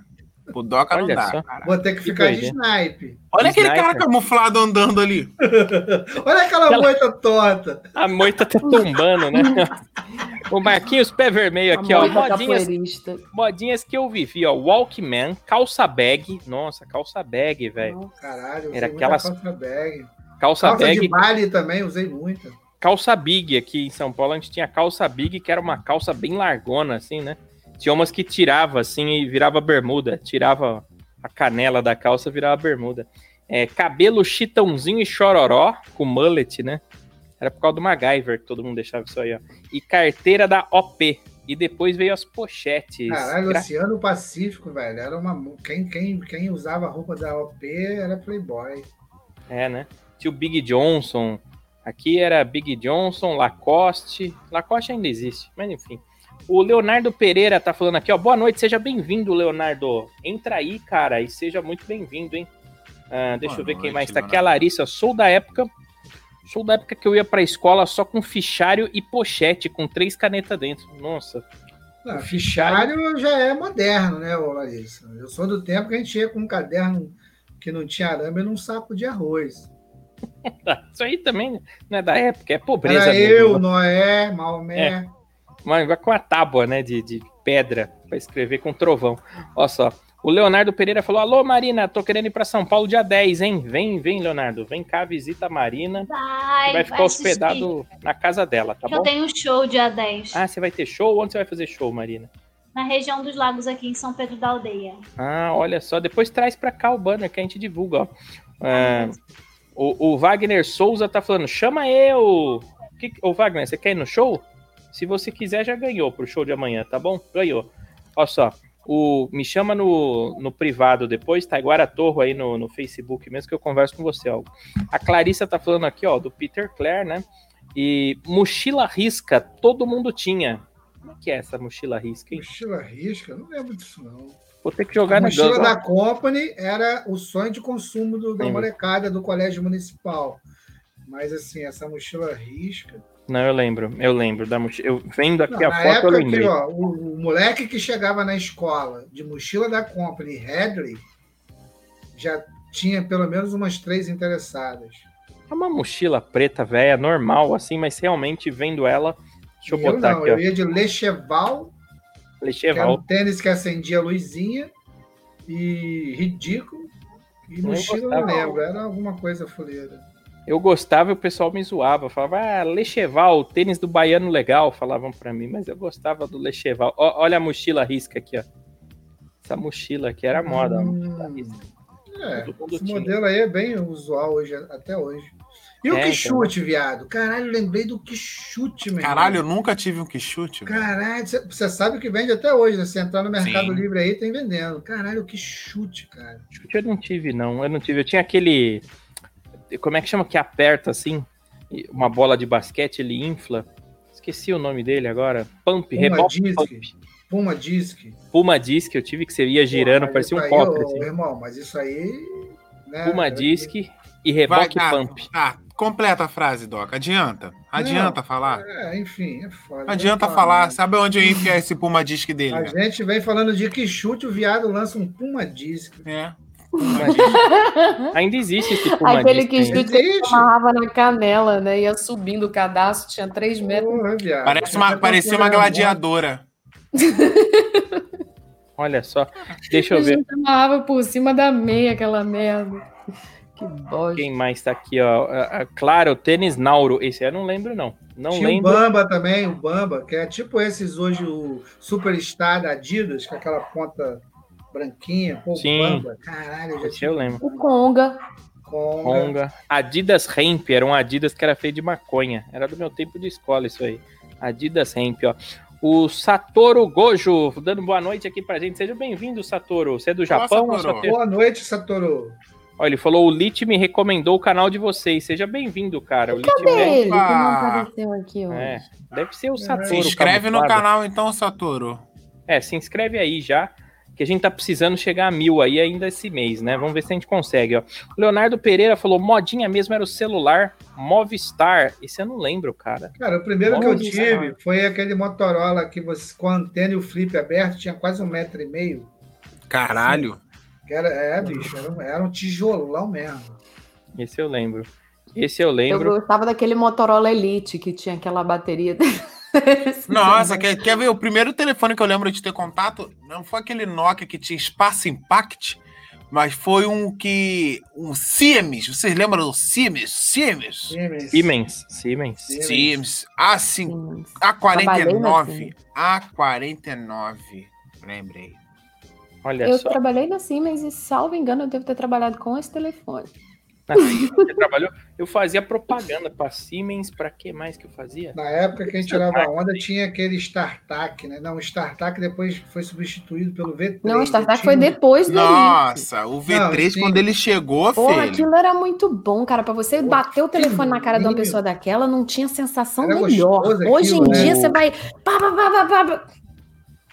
O Doca não dá, vou ter que Que ficar de snipe. Olha aquele Sniper. cara camuflado andando ali. Olha aquela Aquela- moita torta. A moita tá tombando, né? o Marquinhos Pé Vermelho aqui, ó. Moita Modinhas, capoeirista. modinhas que eu vivi, ó. Walkman, calça bag. Nossa, calça bag, velho. Caralho, usei Era aquelas- calça bag. Calça, Calça bag, de baile também, usei muita. calça big aqui em São Paulo. A gente tinha calça big, que era uma calça bem largona, assim, né? Tinha umas que tirava, assim, e virava bermuda. Tirava a canela da calça, virava bermuda. É, cabelo chitãozinho e chororó, com mullet, né? Era por causa do MacGyver que todo mundo deixava isso aí, ó. E carteira da OP. E depois veio as pochetes. Caralho, Gra- Oceano Pacífico, velho. Era uma. Quem, quem, quem usava a roupa da OP era Playboy. É, né? Tinha o Big Johnson. Aqui era Big Johnson, Lacoste. Lacoste ainda existe, mas enfim. O Leonardo Pereira tá falando aqui, ó. Boa noite, seja bem-vindo, Leonardo. Entra aí, cara, e seja muito bem-vindo, hein? Ah, deixa Boa eu ver quem noite, mais tá aqui. A. Larissa, sou da época. Sou da época que eu ia pra escola só com fichário e pochete, com três canetas dentro. Nossa. Não, O fichário- já é moderno, né, Larissa? Eu sou do tempo que a gente ia com um caderno que não tinha arame num saco de arroz. Isso aí também não é da época, é pobreza Era mesmo. eu, Noé, Maomé. Mas vai com a tábua, né, de, de pedra para escrever com trovão. Olha só. O Leonardo Pereira falou: Alô, Marina, tô querendo ir para São Paulo dia 10, hein? Vem, vem, Leonardo. Vem cá, visita a Marina. Vai, vai ficar assistir. hospedado na casa dela, tá Que eu bom? tenho um show dia 10. Ah, você vai ter show? Onde você vai fazer show, Marina? Na região dos lagos aqui em São Pedro da Aldeia. Ah, olha só. Depois traz pra cá o banner que a gente divulga, ó. Ah, o, o Wagner Souza tá falando: chama eu. Que, ô, Wagner, você quer ir no show? Se você quiser, já ganhou pro show de amanhã, tá bom? Ganhou. Olha só. O, me chama no, no privado depois, tá? Iguara Torro aí no, no Facebook mesmo que eu converso com você, ó. A Clarissa tá falando aqui, ó, do Peter Clare, né? E mochila risca, todo mundo tinha. Como é que é essa mochila risca, hein? Mochila risca? Não lembro disso, não. Vou ter que jogar A na mochila Google. da Company era o sonho de consumo do- da molecada do colégio municipal. Mas, assim, essa mochila risca. Não, eu lembro, eu lembro da mochila. Eu vendo aqui Não, a foto, eu época lembrei. que, ó, o, o moleque que chegava na escola de mochila da Company Headley já tinha pelo menos umas três interessadas. É uma mochila preta, velha, normal, assim, mas realmente vendo ela. Deixa eu eu botar não, aqui, eu ó. ia de Lecheval, que era Lecheval. um tênis que acendia a luzinha, e ridículo. E Eu mochila eu não lembro, era alguma coisa fuleira. Eu gostava e o pessoal me zoava. Falava, ah, Lecheval, tênis do baiano legal, falavam pra mim, mas eu gostava do Lecheval. Ó, olha a mochila risca aqui, ó. Essa mochila aqui era moda. Hum. risca. É, esse tinha. modelo aí é bem usual hoje, até hoje. E o É, que então. chute, viado? Caralho, lembrei do que chute, meu Caralho, eu irmão. nunca tive um que chute. Caralho, cê- você sabe que vende até hoje, né? Se entrar no Mercado Sim. Livre aí, tem vendendo. Caralho, que chute, cara. Chute eu não tive, não. Eu não tive. Eu tinha aquele. Como é que chama que aperta assim? E Uma bola de basquete, ele infla. Esqueci o nome dele agora. Pump, Puma reboque Disc. pump. Puma Disc. Puma Disc, eu tive que você ia girando, Pô, parecia um copo. ô, Assim. Irmão, mas isso aí. Né, Puma é- Disc e Vai, reboque tá, pump. tá, completa a frase, Doc. Adianta. Adianta falar. É, enfim, é foda. Adianta Vamos falar. Sabe onde eu ia enfiar esse Puma Disc dele? A velho? gente vem falando de que chute, o viado lança um Puma Disc. É. Ainda existe esse Puma Aquele que chute amarrava na canela, né? Ia subindo o cadastro, tinha três metros. Porra, viado. Parece uma, parecia uma gladiadora. Olha só. Deixa eu ver. amarrava por cima da meia aquela merda. Que bosta. Quem mais tá aqui, ó? Claro, o tênis Nauro. Esse eu não lembro, não. Não Tinha lembro. o Bamba também, o Bamba, que é tipo esses hoje, o Superstar da Adidas, com aquela ponta branquinha. Pô, o Sim. Bamba, caralho, eu já Esse eu lembro. O Conga. Conga. Conga. Adidas era um Adidas que era feito de maconha. Era do meu tempo de escola isso aí. Adidas Hemp, ó. O Satoru Gojo, dando boa noite aqui pra gente. Seja bem-vindo, Satoru. Você é do Japão? Satoru. tem- Boa noite, Satoru. Ó, ele falou, o Lit me recomendou o canal de vocês. Seja bem-vindo, cara. O Lit Cadê ele que não Opa! apareceu aqui hoje? É, deve ser o Satoru. Se inscreve no canal então, Satoru. É, se inscreve aí já, que a gente tá precisando chegar a mil aí ainda esse mês, né? Vamos ver se a gente consegue, ó. O Leonardo Pereira falou, modinha mesmo era o celular Movistar. Esse eu não lembro, cara. Cara, o primeiro que eu tive foi aquele Motorola que você, com a antena e o flip aberto, tinha quase um metro e meio. Caralho. Que era, é, bicho, era um, era um tijolão mesmo. Esse eu lembro. Esse eu Eu lembro. gostava daquele Motorola Elite que tinha aquela bateria. Nossa, quer, quer ver? O primeiro telefone que eu lembro de ter contato não foi aquele Nokia que tinha espaço impact, mas foi um que. Um Siemens. Vocês lembram do Siemens? Siemens? Siemens. Siemens. Siemens. Siemens. A5, Trabalhei na A49. Siemens. A49. Lembrei. Olha Eu só. trabalhei na Siemens e, salvo engano, eu devo ter trabalhado com esse telefone. Na Siemens você trabalhou. Eu fazia propaganda pra Siemens. Pra que mais que eu fazia? Na época que a gente tirava onda, tinha aquele StarTAC, né? Não, o StarTAC depois foi substituído pelo V3. Não, o StarTAC Tinha foi depois do. Nossa, o V3, Não, quando ele chegou, Porra, filho. aquilo era muito bom, cara. Pra você Pô, bater o telefone na cara de uma pessoa daquela, não tinha sensação Era melhor. Hoje em aquilo, né? dia você vai. pá, pá, pá, pá, pá, pá.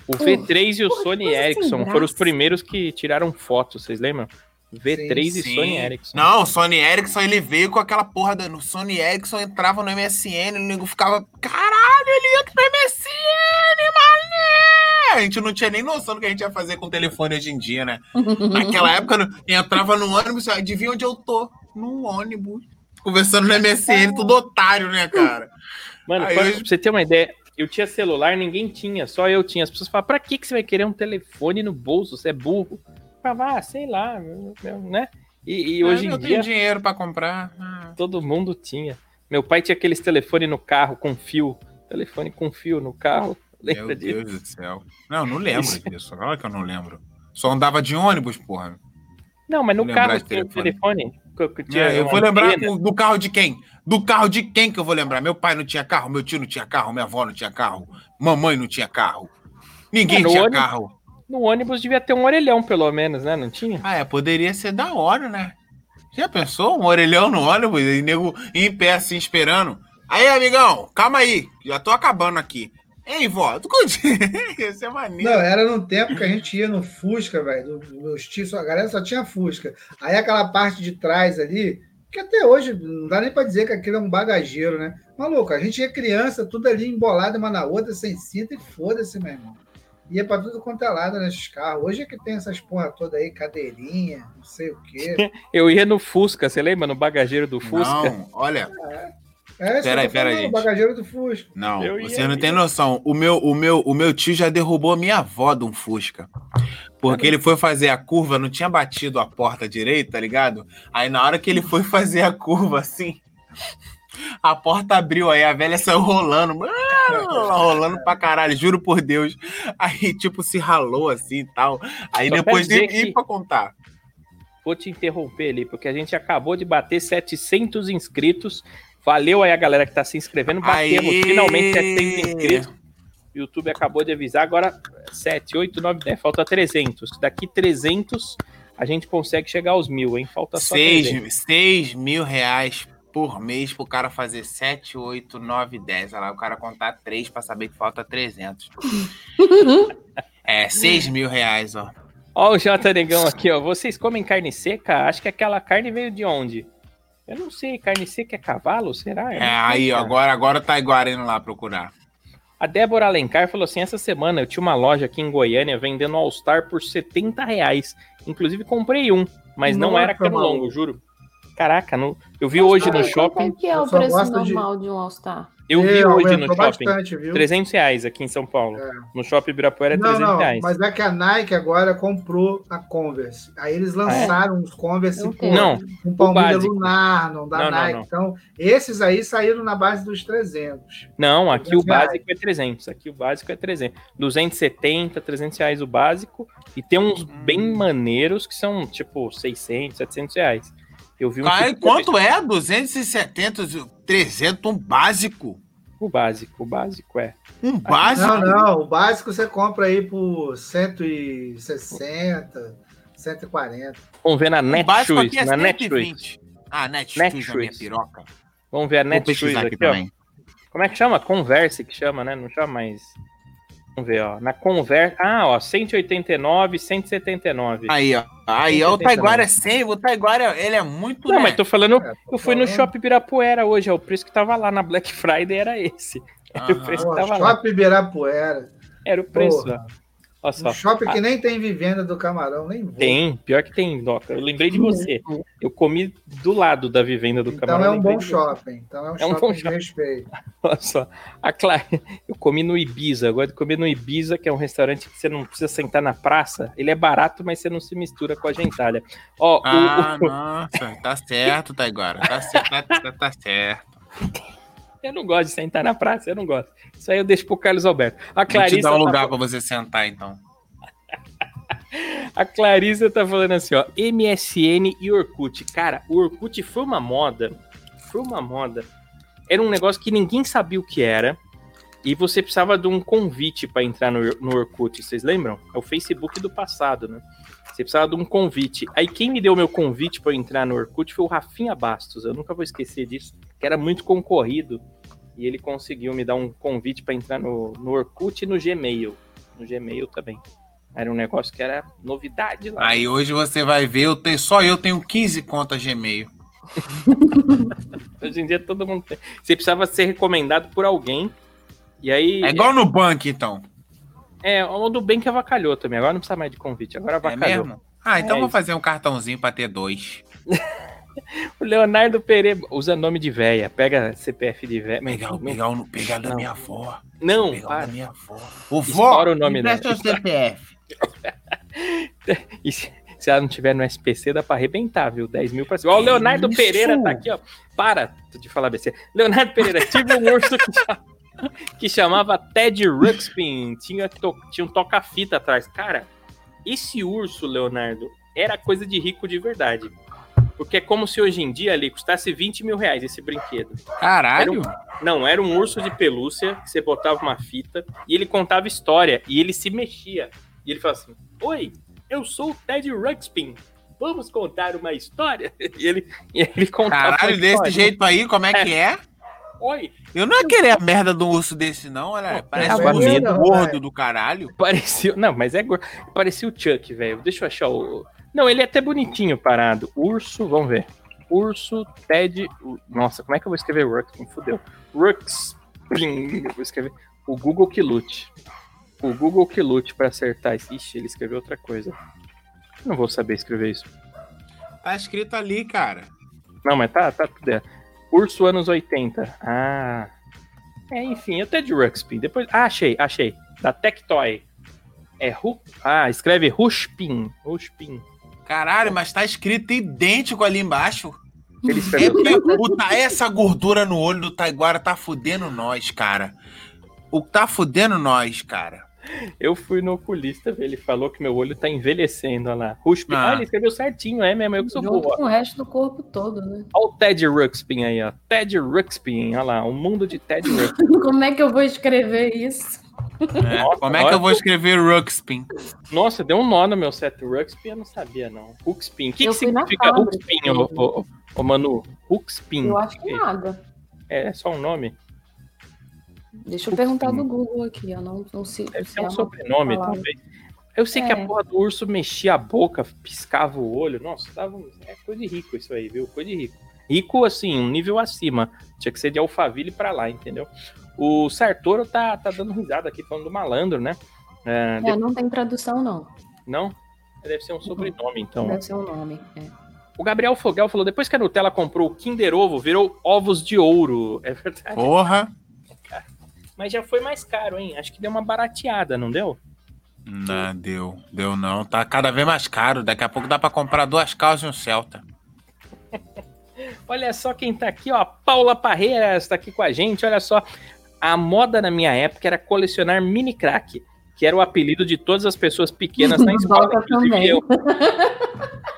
O V3 e o Sony Ericsson foram os primeiros que tiraram fotos, vocês lembram? V3 e Sim. Sony Ericsson. Não, o Sony Ericsson, ele veio com aquela porra da. No Sony Ericsson entrava no MSN, o nego ficava. Caralho, ele entra no MSN, mané! A gente não tinha nem noção do que a gente ia fazer com o telefone hoje em dia, né? Naquela época, no- entrava no ônibus, adivinha onde eu tô? No ônibus. Conversando no MSN, tudo otário, né, cara? Mano, Aí pra, hoje- você ter uma ideia, eu tinha celular, ninguém tinha, só eu tinha. As pessoas falavam, pra que, que você vai querer um telefone no bolso? Você é burro. Ah, sei lá, meu- meu, né? E, e hoje Ah, em eu dia, dinheiro pra comprar. Ah. todo mundo tinha. Meu pai tinha aqueles telefone no carro com fio. Telefone com fio no carro. Lembra Meu disso? Deus do céu. Não, não lembro disso. Olha que eu não lembro. Só andava de ônibus, porra. Não, mas no Lembrar carro tinha telefone. telefone. tinha É, eu vou lembrar com- do carro de quem? Do carro de quem que eu vou lembrar? Meu pai não tinha carro, meu tio não tinha carro, minha avó não tinha carro, mamãe não tinha carro. Ninguém no tinha ônibus- carro. No ônibus devia ter um orelhão, pelo menos, né? Não tinha? Ah, é, poderia ser da hora, né? Já pensou? Um orelhão no ônibus e nego em pé assim esperando. Aí, amigão, calma aí, já tô acabando aqui. Ei, vó, tu continua. Isso é maneiro. Não, era no tempo que a gente ia no Fusca, velho. do- Meus tios, só- a galera só tinha Fusca. Aí aquela parte de trás ali, que até hoje não dá nem pra dizer que aquilo é um bagageiro, né? Maluco, a gente ia criança, tudo ali embolado uma na outra, sem cinto e foda-se, meu irmão. Ia pra tudo quanto é lado nesses carros. Hoje é que tem essas porra toda aí, cadeirinha, não sei o quê. Eu ia no Fusca, você lembra? No bagageiro do Fusca. Não, olha, É, isso Peraí, tô peraí, falando, gente. bagageiro do Fusca. Não, Eu ia você não ir. tem noção. O meu, o, meu, o meu tio já derrubou a minha avó de um Fusca. Porque ele foi fazer a curva, não tinha batido a porta direita, tá ligado? Aí na hora que ele foi fazer a curva assim, a porta abriu, aí a velha saiu rolando. mano, Rolando pra caralho, juro por Deus. Aí, tipo, se ralou assim e tal. Aí Só depois de ir que- pra contar. Vou te interromper ali, porque a gente acabou de bater 700 inscritos. Valeu aí a galera que tá se inscrevendo. Batemos Aê! finalmente 700 inscritos. O YouTube acabou de avisar. Agora 7, 8, 9, 10. Falta 300. Daqui 300 a gente consegue chegar aos mil, hein? Falta só 300. 6, 6 mil reais por mês pro cara fazer 7, 8, 9, 10. Olha lá, o cara contar 3 pra saber que falta 300. É, 6 mil reais, ó. Ó o J Negão aqui, ó. Vocês comem carne seca? Acho que aquela carne veio de onde? Eu não sei. Carne seca é cavalo? Será? Eu não É, aí, ó, agora, agora tá igual indo lá procurar. A Débora Alencar falou assim: essa semana eu tinha uma loja aqui em Goiânia vendendo All-Star por 70 reais. Inclusive comprei um, mas não Nossa, era cano maluco. longo, juro. Caraca, não- eu vi hoje no Quanto é shopping. que é Eu o preço gosto de- normal de um All-Star? Eu vi Meu, hoje no shopping. bastante, viu? 300 reais aqui em São Paulo. É. No shopping Ibirapuera é Não, 300 não, reais. mas é que a Nike agora comprou a Converse. Aí eles lançaram os Converse Eu pô, tenho. Não, com palmilha lunar, não da Não, Nike. não. Então, esses aí saíram na base dos 300. Não, aqui o 300 reais. básico é 300. Aqui o básico é 300. 270, 300 reais o básico. E tem uns bem maneiros que são tipo 600, 700 reais. Eu vi um. Cara, que- quanto é? 270, 300, um básico? O básico, o básico é. Um básico? Não, não. O básico você compra aí por 160, 140. Vamos ver na básico Netshoes. aqui é Na Netshoes. 120. Ah, Netshoes, Netshoes. a minha piroca. Vamos ver a Netshoes aqui, aqui ó. Como é que chama? Converse que chama, né? Não chama mais. Vamos ver, ó. Na Converse. Ah, ó, 189, 179. Aí, ó. Aí, ó, o 179. Taiguara é 100, o Taiguara, ele é muito, Não, né? mas tô falando. É, Eu fui no falando. Shopping Ibirapuera hoje, ó. O preço que tava lá na Black Friday era esse. Era o Aham. preço que tava lá. Shopping Ibirapuera. Era o preço, Porra. ó. Só. Um shopping que nem tem vivenda do camarão, nem vou. Tem, pior que tem, Doca. Eu lembrei de você. Eu comi do lado da vivenda do Então camarão. é um bom shopping. Então é um É um shopping bom de shopping. respeito. Olha só. A Clara, eu comi no Ibiza. Eu gosto de comer no Ibiza, que é um restaurante que você não precisa sentar na praça. Ele é barato, mas você não se mistura com a gentalha. Ó, o- Ah, o- nossa, tá certo, Taiguara. Tá certo, tá, tá- tá certo. Eu não gosto de sentar na praça, eu não gosto. Isso aí eu deixo pro Carlos Alberto. A Vou te Clarissa, dar um tá, lugar pra você sentar, então. a Clarissa tá falando assim, ó. MSN e Orkut. Cara, o Orkut foi uma moda. Foi uma moda. Era um negócio que ninguém sabia o que era. E você precisava de um convite para entrar no, no Orkut, vocês lembram? É o Facebook do passado, né? Você precisava de um convite. Aí quem me deu meu convite para entrar no Orkut foi o Rafinha Bastos. Eu nunca vou esquecer disso, que era muito concorrido. E ele conseguiu me dar um convite para entrar no, no Orkut e no Gmail. No Gmail também. Era um negócio que era novidade lá. Aí hoje você vai ver, eu tenho, só eu tenho 15 contas Gmail. Hoje em dia todo mundo tem. Você precisava ser recomendado por alguém. E aí. É igual no banco, então. É, o do bem que avacalhou também. Agora não precisa mais de convite. Agora É avacalhou. mesmo? Ah, então É vou isso. fazer um cartãozinho pra ter dois. o Leonardo Pereira usa nome de véia. Pega CPF de véia. Pegar, pegar, o- pegar da minha avó. Não, Pegar o para. da minha avó. Ô, vó, o nome dela. o CPF. E se, se ela não tiver no SPC, dá pra arrebentar, viu? 10 mil pra cima. Ó, o Leonardo isso? Pereira tá aqui, ó. Para de falar BC. Leonardo Pereira, tive um urso que, que chamava Ted Ruxpin. Tinha, to- tinha um toca-fita atrás. Cara, esse urso, Leonardo, era coisa de rico de verdade. Porque é como se hoje em dia ali custasse 20 mil reais esse brinquedo. Caralho. Não, era um urso de pelúcia que você botava uma fita e ele contava história e ele se mexia. E ele falava assim: Oi, eu sou o Ted Ruxpin. Vamos contar uma história? E ele, e ele contava. Caralho, uma desse jeito aí, como é que é? Oi, Eu não ia querer a merda de um urso desse, não. Olha, parece é um urso gordo do caralho. parecia. Não, mas é gordo. Parecia o Chuck, velho. Deixa eu achar o. Não, ele é até bonitinho parado. Urso, vamos ver. Urso, Ted. Nossa, como é que eu vou escrever Ruxpin? Fudeu. Ruxpin. Eu vou escrever. O Google que lute. O Google que lute pra acertar. Ixi, ele escreveu outra coisa. Não vou saber escrever isso. Tá escrito ali, cara. Não, mas tá, tá tudo. é. Urso anos 80. Ah. É, enfim, é Ted Ruxpin. Depois. Ah, achei, achei. Da Tectoy. É Ru... Ah, escreve Rushpin. Rushpin. Caralho, mas tá escrito idêntico ali embaixo. Ele É, puta, essa gordura no olho do Taiguara tá fudendo nós, cara. O tá fudendo nós, cara. Eu fui no oculista, ele falou que meu olho tá envelhecendo, olha lá. Rushpin. Ah. Ah, ele escreveu certinho, é mesmo, eu que sou Junto boa. com o resto do corpo todo, né? Olha o Ted Ruxpin aí, ó. Ted Ruxpin, olha lá, o mundo de Ted Ruxpin. Como é que eu vou escrever isso? É, Nossa, como é que eu vou escrever Ruxpin? Nossa, deu um nó no meu set Ruxpin, eu não sabia, não. Ruxpin. O que, que significa. Ruxpin, ô, ô, Manu? Ruxpin. Eu acho que nada. É, é só um nome? Deixa eu perguntar do Google aqui, eu não, não sei. Deve se ser é um uma sobrenome, palavra. talvez. Eu sei que a É. porra do urso mexia a boca, piscava o olho. Nossa, tava, é coisa de rico isso aí, viu? Coisa de rico. Rico, assim, um nível acima. Tinha que ser de Alphaville pra lá, entendeu? O Sartoro tá, tá dando risada aqui, falando do malandro, né? É, É, de- não tem tradução, não. Não? Deve ser um sobrenome, então. Deve ser um nome. é. O Gabriel Fogel falou: depois que a Nutella comprou o Kinder Ovo, virou ovos de ouro. É verdade. Porra. Mas já foi mais caro, hein? Acho que deu uma barateada, não deu? Não, deu. Deu não. Tá cada vez mais caro. Daqui a pouco dá pra comprar duas calças e um Celta. Olha só quem tá aqui, ó. Paula Parreiras tá aqui com a gente. Olha só. A moda na minha época era colecionar mini crack, que era o apelido de todas as pessoas pequenas na escola. Inclusive também. eu.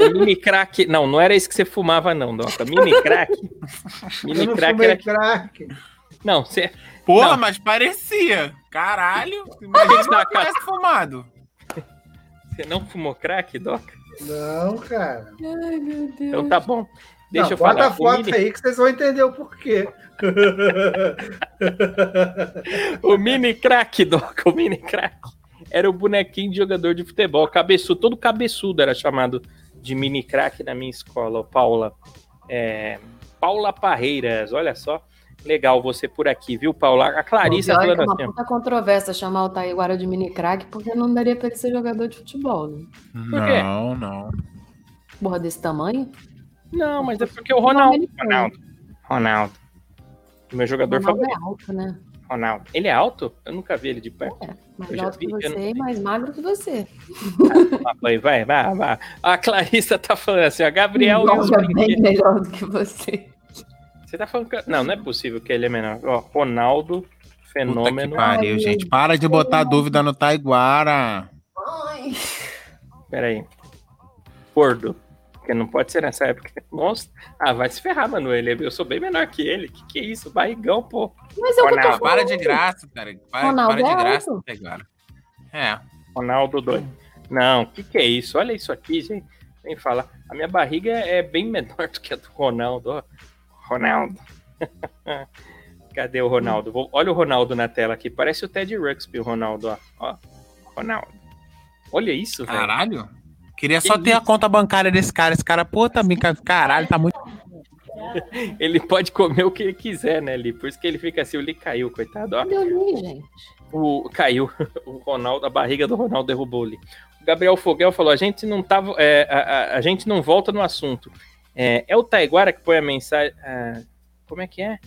O mini crack. Não, não era isso que você fumava, não, Doca. Mini crack. Eu Mini não crack era. crack. Não, você. Porra, Não. mas parecia. Caralho. Imagina se eu tivesse fumado. Você não fumou crack, Doca? Não, cara. Ai, meu Deus. Então tá bom. Deixa Não, eu bota falar. a foto mini, aí que vocês vão entender o porquê. o mini crack, Doca, o mini crack. Era o bonequinho de jogador de futebol, cabeçudo, todo cabeçudo era chamado de mini crack na minha escola, Paula. É, Paula Parreiras, olha só. Legal você por aqui, viu, Paula? A Pior é que é falando uma assim. puta controvérsia chamar o Taiguara de mini crack, porque não daria pra ele ser jogador de futebol, né? Por quê? Não, não. Porra desse tamanho? Não, mas é porque o Ronaldo. Ronaldo. Ronaldo. Meu jogador Ronaldo favorito. é alto, né? Ronaldo. Ele é alto? Eu nunca vi ele de perto. É, mais alto que vi, eu você e mais magro que você. Vai, vai, vai, vai. A Clarissa tá falando assim, ó, Gabriel os é bem melhor do que você. Você tá falando que... Não, não é possível que ele é menor. Ó, Ronaldo, Puta que fenômeno. pariu, Ai, gente. Para de botar dúvida no Taiguara. Ai. Peraí. Gordo. Porque não pode ser nessa época. Nossa. Ah, vai se ferrar, mano. Ele, eu sou bem menor que ele. Que que é isso? Barrigão, pô. Mas é eu tô Ronaldo, Para falando. de graça, cara. Para, Ronaldo para de é graça, alto. Taiguara. É. Ronaldo doido. Não, que que é isso? Olha isso aqui, gente. Vem falar. A minha barriga é bem menor do que a do Ronaldo. ó. Ronaldo. Cadê o Ronaldo? Vou- Olha o Ronaldo na tela aqui. Parece o Ted Ruxpin, o Ronaldo, ó. ó. Ronaldo. Olha isso, velho. Caralho. Queria só ter a conta bancária desse cara. Esse cara, pô, também, caralho, tá muito. Ele pode comer o que ele quiser, né, Li? Por isso que ele fica assim, o Li caiu, coitado. Ó. O Lee, gente? O, caiu. O Ronaldo, a barriga do Ronaldo derrubou ali. O Gabriel Fogel falou: a gente não tava. é, a, a- a gente não volta no assunto. É, é o Taiguara que põe a mensagem. ah, como é que é?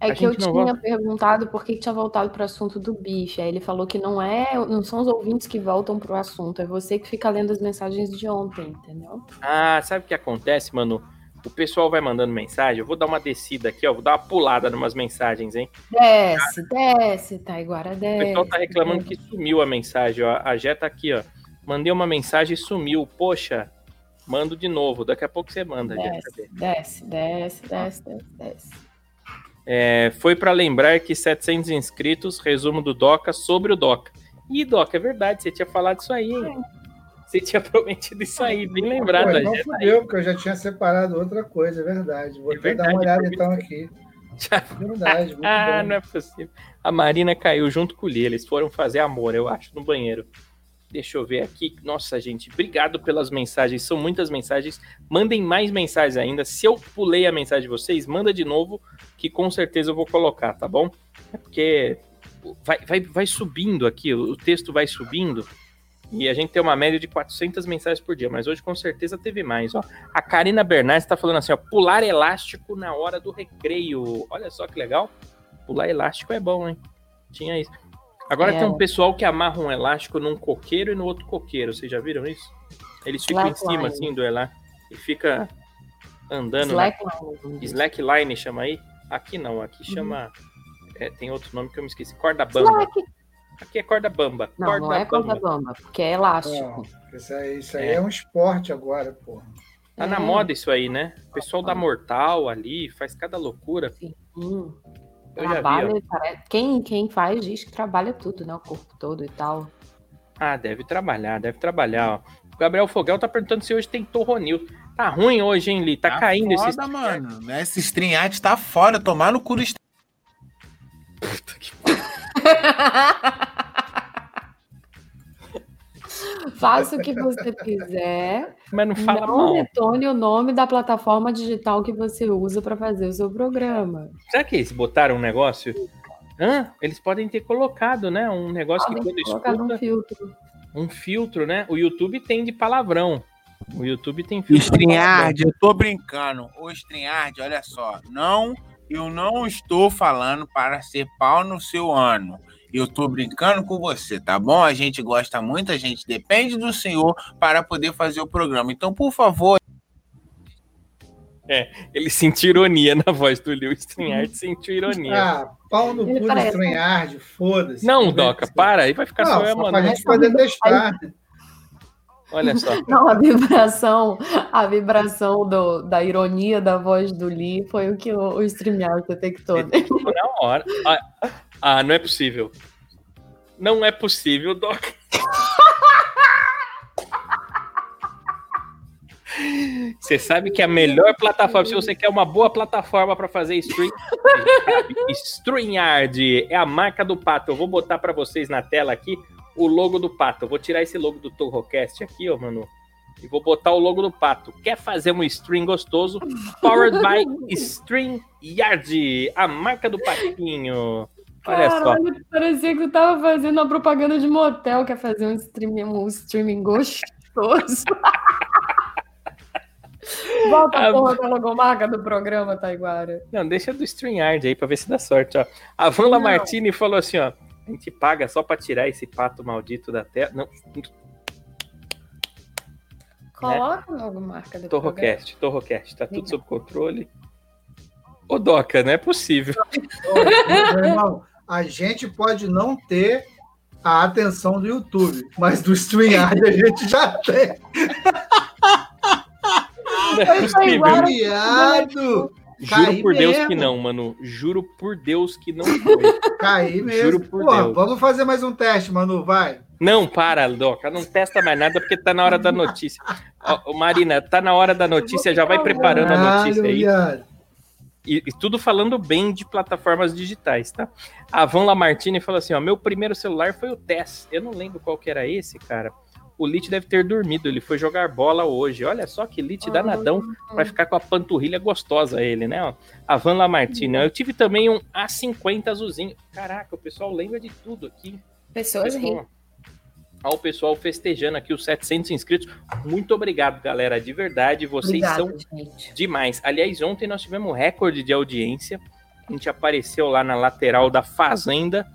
É A que eu tinha perguntado por que tinha voltado pro assunto do bife. Aí ele falou que não é, não são os ouvintes que voltam pro assunto, é você que fica lendo as mensagens de ontem, entendeu? Ah, sabe o que acontece, mano? O pessoal vai mandando mensagem. Eu vou dar uma descida aqui, ó. Vou dar uma pulada em umas mensagens, hein? Desce, desce, Taiguara, O desce. pessoal tá reclamando desce. que sumiu a mensagem, ó. A Jé tá aqui, ó. Mandei uma mensagem e sumiu. Poxa, mando de novo. Daqui a pouco você manda, Jé. Desce, desce, desce, desce, desce, desce. É, foi para lembrar que 700 inscritos, resumo do Doca sobre o Doca. Ih, Doca, é verdade, você tinha falado isso aí, hein? Você tinha prometido isso aí, bem lembrado, Pô, a então Jé. fudeu, porque eu já tinha separado outra coisa, é verdade. Vou É até dar verdade, uma olhada então aqui. Já- Verdade, muito Ah, bom. não é possível. A Marina caiu junto com o Lee, eles foram fazer amor, eu acho, no banheiro. Deixa eu ver aqui. Nossa, gente, obrigado pelas mensagens. São muitas mensagens. Mandem mais mensagens ainda. Se eu pulei a mensagem de vocês, manda de novo, que com certeza eu vou colocar, tá bom? É porque vai, vai, vai subindo aqui, o texto vai subindo. E a gente tem uma média de 400 mensagens por dia, mas hoje com certeza teve mais. Ó. A Karina Bernardes está falando assim: ó, pular elástico na hora do recreio. Olha só que legal. Pular elástico é bom, hein? Tinha isso. Agora É. tem um pessoal que amarra um elástico num coqueiro e no outro coqueiro. Vocês já viram isso? Eles ficam em Slackline. cima assim do elástico e fica andando. na- Slackline. Slackline chama aí? Aqui não, aqui chama. é, tem outro nome que eu me esqueci. Corda bamba. Slack. Aqui é corda bamba. Não, corda não é corda bamba. bamba, porque é elástico. Não, isso aí, isso aí É. é. um esporte agora, porra. Tá na É. moda isso aí, né? O pessoal da Mortal ali faz cada loucura. Hum, Eu já vi, trabalha, parece- quem, quem faz diz que trabalha tudo, né? O corpo todo e tal. Ah, deve trabalhar, deve trabalhar, ó. O Gabriel Fogel tá perguntando se hoje tem torronil. Tá ruim hoje, hein, Li? Tá, caindo esse. foda, mano. Esse StreamYard tá fora. Tomar no cu do stream. Faça o que você quiser. Mas não fala não mal. detone o nome da plataforma digital que você usa para fazer o seu programa. Será que eles botaram um negócio? Hã? Eles podem ter colocado, né? Um negócio que Podem quando colocar escuta, um filtro. um filtro, né? O YouTube tem de palavrão. O YouTube tem filtro. StreamYard, eu tô brincando. Ô, StreamYard, olha só. Não, eu não estou falando para ser pau no seu ano. Eu tô brincando com você, tá bom? A gente gosta muito, a gente depende do senhor para poder fazer o programa. Então, por favor, Ele sentiu ironia na voz do Lil StreamYard, sentiu ironia. Ah, pau no cu do estranhard, foda-se. Não, Doca, para, aí vai ficar Não, só eu, mano. pra gente poder testar. Olha só. Não, a vibração, a vibração do, da ironia da voz do Lee foi o que o, o StreamYard detectou. né? Na hora. Ah, não é possível. Não é possível, Doc. Você sabe que a melhor plataforma, se você quer uma boa plataforma para fazer stream, StreamYard é a marca do pato. Eu vou botar para vocês na tela aqui o logo do pato. Eu vou tirar esse logo do Torrocast aqui, ó, mano. E vou botar o logo do pato. Quer fazer um stream gostoso? Powered by StreamYard, a marca do patinho. Olha só. Caralho, parecia que eu tava fazendo uma propaganda de motel, quer fazer um streaming, um streaming gostoso. Volta Ah, a porra da logomarca do programa, Taiguara. Não, deixa do StreamYard aí pra ver se dá sorte, ó. A Van Não. Martini falou assim, ó. A gente paga só pra tirar esse pato maldito da tela. Não, Coloca a logomarca do programa. Torrocast, Torrocast, tá tudo sob controle. Ô, Doca, não é possível. Ô, meu irmão, a gente pode não ter a atenção do YouTube, mas do StreamYard a gente já tem. Não é Viado! Juro Caí por Deus mesmo. que não, mano. Juro por Deus que não foi. Caí mesmo. Juro por Pô, Deus. vamos fazer mais um teste, Manu, vai. Não, para, Doca. Não testa mais nada porque tá na hora da notícia. Ó, Marina, tá na hora da notícia. Já vai preparando a notícia Caralho, aí. E, e tudo falando bem de plataformas digitais, tá? A Van Lamartine falou assim: ó, meu primeiro celular foi o Tess. Eu não lembro qual que era esse, cara. O Lit deve ter dormido, ele foi jogar bola hoje. Olha só que Lit danadão, vai ficar com a panturrilha gostosa ele, né? ó. A Van Lamartine. Eu tive também um A50 azulzinho. Caraca, o pessoal lembra de tudo aqui. Pessoas. Pessoal, Ó, o pessoal festejando aqui os 700 inscritos. Muito obrigado, galera. De verdade, vocês Obrigada, são gente. demais. Aliás, ontem nós tivemos um recorde de audiência. A gente apareceu lá na lateral da Fazenda,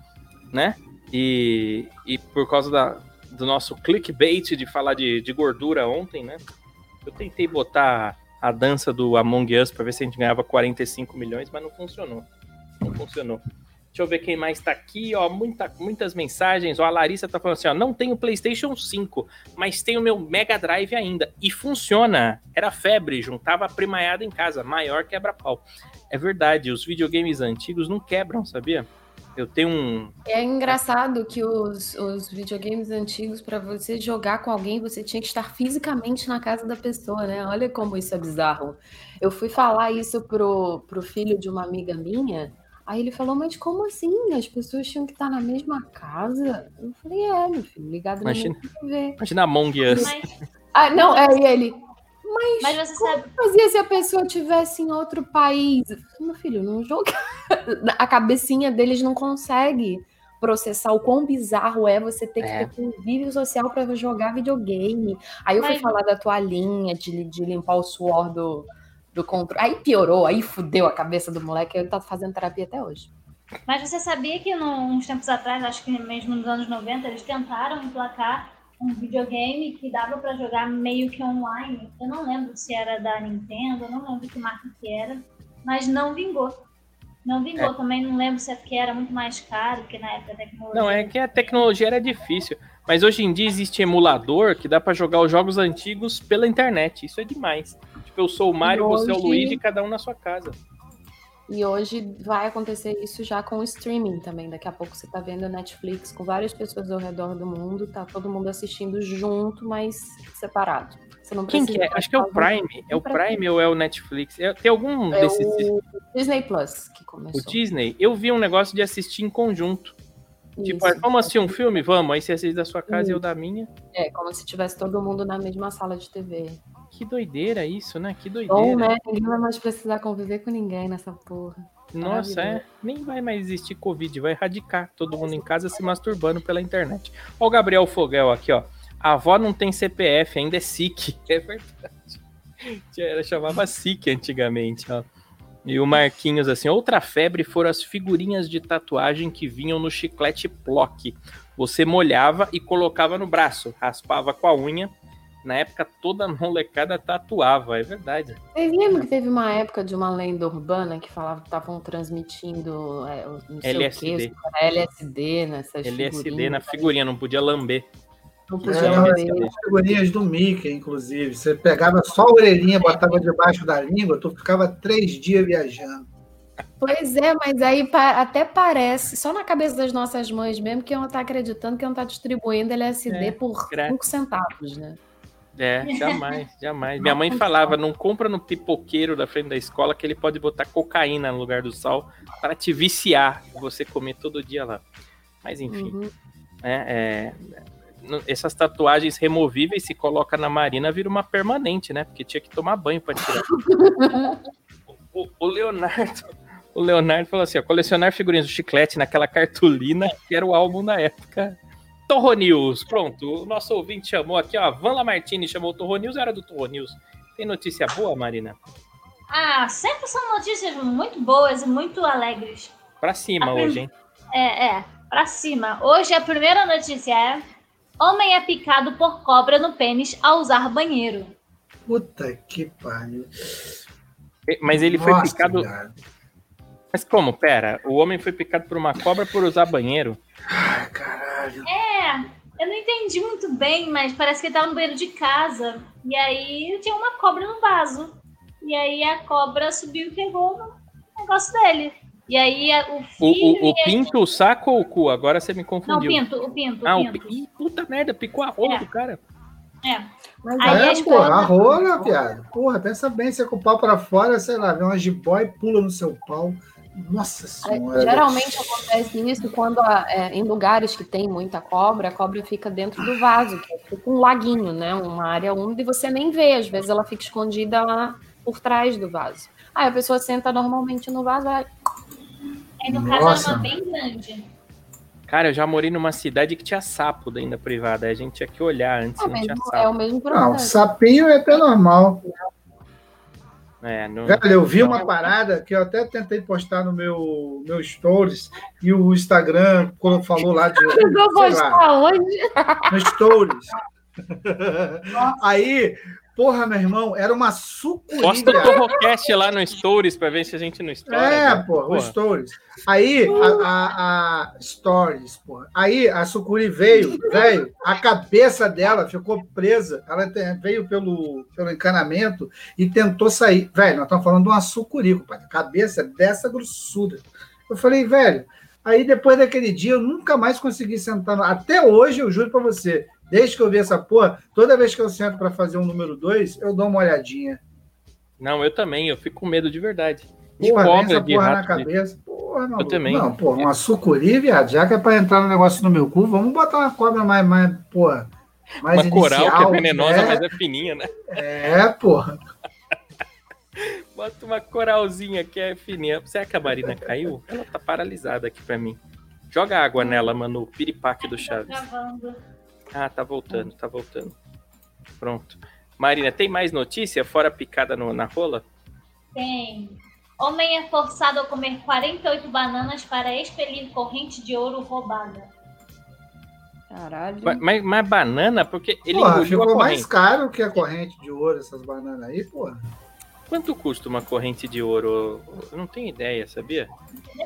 né? E, e por causa da, do nosso clickbait de falar de, de gordura ontem, né? Eu tentei botar a dança do Among Us para ver se a gente ganhava 45 milhões, mas não funcionou. Não funcionou. Deixa eu ver quem mais tá aqui, ó. Muita, muitas mensagens. Ó, a Larissa tá falando assim: ó, não tenho PlayStation 5, mas tenho meu Mega Drive ainda. E funciona. Era febre, juntava a primaiada em casa. Maior quebra-pau. É verdade, os videogames antigos não quebram, sabia? Eu tenho um. É engraçado que os, os videogames antigos, para você jogar com alguém, você tinha que estar fisicamente na casa da pessoa, né? Olha como isso é bizarro. Eu fui falar isso pro, pro filho de uma amiga minha, aí ele falou, mas como assim? As pessoas tinham que estar na mesma casa? Eu falei, é, meu filho, ligado Imagina. na mesma TV. Imagina Among Us. Mas, Ah, não, é e ele. Mas, mas você sabe, fazia se a pessoa tivesse em outro país? Eu falei, Meu filho, não joga. A cabecinha deles não consegue processar o quão bizarro é você ter que É. ter convívio social para jogar videogame. Aí eu fui Mas- falar da toalhinha, de, de limpar o suor do, do controle. Aí piorou, aí fudeu a cabeça do moleque. Ele tá fazendo terapia até hoje. mas você sabia que no- uns tempos atrás, acho que mesmo nos anos 90, eles tentaram emplacar um videogame que dava pra jogar meio que online. Eu não lembro se era da Nintendo, eu não lembro que marca que era, mas não vingou. Não vingou também, não lembro se é porque era muito mais caro, porque na época a tecnologia. Não, é que a tecnologia era difícil. Mas hoje em dia existe emulador que dá pra jogar os jogos antigos pela internet. Isso é demais. Tipo, eu sou o Mario, E você é o hoje- Luigi, cada um na sua casa. E hoje vai acontecer isso já com o streaming também. Daqui a pouco você tá vendo Netflix com várias pessoas ao redor do mundo, tá todo mundo assistindo junto, mas separado. Você não Quem que é? Acho que é o Prime. É o Prime ou é o Netflix? É- tem algum É desses. o Disney Plus que O começou. Disney, eu vi um negócio de assistir em conjunto. Tipo, Isso. ah, vamos assistir um filme? Vamos. Aí você assiste da sua casa e eu da minha. É, como se tivesse todo mundo na mesma sala de TV. Que doideira isso, né? Que Bom, doideira. né? Ninguém vai mais precisar conviver com ninguém nessa porra. Nossa, é. Nem vai mais existir Covid, vai erradicar todo mundo em casa se masturbando pela internet. Ó, o Gabriel Fogel aqui, ó. A avó não tem CPF, ainda é SIC. É verdade. Ela chamava SIC antigamente, ó. E o Marquinhos, assim, outra febre foram as figurinhas de tatuagem que vinham no chiclete Plock. Você molhava e colocava no braço, raspava com a unha. Na época, toda a molecada tatuava, é verdade. Vocês lembram que teve uma época de uma lenda urbana que falava que estavam transmitindo é, não sei LSD. o quê, era LSD nessas LSD figurinhas, na figurinha, não podia lamber. Não podia não, lamber. as figurinhas do Mickey, inclusive. Você pegava só a orelhinha, botava debaixo da língua, tu ficava três dias viajando. Pois é, mas aí até parece, só na cabeça das nossas mães mesmo, que iam estar acreditando que iam estar distribuindo LSD É, por grátis. 5 centavos, né? É, jamais, jamais. Minha mãe falava, não compra no pipoqueiro da frente da escola que ele pode botar cocaína no lugar do sal para te viciar, você comer todo dia lá. Mas enfim, Uhum. é, n- essas tatuagens removíveis se coloca na marina vira uma permanente, né? Porque tinha que tomar banho para tirar. o, o Leonardo, o Leonardo falou assim, ó, colecionar figurinhas do chiclete naquela cartolina que era o álbum da época. Torro News, pronto. O nosso ouvinte chamou aqui, ó. Van Lamartine chamou o Torro News, era do Torro News. Tem notícia boa, Marina? Ah, sempre são notícias muito boas e muito alegres. Pra cima A hoje, hein? É, é, pra cima. Hoje a primeira notícia é: Homem é picado por cobra no pênis ao usar banheiro. Puta que pariu. Mas ele foi Nossa, picado. cara. Mas como? Pera, o homem foi picado por uma cobra por usar banheiro? Ai, caralho. É, eu não entendi muito bem, mas parece que ele tava no banheiro de casa. E aí tinha uma cobra no vaso. E aí a cobra subiu e pegou no negócio dele. E aí o O, filho. o, o a- pinto, o saco ou o cu? Agora você me Não, o confundiu. pinto, o pinto, ah, o o pinto. puta merda, picou a rola É. do cara. É. Mas Aí é, as porra, a rola, piada. Porra, pensa bem, você com o pau pra fora, sei lá, vê uma jiboia e pula no seu pau. Nossa senhora. Geralmente acontece isso quando a- é, em lugares que tem muita cobra, a cobra fica dentro do vaso, que é tipo um laguinho, né? Uma área úmida e você nem vê. Às vezes ela fica escondida lá por trás do vaso. Aí a pessoa senta normalmente no vaso, aí Aí no caso Nossa. era uma bem grande. Cara, eu já morei numa cidade que tinha sapo dentro da privada. A gente tinha que olhar antes, é, o mesmo, é o mesmo Não, problema. sapinho é até normal. É, não... Velho, eu vi uma parada que eu até tentei postar no meu, meu stories e o Instagram quando falou lá de. Eu vou postar hoje. no stories. Aí, porra, meu irmão, era uma sucuri. Posta o. Torrocast lá no Stories pra ver se a gente não estoura. É, cara. pô, Porra. os stories. Aí, a, a- a- stories, pô. Aí a sucuri veio, velho, a cabeça dela ficou presa. Ela veio pelo, pelo encanamento e tentou sair. Velho, nós estamos falando de uma sucuri, compadre. Cabeça dessa grossuda. Eu falei, velho. Aí depois daquele dia eu nunca mais consegui sentar. Até hoje, eu juro pra você, desde que eu vi essa porra, toda vez que eu sento pra fazer um número dois, eu dou uma olhadinha. Não, eu também, eu fico com medo de verdade. De Porra, cobra, essa de porra na rato. de- cabeça. Porra, maluco. também. Não, pô, uma sucuri, viado, já que é pra entrar no negócio no meu cu, vamos botar uma cobra mais, mais porra, mais Uma coral que é inicial, venenosa, é, mas é fininha, né? É, porra. Bota uma coralzinha que é fininha. Será que a Marina caiu? Ela tá paralisada aqui pra mim. Joga água nela, mano. O piripaque do Chaves. Gravando. Ah, tá voltando, tá voltando. Pronto. Marina, tem mais notícia fora a picada no- na rola? Tem. Homem é forçado a comer 48 bananas para expelir corrente de ouro roubada. Caralho. Mas, mas- mas banana, porque ele porra, ficou mais caro que a corrente de ouro, essas bananas aí, porra. Quanto custa uma corrente de ouro? Eu não tenho ideia, sabia?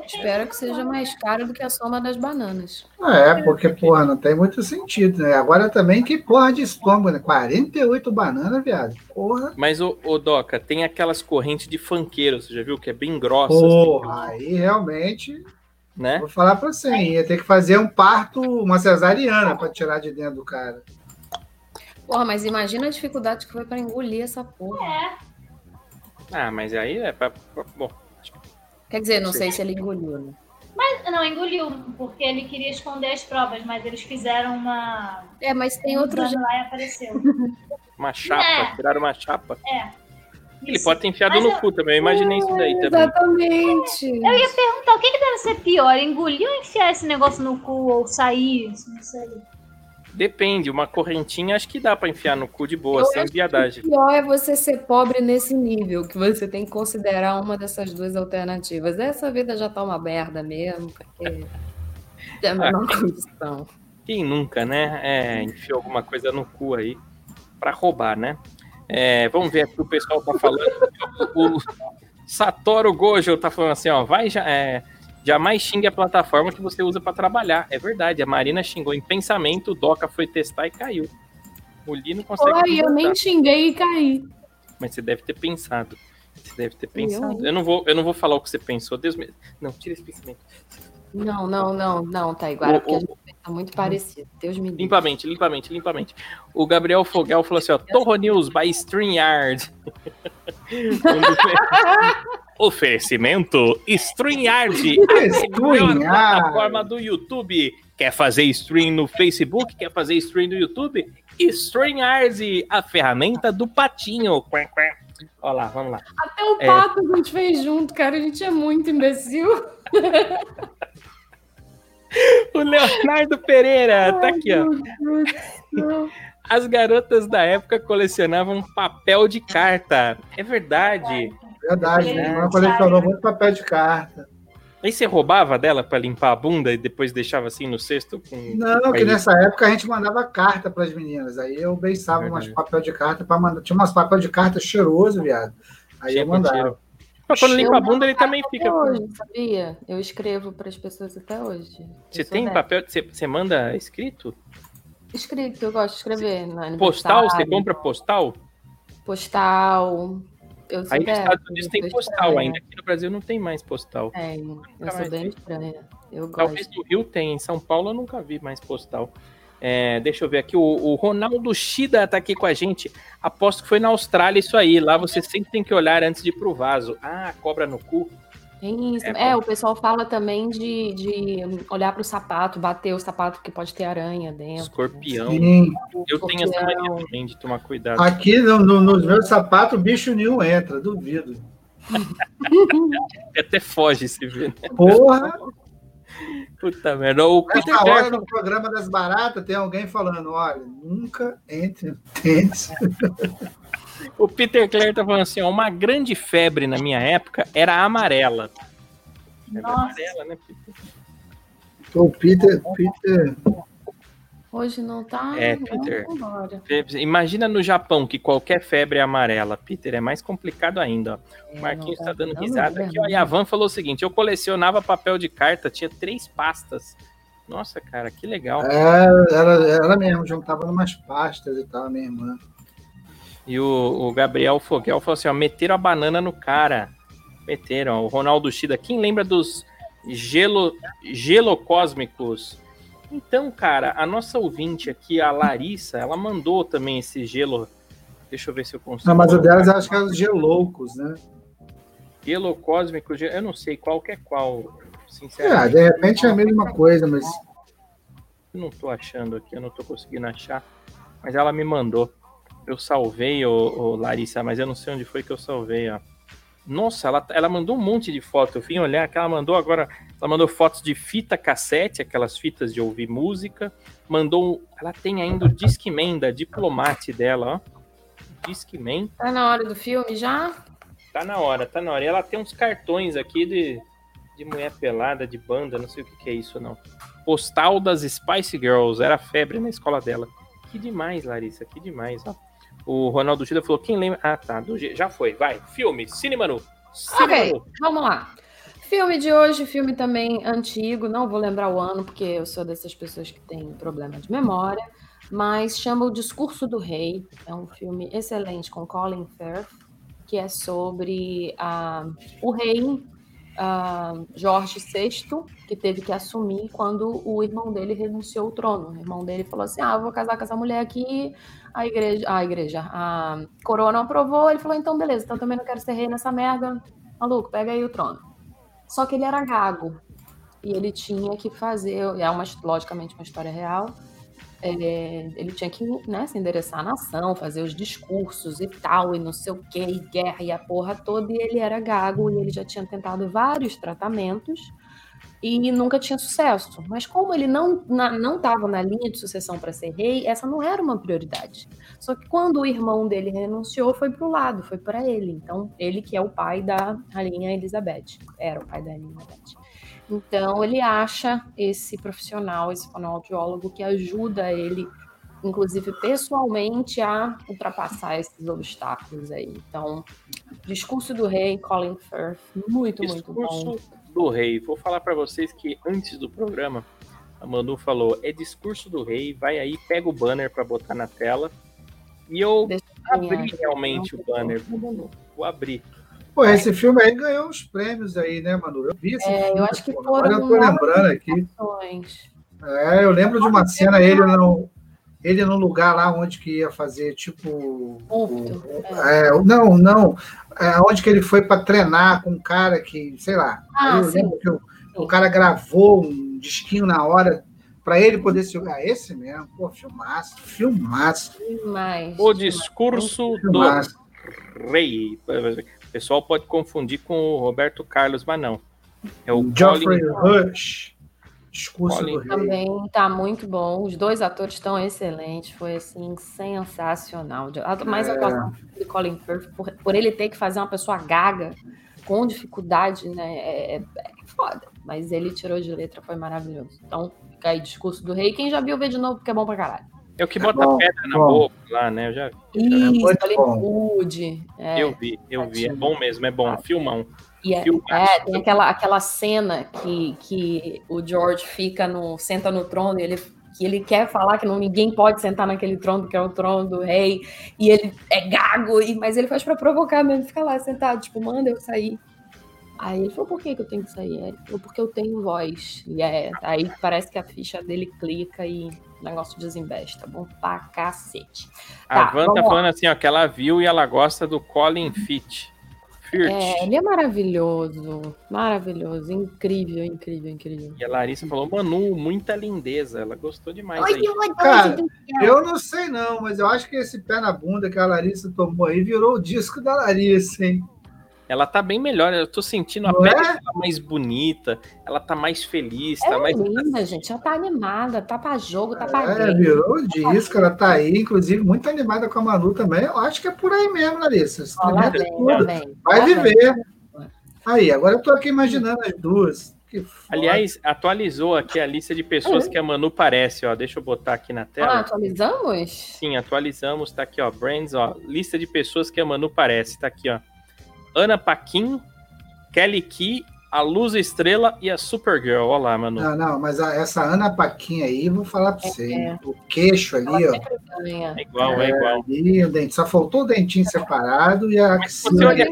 Espero que seja mais caro do que a soma das bananas. É, porque, porra, não tem muito sentido, né? Agora também, que porra de estômago, né? 48 bananas, viado. Porra. Mas, ô, ô Doca, tem aquelas correntes de funkeiro, você já viu? Que é bem grossa, Porra, aí realmente, né? vou falar pra você, hein? ia ter que fazer um parto, uma cesariana pra tirar de dentro do cara. Porra, mas imagina a dificuldade que foi pra engolir essa porra. É, Ah, mas aí é pra... pra- Bom, Quer dizer, não sei se ele engoliu, né? não, engoliu, porque ele queria esconder as provas, mas eles fizeram uma. É, mas tem um outro jeito. lá e apareceu. uma chapa, É. tiraram uma chapa. É. Ele Isso. pode ter enfiado Mas no eu- cu também, eu imaginei isso daí também. Exatamente. Eu ia perguntar, o que, que deve ser pior? Engolir ou enfiar esse negócio no cu ou sair? Isso, Não sei. Depende, uma correntinha acho que dá pra enfiar no cu de boa, Eu sem viadagem. O pior é você ser pobre nesse nível, que você tem que considerar uma dessas duas alternativas. Essa vida já tá uma merda mesmo, porque é a menor condição. Quem nunca, né? É, enfiou alguma coisa no cu aí pra roubar, né? É, vamos ver aqui o pessoal tá falando. O Satoru Gojo tá falando assim, ó, vai já, é, jamais xingue a plataforma que você usa pra trabalhar. É verdade, a Marina xingou em pensamento, o Doca foi testar e caiu. O Li não consegue. Oi, eu nem xinguei e caí. Mas você deve ter pensado. Você deve ter Eu, pensado. hein? Eu não vou, eu não vou falar o que você pensou. Deus me... Não, tira esse pensamento. Não, não, não, não, Taiguara, O- porque a gente pensa muito parecido. Deus me livre. Limpamente, limpamente, limpamente. O Gabriel Fogel falou assim, ó, Torro News by StreamYard. Oferecimento StreamYard, a plataforma do YouTube. Quer fazer stream no Facebook? Quer fazer stream no YouTube? StreamYard, a ferramenta do patinho. Olha lá, vamos lá. Até o É. pato a gente fez junto, cara. A gente é muito imbecil. O Leonardo Pereira, tá aqui, ó. As garotas da época colecionavam papel de carta. É verdade. Verdade, É, minha irmã colecionou muito papel de carta. Aí você roubava dela pra limpar a bunda e depois deixava assim no cesto com. Não, que nessa época a gente mandava carta para as meninas. Aí eu beiçava umas papel de carta para mandar. Tinha umas papel de carta cheiroso, viado. Aí Cheio eu mandava. cheiro. Mas quando limpa a bunda, ele também fica. hoje, sabia? Eu escrevo para as pessoas até hoje. Você tem papel? Você, você manda escrito? Escrito, eu gosto de escrever. no Postal? Você compra postal? Postal. Eu Aí nos Estados Unidos tem postal estranha. ainda. Aqui no Brasil não tem mais postal. Tem. Eu sou bem vi. estranha. Eu gosto. Talvez no Rio tem, em São Paulo eu nunca vi mais postal. É, deixa eu ver aqui, o, o Ronaldo Shida tá aqui com a gente. Aposto que foi na Austrália isso aí. Lá você sempre tem que olhar antes de ir pro vaso. Ah, cobra no cu. Tem isso. É, É, o pessoal fala também de, de olhar pro sapato, bater o sapato que pode ter aranha dentro. Escorpião. Sim. Eu tenho essa Escorpião. mania também de tomar cuidado. Aqui no- no- nos meus sapatos, bicho nenhum entra, duvido. Até foge se vê. né? Porra, Puta merda. O Peter nessa hora Jackson, no programa das baratas tem alguém falando: olha, nunca entre no tênis. o Peter Clare tá falando assim: ó, uma grande febre na minha época era a amarela. Febre Nossa. amarela, né, Peter? O Peter, Peter. Hoje não tá. É, Peter. Imagina no Japão que qualquer febre é amarela. Peter, é mais complicado ainda. Ó. É, O Marquinhos não tá dando não, risada aqui. Ó, não. e a Van falou o seguinte: eu colecionava papel de carta, tinha três pastas. Nossa, cara, que legal. É, ela, ela mesmo juntava umas pastas e tal, minha irmã. E o, o Gabriel Foguel falou assim: ó, meteram a banana no cara. Meteram. ó. O Ronaldo Shida. Quem lembra dos gelo, gelocósmicos? Então, cara, a nossa ouvinte aqui, a Larissa, ela mandou também esse gelo. Deixa eu ver se eu consigo. Não, mas o delas acho que é os geloucos, né? Gelo cósmico, ge- eu não sei qual que é qual, É, sinceramente. de repente é a mesma coisa, mas Eu não tô achando aqui, eu não tô conseguindo achar. Mas ela me mandou. Eu salvei, ô, ô, Larissa, mas eu não sei onde foi que eu salvei, ó. Nossa, ela, ela mandou um monte de foto. Eu vim olhar que ela mandou agora. Ela mandou fotos de fita cassete, aquelas fitas de ouvir música. Mandou. Ela tem ainda o Discman da Diplomate dela, ó. Discman. Tá na hora do filme já? Tá na hora, tá na hora. E ela tem uns cartões aqui de, de mulher pelada, de banda, não sei o que, que é isso, não. Postal das Spice Girls, era febre na escola dela. Que demais, Larissa, que demais, ó. O Ronaldo Gida falou, quem lembra... Ah, tá, do já foi, vai. Filme, Cinema Nu. Cinema Ok, vamos lá. Filme de hoje, filme também antigo, não vou lembrar o ano, porque eu sou dessas pessoas que têm problema de memória, mas chama O Discurso do Rei. É um filme excelente com Colin Firth, que é sobre ah, o rei ah, Jorge VI, que teve que assumir quando o irmão dele renunciou ao trono. O irmão dele falou assim: Ah, vou casar com essa mulher aqui. A igreja, a igreja, a coroa não aprovou. Ele falou: Então, beleza, então também não quero ser rei nessa merda. Maluco, pega aí o trono. Só que ele era gago. E ele tinha que fazer, é uma, logicamente uma história real. É, ele tinha que né, se endereçar à nação, fazer os discursos e tal, e não sei o que, e guerra e a porra toda. E ele era gago, e ele já tinha tentado vários tratamentos e nunca tinha sucesso. Mas como ele não não estava na linha de sucessão para ser rei, essa não era uma prioridade. Só que quando o irmão dele renunciou, foi para o lado, foi para ele. Então, ele que é o pai da rainha Elizabeth, era o pai da rainha Elizabeth. Então, ele acha esse profissional, esse fonoaudiólogo, que ajuda ele, inclusive pessoalmente, a ultrapassar esses obstáculos aí. Então, discurso do rei, Colin Firth, muito, muito bom. Discurso do rei. Vou falar pra vocês que antes do programa, a Manu falou: é discurso do rei, vai aí, pega o banner pra botar na tela. E eu Deixa abri realmente o banner. Vou abrir. Pô, esse filme aí ganhou uns prêmios aí, né, Manu? Eu vi esse É, filme. eu acho que pô. foram Agora eu tô lembrando aqui. É, eu lembro de uma cena, ele no, ele no lugar lá onde que ia fazer, tipo. Culto. É, não, não. É, onde que ele foi para treinar com um cara que, sei lá. Ah, eu sim. lembro que o, o cara gravou um disquinho na hora para ele poder se jogar. Esse mesmo, pô, filmaço, filmaço, Demais. O discurso do filmaço. rei. O pessoal pode confundir com o Roberto Carlos, mas não. É o Geoffrey Colin. Rush, discurso Colin do rei. Também tá muito bom. Os dois atores estão excelentes. Foi assim sensacional. A mais É. atuação do Colin Firth por, por ele ter que fazer uma pessoa gaga com dificuldade, né? É, é- é foda. Mas ele tirou de letra, foi maravilhoso. Então, fica aí discurso do rei. Quem já viu, vê de novo, porque é bom pra caralho. É o que bota bom, pedra na bom. boca lá, né? Eu já vi. Isso, muito bom. Hollywood. É. Eu vi, eu vi. É bom mesmo, é bom. Filmão. E é, é, tem aquela, aquela cena que, que o George fica no. senta no trono e ele, que ele quer falar que não, ninguém pode sentar naquele trono, que é o trono do rei, e ele é gago, e, mas ele faz pra provocar mesmo, fica lá sentado, tipo, manda eu sair. Aí ele falou, por que, que eu tenho que sair? Ele falou, porque eu tenho voz. E é, aí parece que a ficha dele clica e o negócio desembesta. Bom pra cacete. A Tá, Van tá vamos lá. falando assim, ó, que ela viu e ela gosta do Colin. Firth. É, ele é maravilhoso, maravilhoso, incrível, incrível, incrível. E a Larissa falou, Manu, muita lindeza. Ela gostou demais que ódio, Cara. Eu não sei não, mas eu acho que esse pé na bunda que a Larissa tomou aí virou o disco da Larissa, hein? Ela tá bem melhor. Eu tô sentindo a Não pele é? dela mais bonita. Ela tá mais feliz, tá Ela é mais. linda, gente. Ela tá animada, tá pra jogo, tá pra É, game. virou o disco, ela tá aí, inclusive muito animada com a Manu também. Eu acho que é por aí mesmo, Larissa. Ó, lá Experimenta vem, lá tudo. vem. Vai lá vem. viver. Aí, agora eu tô aqui imaginando as duas. Aliás, atualizou aqui a lista de pessoas que a Manu parece, ó. Deixa eu botar aqui na Ah, tela. atualizamos? Sim, atualizamos. Tá aqui, ó. Brands, ó. Lista de pessoas que a Manu parece. Tá aqui, ó. Ana Paquin, Kelly Key, a Luz Estrela e a Supergirl. Olha lá, Manu. Não, não, mas a- essa Ana Paquinha aí, vou falar pra você. É. O queixo Ela ali, ó. sempre ganha. É igual, é igual. Ali, o dente, só faltou o dentinho separado e a Mas axila. olha-.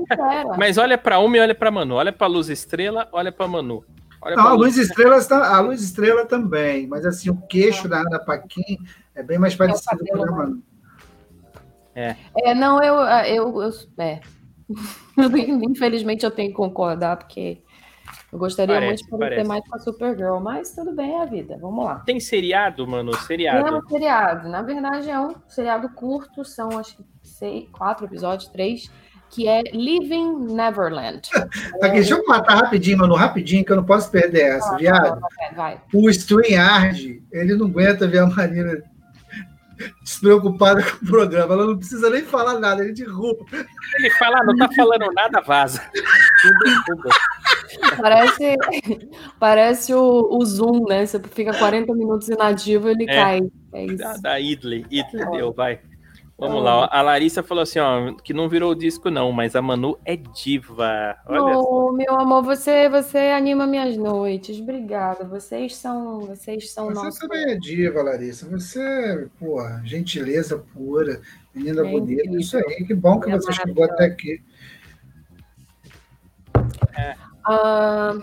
Mas olha pra uma e olha pra Manu. Olha pra Luz Estrela, olha pra Manu. Olha Não, pra a luz estrela, tá- a luz estrela também, mas assim, o queixo da Ana Paquin é bem mais parecido com a Manu. É, não, eu, eu, eu é. Infelizmente eu tenho que concordar, porque eu gostaria Parece, muito de poder ter mais com a Supergirl, mas tudo bem, é a vida. Vamos lá. Tem seriado, Manu? Não é Seriado. um seriado. Na verdade, é um seriado curto, são acho que seis, quatro episódios, três, que é Living Neverland. Aqui, deixa eu matar rapidinho, Manu, rapidinho, que eu não posso perder essa, viado. Vai, vai. O StreamYard, ele não aguenta ver a Marina despreocupada com o programa. Ela não precisa nem falar nada, ele derruba. Ele fala, "Ah, não tá falando nada, vaza. Tudo, tudo. Parece, parece o, o Zoom, né? Você fica 40 minutos inativo ele É. cai. É isso. Da, da Idley. Idley, deu, vai. Vamos Então- lá. ó. A Larissa falou assim, ó, que não virou disco não, mas a Manu é diva. Olha. Oh, meu amor, você, você anima minhas noites. Obrigada. Vocês são, vocês são Você nossos. também é diva, Larissa. Você, porra, gentileza pura, menina É bonita. incrível. Isso aí, que bom que É você chegou até aqui. Ah,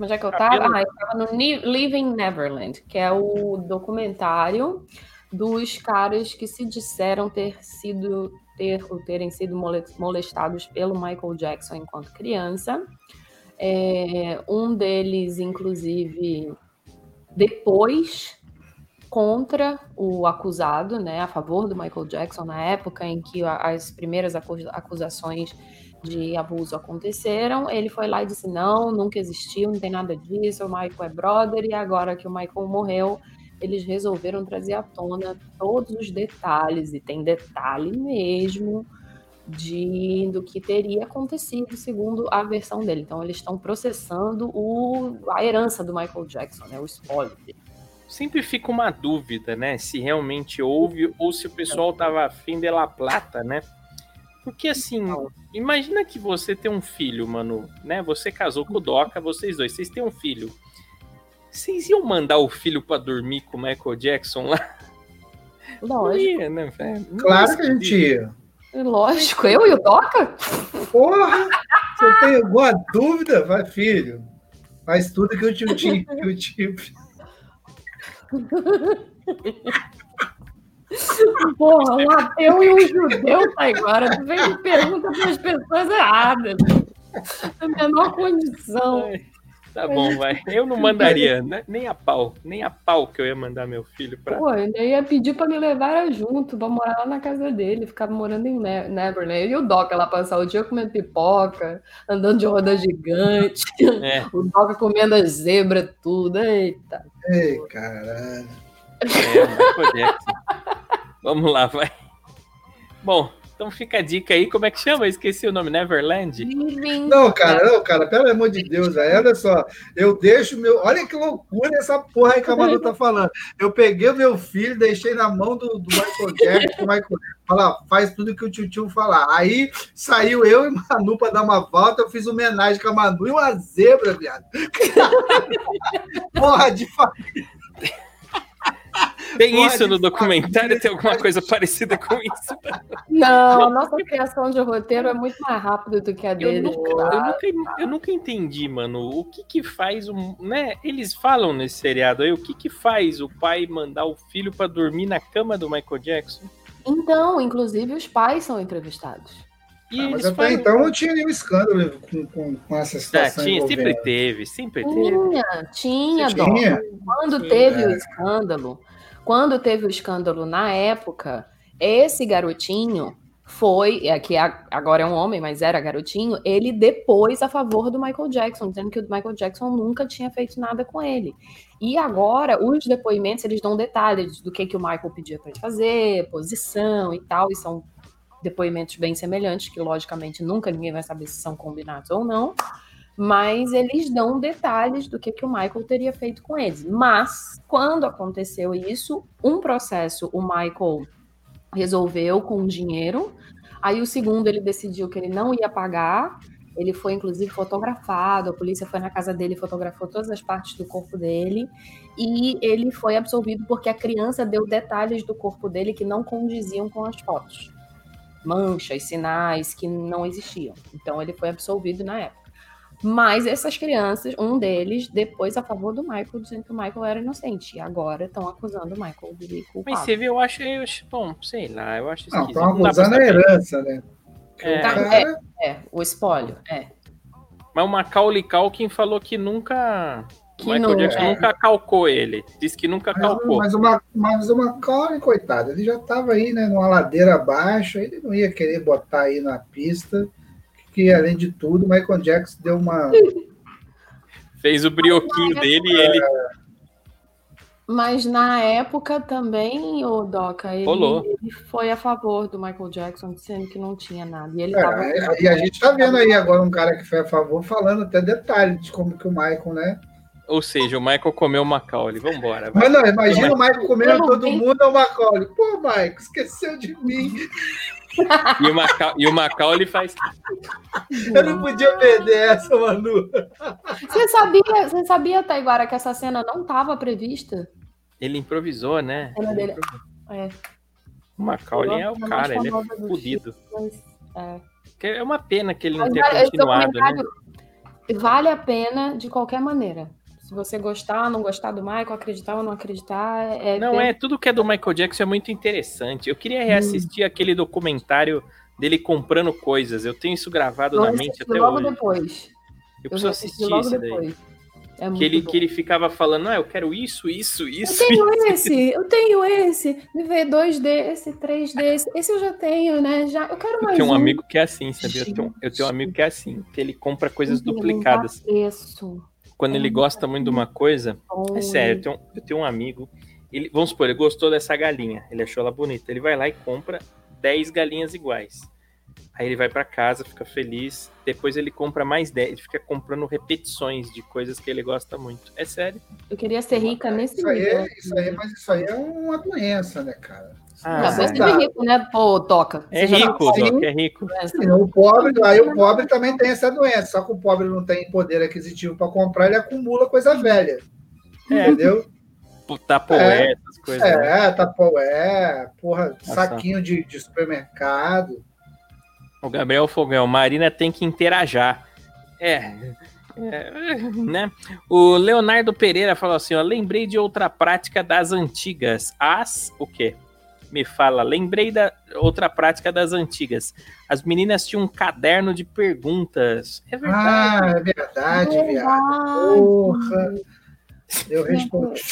onde é que eu tava? Ah, eu tava no Living Neverland, que é o documentário dos caras que se disseram ter sido ter ou terem sido mole- molestados pelo Michael Jackson enquanto criança. É, um deles, inclusive, depois contra o acusado, né, a favor do Michael Jackson na época em que as primeiras acu- acusações de abuso aconteceram, ele foi lá e disse: não, nunca existiu, não tem nada disso, o Michael é brother, e agora que o Michael morreu, eles resolveram trazer à tona todos os detalhes, e tem detalhe mesmo de do que teria acontecido segundo a versão dele. Então eles estão processando o, a herança do Michael Jackson, né, o dele. Sempre fica uma dúvida, né? Se realmente houve ou se o pessoal tava afim de La Plata, né? Porque assim, imagina que você tem um filho, mano, né? Você casou com o Doca, vocês dois, vocês têm um filho. Vocês iam mandar o filho pra dormir com o Michael Jackson lá? Lógico, ia, né, Claro que a gente ia. lógico. Eu e o Doca? Porra! Você tem alguma dúvida? Vai, filho. Faz tudo que o tio. Que o tio... Porra, um ateu e um judeu, tá agora. Tu vem e pergunta para as pessoas erradas. A menor condição. Ai, Tá bom, vai. Eu não mandaria, né? nem a pau, nem a pau que eu ia mandar meu filho pra. Pô, ainda ia pedir pra me levar junto, pra morar lá na casa dele, ficava morando em Ne- Neverland. E o Doca lá passar o dia comendo pipoca, andando de roda gigante, É, o Doca comendo as zebras, tudo. Eita. Ei, caralho. é. Vamos lá, vai. Bom, então fica a dica aí, como é que chama? Eu esqueci o nome, Neverland? Não, cara, não, cara, pelo amor de Deus, velho. Olha só, eu deixo meu. Olha que loucura essa porra aí que a Manu tá falando. Eu peguei o meu filho, deixei na mão do, do Michael Jackson, o Michael fala, faz tudo que o tio tio falar. Aí saiu eu e Manu pra dar uma volta, eu fiz homenagem com a Manu e uma zebra, viado. porra de fa... Tem Porra isso no documentário? Tem alguma coisa parecida com isso? Não, a nossa criação de roteiro é muito mais rápida do que a Eu deles. nunca, eu, nunca, eu nunca entendi, mano, o que que faz um, né? Eles falam nesse seriado aí, o que que faz o pai mandar o filho pra dormir na cama do Michael Jackson? Então, inclusive, os pais são entrevistados. E Ah, mas até falam- então não tinha nenhum escândalo com, com, com essa Ah, situação. tinha, sempre teve, sempre teve. Tinha, tinha. Tinha? Quando Sim, teve é. o escândalo, quando teve o escândalo na época, esse garotinho foi, é, que agora é um homem, mas era garotinho, ele depôs a favor do Michael Jackson, dizendo que o Michael Jackson nunca tinha feito nada com ele. E agora, os depoimentos, eles dão detalhes do que, que o Michael pedia para ele fazer, posição e tal, e são depoimentos bem semelhantes, que logicamente nunca ninguém vai saber se são combinados ou não, mas eles dão detalhes do que, que o Michael teria feito com eles. Mas, quando aconteceu isso, um processo o Michael resolveu com dinheiro, aí o segundo ele decidiu que ele não ia pagar, ele foi inclusive fotografado, a polícia foi na casa dele, fotografou todas as partes do corpo dele, e ele foi absolvido porque a criança deu detalhes do corpo dele que não condiziam com as fotos. Manchas, sinais que não existiam. Então ele foi absolvido na época. Mas essas crianças, um deles, depois a favor do Michael, dizendo que o Michael era inocente. E agora estão acusando o Michael de culpado. Mas você vê, eu acho, eu acho, bom, sei lá, eu acho Não, estão acusando a herança, né? É. o Tá, cara- É, o espólio, é. Mas o Macaulay Culkin falou que nunca... Que o Michael não- Jackson é. nunca calcou ele. Disse que nunca Mas, calcou. mas, uma, mas o Macaulay, coitado, ele já estava aí, né, numa ladeira abaixo, ele não ia querer botar aí na pista, que além de tudo, o Michael Jackson deu uma. Fez o brioquinho dele e ele... Mas na época também, o Doca, ele, ele foi a favor do Michael Jackson, dizendo que não tinha nada. E ele tava. É, e a gente tá vendo aí agora um cara que foi a favor, falando até detalhes de como que o Michael, né? Ou seja, o Michael comeu o Macaulay. Vambora, vai. Mas não, imagina o Michael comendo todo vi. mundo, é o Macaulay. Pô, Michael, esqueceu de mim. E o, Maca... e o Macaulay faz... Eu não podia perder essa, Manu. Você sabia, você sabia, Taiguara, que essa cena não estava prevista? Ele improvisou, né? A cena Ele dele- improvisou. É, O Macaulay é o cara, ele é fodido. mas, é. É uma pena que ele não Mas tenha continuado, né? Vale a pena de qualquer maneira. Se você gostar, não gostar do Michael, acreditar ou não acreditar, é. Não, é, tudo que é do Michael Jackson é muito interessante. Eu queria reassistir aquele documentário dele comprando coisas. Eu tenho isso gravado Eu na mente até logo hoje. depois. Eu preciso assisti assistir logo isso daí. depois. É muito Que ele, bom. que ele ficava falando, ah, eu quero isso, isso, Eu isso. tenho isso. esse, eu tenho esse. Me dois desse, três desse. Esse eu já tenho, né? Já, eu quero Eu mais tenho um um. amigo que é assim, sabia? Eu tenho, eu tenho um amigo que é assim, que ele compra coisas duplicadas. preço. Quando ele gosta muito de uma coisa, é sério, eu tenho, eu tenho um amigo, ele, vamos supor, ele gostou dessa galinha, ele achou ela bonita, ele vai lá e compra 10 galinhas iguais. Aí ele vai pra casa, fica feliz, depois ele compra mais 10, ele fica comprando repetições de coisas que ele gosta muito. É sério. Eu queria ser rica nesse Isso aí, nível. é, isso aí, mas isso aí é uma doença, né, cara? Ah, Não, Você tá- é rico, né? Pô, toca. É Você rico, tá sim. Doc, é rico. Sim, o pobre, aí o pobre também tem essa doença, só que o pobre não tem poder aquisitivo para comprar, ele acumula coisa velha. É. Entendeu? Tapoé, essas coisas. né? É, tapoé, porra, saquinho de, de supermercado. O Gabriel Fogão, Marina tem que interajar. É, é, né? O Leonardo Pereira falou assim, ó, lembrei de outra prática das antigas. As, o quê? Me fala, lembrei da outra prática das antigas. As meninas tinham um caderno de perguntas. É verdade. Ah, é verdade, viado. Porra. Eu respondi.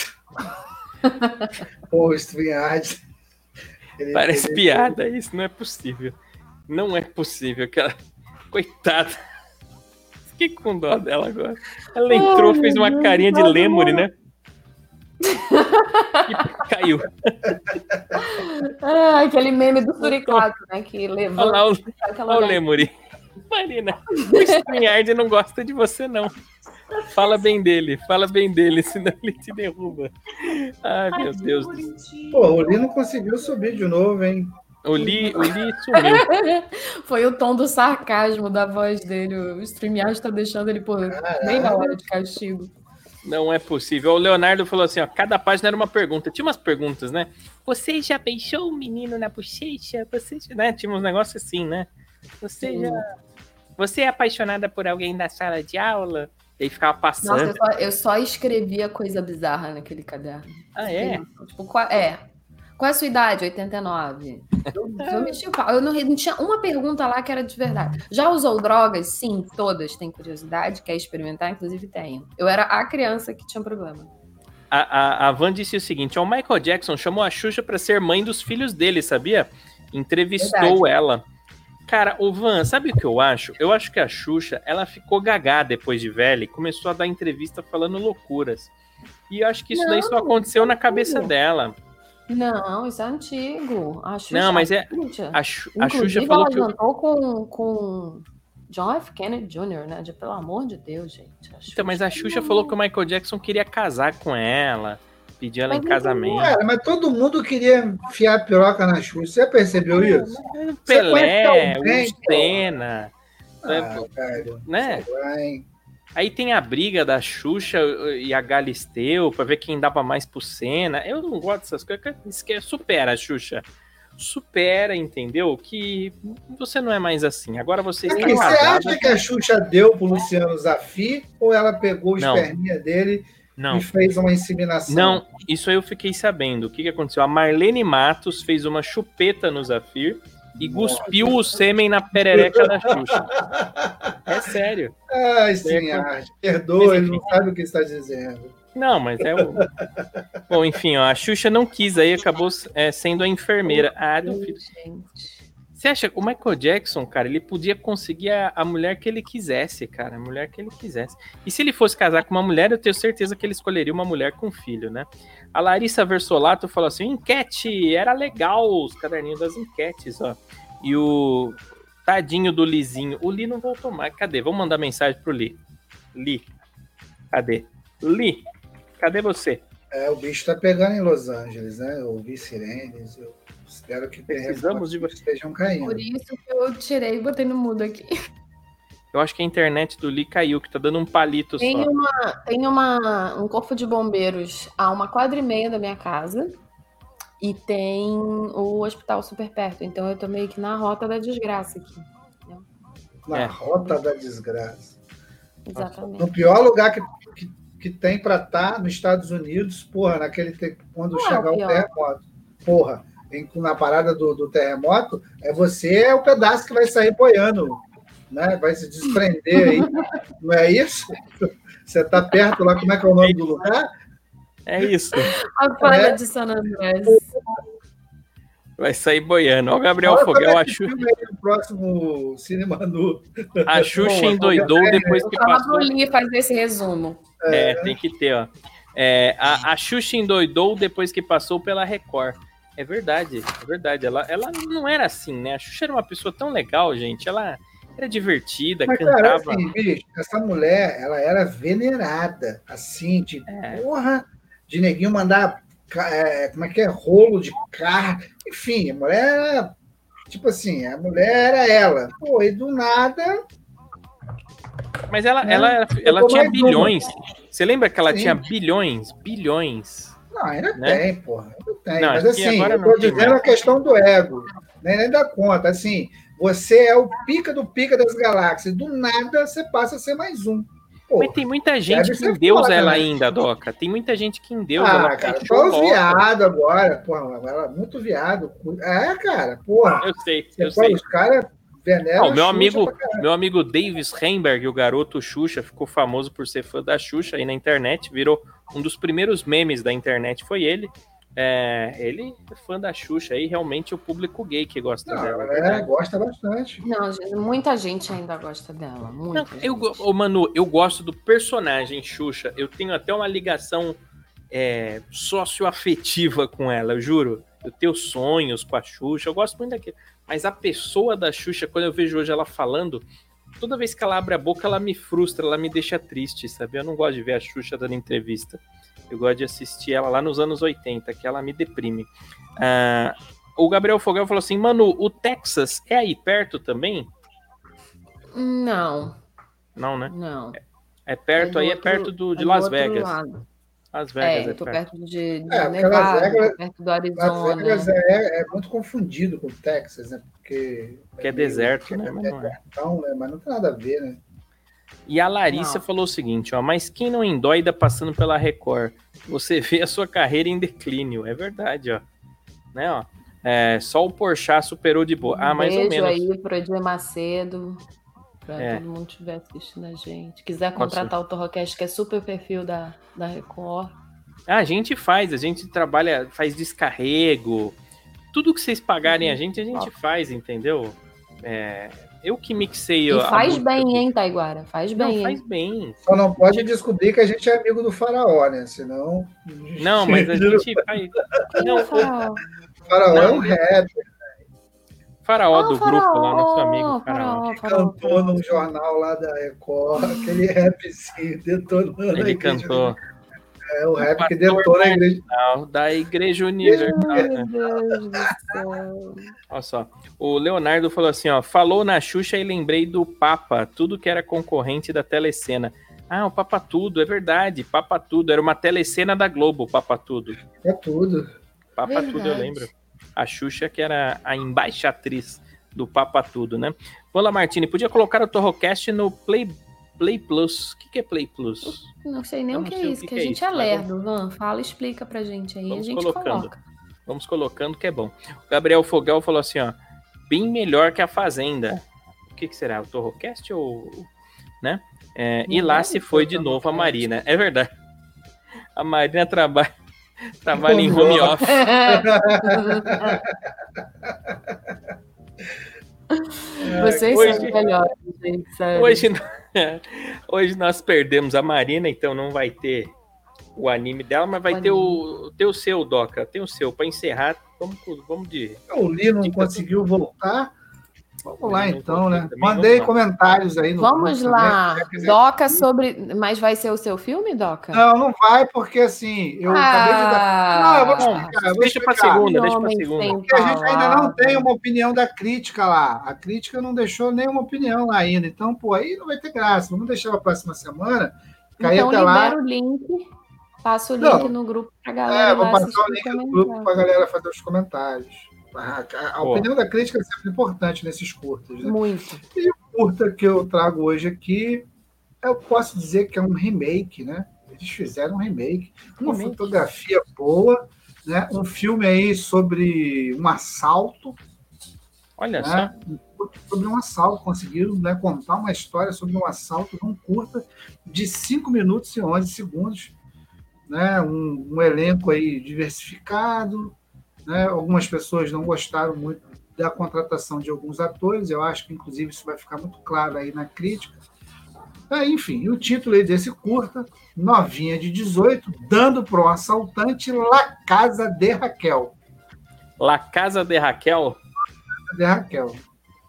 Porra, StreamYard. Ele- Parece ele- piada isso, não é possível. Não é possível. Aquela... Coitada. Fiquei com dó dela agora. Ela entrou, Ai, fez uma meu carinha de Deus, lemure, né? E caiu. Ah, aquele meme do Suricato, né? Que Olha levanta lá o, olha o. Marina, o StreamYard não gosta de você, não. Fala bem dele, fala bem dele, senão ele te derruba. Ai, meu Deus. do céu. Pô, o Lino conseguiu subir de novo, hein? O Li, o Li sumiu. Foi o tom do sarcasmo da voz dele. O StreamYard tá deixando ele por meia hora de castigo. Não é possível. O Leonardo falou assim, ó, cada página era uma pergunta. Tinha umas perguntas, né? Você já beijou o menino na bochecha? Você, já- né? Tinha uns negócios assim, né? Você Sim. já... Você é apaixonada por alguém da sala de aula? E aí ficava Nossa, passando. eu só, eu só escrevia coisa bizarra naquele caderno. Ah, é? Tipo, é. Qual é a sua idade? 89. Eu, eu mexi o pau. Eu não, não tinha uma pergunta lá que era de verdade. Já usou drogas? Sim, todas têm curiosidade, quer experimentar, inclusive tenho. Eu era a criança que tinha problema. A, a, a Van disse o seguinte: ó, o Michael Jackson chamou a Xuxa pra ser mãe dos filhos dele, sabia? Entrevistou Verdade. ela. Cara, o Van, sabe o que eu acho? Eu acho que a Xuxa, ela ficou gagá depois de velha e começou a dar entrevista falando loucuras. E eu acho que isso daí só Não, aconteceu na cabeça não. dela. Não, isso é antigo. A Xuxa, Não, mas é- Xuxa. A, Xu- a Xuxa falou ela que. o- jantou com, com John F. Kennedy Jr., né? De, pelo amor de Deus, gente. A Então, mas a Xuxa não- falou que o Michael Jackson queria casar com ela, pedir ela Mas em não casamento. Cara, mas todo mundo queria enfiar a piroca na Xuxa. Você percebeu isso? Pelé, conhece alguém, o Senna, Ah, né? lá, hein? Aí tem a briga da Xuxa e a Galisteu pra ver quem dava mais pro Senna. Eu não gosto dessas coisas. É- supera, Xuxa. Supera, entendeu? Que você não é mais assim. Agora você está você casada. acha que a Xuxa deu pro Luciano Zafi ou ela pegou o Não. esperminha dele Não. e fez uma inseminação? Não, isso aí eu fiquei sabendo. O que, que aconteceu? A Marlene Matos fez uma chupeta no Zafir e cuspiu o sêmen na perereca da Xuxa. É sério. Ai, senhor, perdoa, ele não sabe o que está dizendo. Não, mas é o. Bom, enfim, ó, a Xuxa não quis aí, acabou é, sendo a enfermeira. Ah, duvido. Gente. Você acha que o Michael Jackson, cara, ele podia conseguir a, a mulher que ele quisesse, cara, a mulher que ele quisesse. E se ele fosse casar com uma mulher, eu tenho certeza que ele escolheria uma mulher com filho, né? A Larissa Versolato falou assim: enquete, era legal os caderninhos das enquetes, ó. E o tadinho do Lizinho, o Li não voltou mais. Cadê? Vamos mandar mensagem pro Li. Li, cadê? Li, cadê você? É, o bicho tá pegando em Los Angeles, né? Eu ouvi sirenes, eu espero que Precisamos de terremotos estejam caindo. Por isso que eu tirei e botei no mudo aqui. Eu acho que a internet do Li caiu, que tá dando um palito Tem, só. uma, tem uma, um corpo de bombeiros a uma quadra e meia da minha casa e tem o hospital super perto. Então eu tô meio que na rota da desgraça aqui. Na É. rota da desgraça. Exatamente. No pior lugar que, que, que tem pra estar, nos Estados Unidos, porra, naquele te- quando Não é chegar o o pior. terremoto. Porra, em- na parada do, do terremoto, é você é o pedaço que vai sair boiando, né? Vai se desprender aí. Não é isso? Você tá perto lá, como é que é o nome do lugar? É isso. A falha É. de San Andrés. Vai sair boiando. Ó, o Gabriel Olha Fogel, a, é que Xu- filme aí no próximo Cinema Nu. a Xuxa Bom, endoidou depois Vou que passou. Li fazer esse resumo. É, tem que ter, ó. É, a, a Xuxa endoidou depois que passou pela Record. É verdade, é verdade. Ela, ela não era assim, né? A Xuxa era uma pessoa tão legal, gente. Ela era divertida, Mas, cara, cantava. assim, bicho, essa mulher, ela era venerada, assim, de É. porra, de neguinho mandar, é, como é que é, rolo de carro, enfim, a mulher era, tipo assim, a mulher era ela. Pô, e do nada, Mas ela, É, ela, ela, tinha mais uma. bilhões. Você lembra que ela Sim. tinha bilhões? Bilhões. Não, ainda Né? tem, porra, ainda tem. Não, Mas assim, eu não tô dizendo a questão do ego, nem, nem dá conta, assim, você é o pica do pica das galáxias, do nada você passa a ser mais um. Pô, Mas tem muita gente que endeusa ela né? ainda, Doca. Tem muita gente que endeusa Ah, ela. cara, só os viado agora, porra, é muito viado. É, cara, porra. Eu sei, eu sei. Os caras veneram Ah, o meu Xuxa amigo, meu amigo Davis Heimberg, o garoto Xuxa, ficou famoso por ser fã da Xuxa aí na internet, virou um dos primeiros memes da internet, foi ele. É, ele é fã da Xuxa aí, realmente o público gay que gosta Não, dela. é gosta bastante. Não, muita gente ainda gosta dela. Muita Não, eu, ô, Manu, eu gosto do personagem Xuxa. Eu tenho até uma ligação é, socioafetiva com ela, eu juro. Eu tenho sonhos com a Xuxa, eu gosto muito daquilo. Mas a pessoa da Xuxa, quando eu vejo hoje ela falando, toda vez que ela abre a boca, ela me frustra, ela me deixa triste, sabe? Eu não gosto de ver a Xuxa dando entrevista. Eu gosto de assistir ela lá nos anos 80, que ela me deprime. Ah, o Gabriel Fogel falou assim: Manu, o Texas é aí perto também? Não, Não, né? não. É perto, do aí é outro- perto do, de do Las Vegas. lado. Las Vegas É, é, eu tô perto. perto de, de É, porque Las Nevada, Vegas- perto do Las Arizona. Vegas é, é muito confundido com Texas, né? Porque. Que é meio- deserto, né? Mas não é. desertão, né? Mas não tem nada a ver, né? E a Larissa Não. falou o seguinte, ó, mas quem não endoida passando pela Record? Você vê a sua carreira em declínio. É verdade, ó. Né, ó. É, só o Porchat superou de boa. Ah, mais ou Um Beijo menos. aí pro Edir Macedo, pra É. todo mundo estiver assistindo a gente. Quiser contratar o Torrocast, que é super perfil da, da Record. Ah, a gente faz, a gente trabalha, faz descarrego. Tudo que vocês pagarem a gente, a gente faz, entendeu? É, eu que mixei E faz bem, hein, Taiguara? Faz Não, bem, faz bem. Só não pode descobrir que a gente é amigo do faraó, né? Senão. Não, mas a gente faz. Não, o Faraó. O faraó é Não. um rap, faraó Ah, do grupo lá, nosso amigo faraó. faraó, faraó, cantou num jornal lá da Record, aquele rapzinho detonando. Ele igreja. cantou. É o rap que detona a igreja. Da Igreja Universal. Ai, né? meu Deus do céu. Olha só. O Leonardo falou assim, ó. Falou na Xuxa e lembrei do Papa, tudo que era concorrente da telecena. Ah, o Papa Tudo, é verdade. Papa Tudo, era uma telecena da Globo, Papa Tudo. É tudo. Papa Tudo, eu Verdade. lembro. A Xuxa, que era a embaixatriz do Papa Tudo, né? Paula Martini, podia colocar o Torrocast no Play, Play Plus. O que, que é Play Plus? Não sei nem o que é isso, que que, a é gente é lerdo. Van, fala, explica pra gente aí, Vamos a gente colocando. coloca. Vamos colocando que é bom. O Gabriel Fogel falou assim, ó. Bem melhor que a Fazenda. O que, que será? O Torrocast ou... Né? É, e lá se foi de novo a. Marina. É verdade. A Marina trabalha, trabalha em Home office. Vocês Hoje- são melhores, gente, sério. Hoje, hoje nós perdemos a Marina, então não vai ter o anime dela, mas vai O ter o, ter o seu, Doca. Tem o seu. Para encerrar, vamos, vamos de... O Li não conseguiu voltar. Vamos lá Não então, né? Mandei comentários aí no Vamos lá. Doca sobre. Mas vai ser o seu filme, Doca? Não, não vai, porque assim, eu acabei de dar. Não, eu vou Bom, explicar, eu vou deixa para segunda, deixa para segunda. Porque a gente ainda não tem uma opinião da crítica lá. A crítica não deixou nenhuma opinião lá ainda. Então, pô, aí não vai ter graça. Vamos deixar para a próxima semana. Cair Então até libera lá. o link. Passa o Não. link no grupo pra galera. É, vou passar o link no grupo para a galera fazer os comentários. A, a- opinião da crítica é sempre importante nesses curtas. Né? Muito. curta que eu trago hoje aqui, eu posso dizer que é um remake, né? Eles fizeram um remake, uma Remake. fotografia boa, né? Um filme aí sobre um assalto, Olha né? só. sobre um assalto, conseguiram né, contar uma história sobre um assalto num curta de 5 minutos e 11 segundos. Né, um, um elenco aí diversificado, né, algumas pessoas não gostaram muito da contratação de alguns atores, eu acho que inclusive isso vai ficar muito claro aí na crítica. É, enfim, o título desse curta, novinha de 18, dando para um assaltante La Casa de Raquel. La Casa de Raquel De Raquel.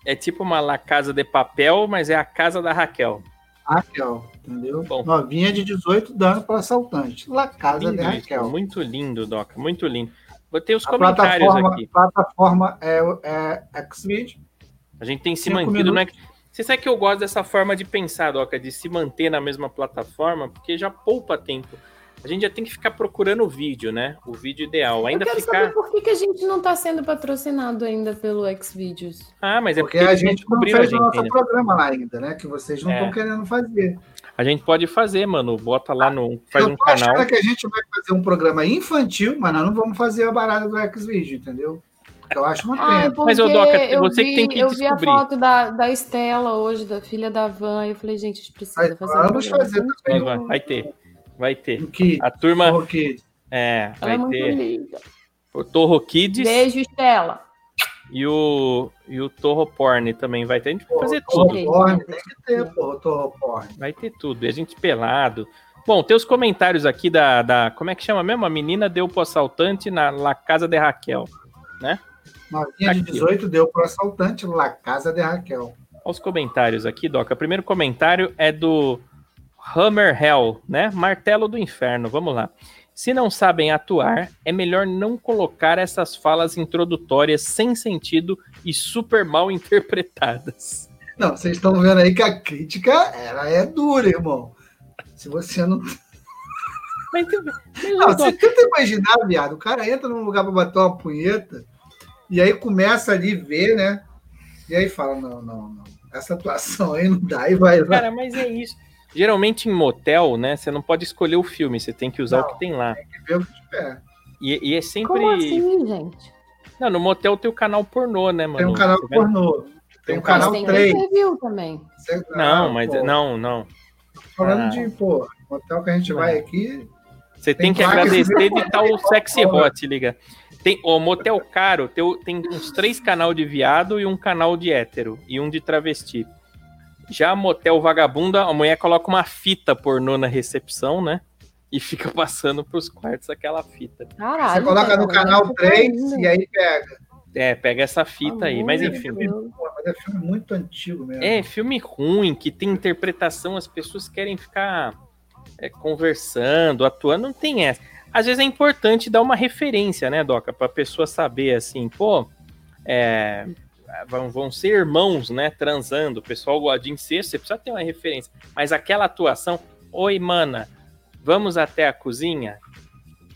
é tipo uma La Casa de Papel, mas é a casa da Raquel. Raquel, entendeu? Bom. Novinha de 18, dando para assaltante. La Casa de Lindo isso, Raquel. muito lindo, Doca, muito lindo. Botei os A comentários plataforma, aqui. plataforma é, é Xvideo. A gente tem se Cinco mantido, não é? minutos. Você sabe que eu gosto dessa forma de pensar, Doca, de se manter na mesma plataforma, porque já poupa tempo. A gente já tem que ficar procurando o vídeo, né? O vídeo ideal. Ainda eu quero ficar. saber por que, que a gente não está sendo patrocinado ainda pelo Xvideos. Ah, mas é Porque porque, a não gente não fez o gente nosso ainda. programa lá ainda, né? Que vocês não É. estão querendo fazer. A gente pode fazer, mano. Bota lá no. Faz eu um achando canal. que a gente vai fazer um programa infantil, mas nós não vamos fazer a barata do Xvideo, entendeu? Eu acho uma Ah, pena. é porque Mas, ô, Doca, eu você vi, que tem que eu vi a descobrir. foto da, da Estela hoje, da filha da Van, e eu falei, gente, a gente precisa fazer um vamos programa. fazer também vai, um- vai ter. Vai ter. um kid, A turma. um kid. É, Ela vai é muito ter linda. o Torro Kids Beijo, Estela. E o, e o Torro Porn também vai ter. A gente vai fazer Torro tudo. porn, tem que ter, porra, torro porn. Vai ter tudo. E a gente pelado. Bom, tem os comentários aqui da, da. Como é que chama mesmo? A menina deu pro assaltante na La Casa de Raquel. Novinha de Aqui. 18 deu pro assaltante La Casa de Raquel. Olha os comentários aqui, Doca. O primeiro comentário é do Hammer Hell, né? Martelo do Inferno. Vamos lá. Se não sabem atuar, é melhor não colocar essas falas introdutórias sem sentido e super mal interpretadas. Não, vocês estão vendo aí que a crítica ela é dura, irmão. Se você não. Mas, mas, Não, você tenta imaginar, viado. O cara entra num lugar pra bater uma punheta e aí começa ali ver, né? E aí fala: não, não, não. Essa atuação aí não dá. E vai, vai. Cara, mas é isso. Geralmente em motel, né? Você não pode escolher o filme, você tem que usar Não. o que tem lá. ver o que tiver. E, e é sempre. Como assim, gente? Não, no motel tem o canal pornô, né, mano? Tem um canal Você vai- pornô. Tem um Mas canal tem 3. review também. Você- Não, Ah, mas pô, não, não. Falando Ah. de, pô, hotel que a gente vai aqui. Você tem, Tem que agradecer de- tal sexy hot, liga. Tem o motel caro, tem, tem uns três canal de viado e um canal de hétero e um de travesti. Já motel vagabunda, a mulher coloca uma fita pornô na recepção, né? E fica passando pros quartos aquela fita. Caralho. Você coloca cara, no canal tá 3 indo. e aí pega. É, pega essa fita aí, mas enfim. Deus. Pô, mas é filme muito antigo mesmo. É, filme ruim, que tem interpretação, as pessoas querem ficar é, conversando, atuando, não tem essa. Às vezes é importante dar uma referência, né, Doca, pra pessoa saber assim, pô, é, vão, vão ser irmãos, né, transando, o pessoal gosta de incesto, você precisa ter uma referência. Mas aquela atuação, oi, mana, vamos até a cozinha?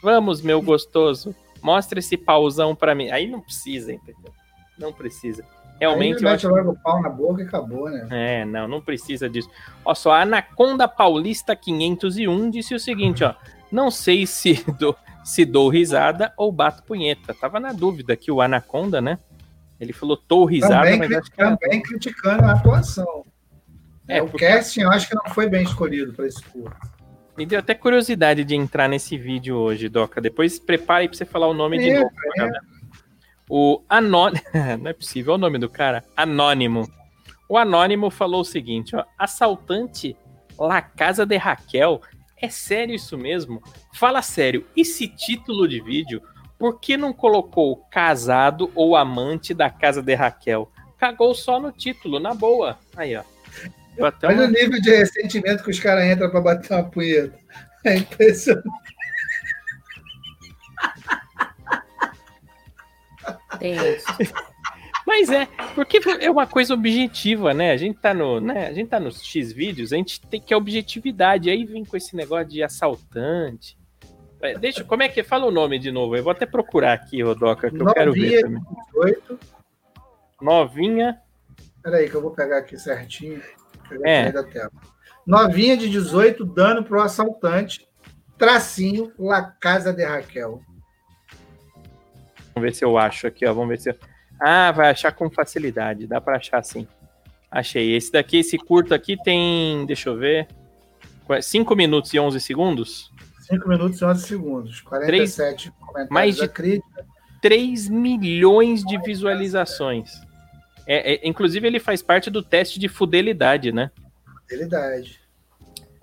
Vamos, meu gostoso, mostra esse pauzão pra mim. Aí não precisa, entendeu? Não precisa. Realmente, Aí eu acho logo o pau na boca e acabou, né? é, não, não precisa disso. Ó, só a Anaconda Paulista 501 disse o seguinte, ó. Não sei se dou, se dou risada ou bato punheta. Tava na dúvida aqui o Anaconda, né? Ele falou, tô risada, Também, mas acho que era... também criticando a atuação. É, o porque- casting eu acho que não foi bem escolhido para esse curso. Me deu até curiosidade de entrar nesse vídeo hoje, Doca. Depois prepare pra você falar o nome de Entra, novo. galera. O Anônimo. Não é possível, olha o nome do cara. Anônimo. O Anônimo falou o seguinte: ó, assaltante La Casa de Raquel. É sério isso mesmo? Fala sério, esse título de vídeo, por que não colocou casado ou amante da Casa de Raquel? Cagou só no título, na boa. Aí, ó. Olha uma- o nível de ressentimento que os caras entram para bater uma punheta. É impressionante. Tem isso. Mas é, porque é uma coisa objetiva, né? A gente tá no, né? A gente tá nos X vídeos, a gente tem que é objetividade. Aí vem com esse negócio de assaltante. É, Deixa, como é que fala o nome de novo? Eu vou até procurar aqui, Rodoca, que eu quero ver Novinha também. de 18. Novinha, Peraí, que eu vou pegar aqui certinho. É. da tela. Novinha de 18, dano pro assaltante. Tracinho, La Casa de Raquel. vamos ver se eu acho aqui, ó. Vamos ver se. eu- Ah, vai achar com facilidade. Dá pra achar sim. Achei. Esse daqui, esse curto aqui tem. Deixa eu ver. 5 minutos e 11 segundos? 5 minutos e 11 segundos. 47 comentários mais de- da crítica. 3 milhões de visualizações. É, é, inclusive, ele faz parte do teste de fidelidade, né? Fidelidade.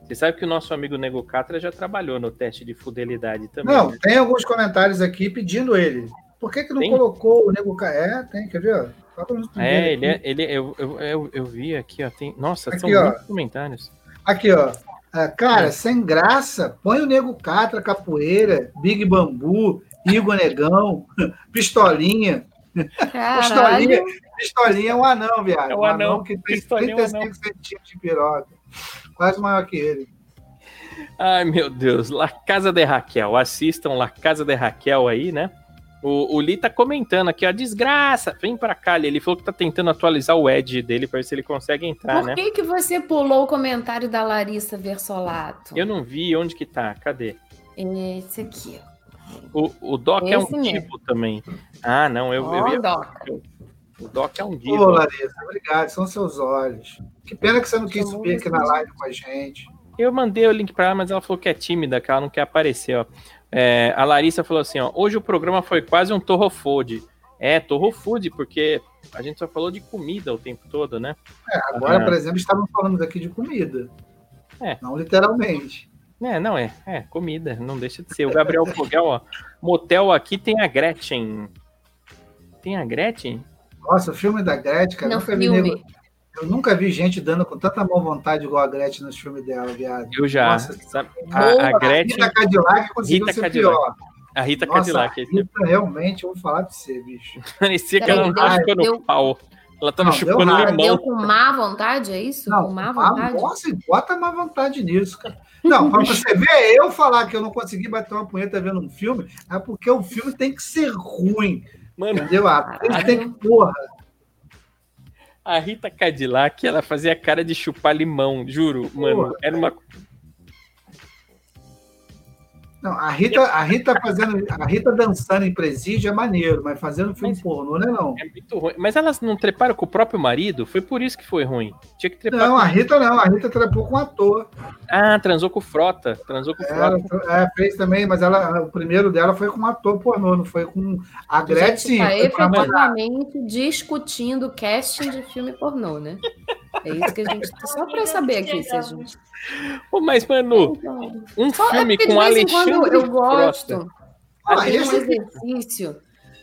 Você sabe que o nosso amigo Nego Catra já trabalhou no teste de fidelidade também. Não, né? tem alguns comentários aqui pedindo ele. Por que, que não Tem? colocou o Nego Ca- É, tem, quer ver? É, ele, é, ele eu, eu, eu, eu vi aqui, ó. Tem, nossa, Aqui, são ó. muitos comentários. Aqui, ó. Ah, cara, É. sem graça, põe o Nego Catra, Capoeira, Big Bambu, Igor Negão, Pistolinha. Caralho. Pistolinha, Pistolinha é um anão, viado. É um um anão. anão que tem Pistolinha é um 35 centímetros de piroca. Quase maior que ele. Ai, meu Deus. La Casa de Raquel. Assistam La Casa de Raquel aí, né? O, o Lee tá comentando aqui, ó. Desgraça! Vem pra cá, Lee. Ele falou que tá tentando atualizar o Edge dele pra ver se ele consegue entrar, Por né? que, que você pulou o comentário da Larissa Versolato? Eu não vi onde que tá. Cadê? Esse aqui. O, o Doc é um Esse mesmo. tipo também. Ah, não. Eu, eu Ó, ia- Doc. O Doc é um Ô, divo. Larissa, obrigado. São seus olhos. Que pena que você não quis subir aqui na live com a gente. Eu mandei o link pra ela, mas ela falou que é tímida, que ela não quer aparecer, ó. É, a Larissa falou assim, ó. Hoje o programa foi quase um Torro Food. É, Torro Food, porque a gente só falou de comida o tempo todo, né? É, agora, Ah. por exemplo, estávamos falando aqui de comida. É. Não literalmente. É, não é. É, comida, não deixa de ser. O Gabriel Fogel, ó. Motel aqui tem a Gretchen. Tem a Gretchen? Nossa, o filme da Gretchen, cara, Não, filme. nego- eu nunca vi gente dando com tanta má vontade igual a Gretchen nos filmes dela, viado. Eu já. Nossa, sabe? A, a Gretchen. Rita Cadillac conseguiu Rita ser Cadillac. pior. A Rita Nossa, Cadillac. a Rita, realmente, eu vou falar pra você, bicho. Parecia que ela não tava deu- chupando deu- pau. Ela tava Não, deu chupando deu limão. com má vontade, é isso? Não, com má vontade? nossa, bota má vontade nisso, cara. Não, pra você ver eu falar que eu não consegui bater uma punheta vendo um filme, é porque o filme tem que ser ruim, Mano, entendeu? A tem que, porra, a Rita Cadillac, ela fazia cara de chupar limão, juro, mano. Era uma. Não, a Rita, a Rita fazendo, a Rita dançando em presídio é maneiro, mas fazendo filme Mas- pornô, não é não. É muito ruim. Mas elas não treparam com o próprio marido? Foi por isso que foi ruim. Tinha que trepar Não, com... a Rita não, a Rita trepou com um ator. Ah, transou com o Frota. Transou com o Ela Frota. é, fez também, mas ela, o primeiro dela foi com um ator pornô, não foi com a Gretchen. tá efetivamente discutindo casting de filme pornô, né? É isso que a gente. Só pra saber aqui se a gente. Pô, mas, mano, um Só é filme de com Alexandre eu gosto. Ah, tem um esse- exercício.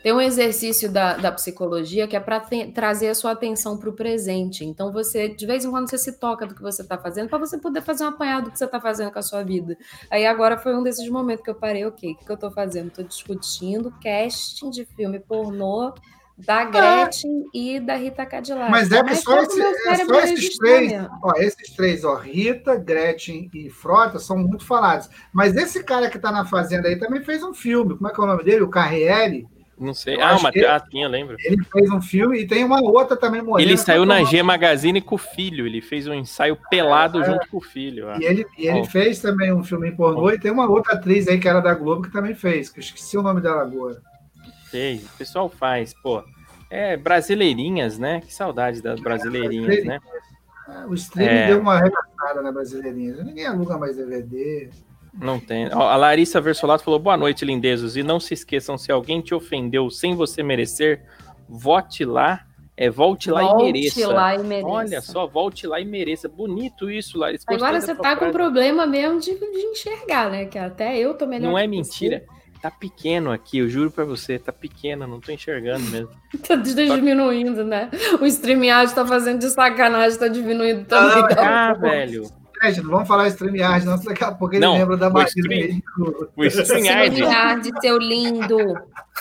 Tem um exercício da, da psicologia que é para trazer a sua atenção para o presente. Então, você, de vez em quando, você se toca do que você está fazendo, para você poder fazer um apanhado do que você está fazendo com a sua vida. Aí agora foi um desses momentos que eu parei, ok, o que, que eu estou fazendo? Estou discutindo casting de filme pornô da Gretchen e da Rita Cadillac. Mas é que só, esse- é só esses três, ó, esses três, ó, Rita, Gretchen e Frota são muito falados. Mas esse cara que tá na fazenda aí também fez um filme. Como é que é o nome dele? O Carriere. Não sei. Eu Ah, uma... que- ah, lembro. Ele fez um filme e tem uma outra também morena. Ele saiu é na G Magazine com o filho. Ele fez um ensaio pelado É. junto com o filho. ó. E ele, e ele fez também um filme em pornô e tem uma outra atriz aí que era da Globo que também fez, que eu esqueci o nome dela agora. Sei, o pessoal faz, pô. É, brasileirinhas, né? Que saudade das brasileirinhas, né? Ah, O streaming É. deu uma arrebatada na brasileirinha. Ninguém aluga mais DVD. Não tem. Ó, a Larissa Versolato falou: boa noite, lindezos. E não se esqueçam, se alguém te ofendeu sem você merecer, vote lá. É, volte lá Volte e mereça. lá e mereça. Olha só, volte lá e mereça. Bonito isso, Larissa. Agora você tá com problema mesmo de, de enxergar, né? Que até eu tô melhor Não é mentira. Tá pequeno aqui, eu juro pra você. Tá pequeno, não tô enxergando mesmo. Tá diminuindo, né? O StreamYard tá fazendo de sacanagem, tá diminuindo também. Ah, velho. Gente, não vamos falar StreamYard, não, daqui a pouco ele Não, lembra da o Marina stream-. O StreamYard, StreamYard, seu lindo.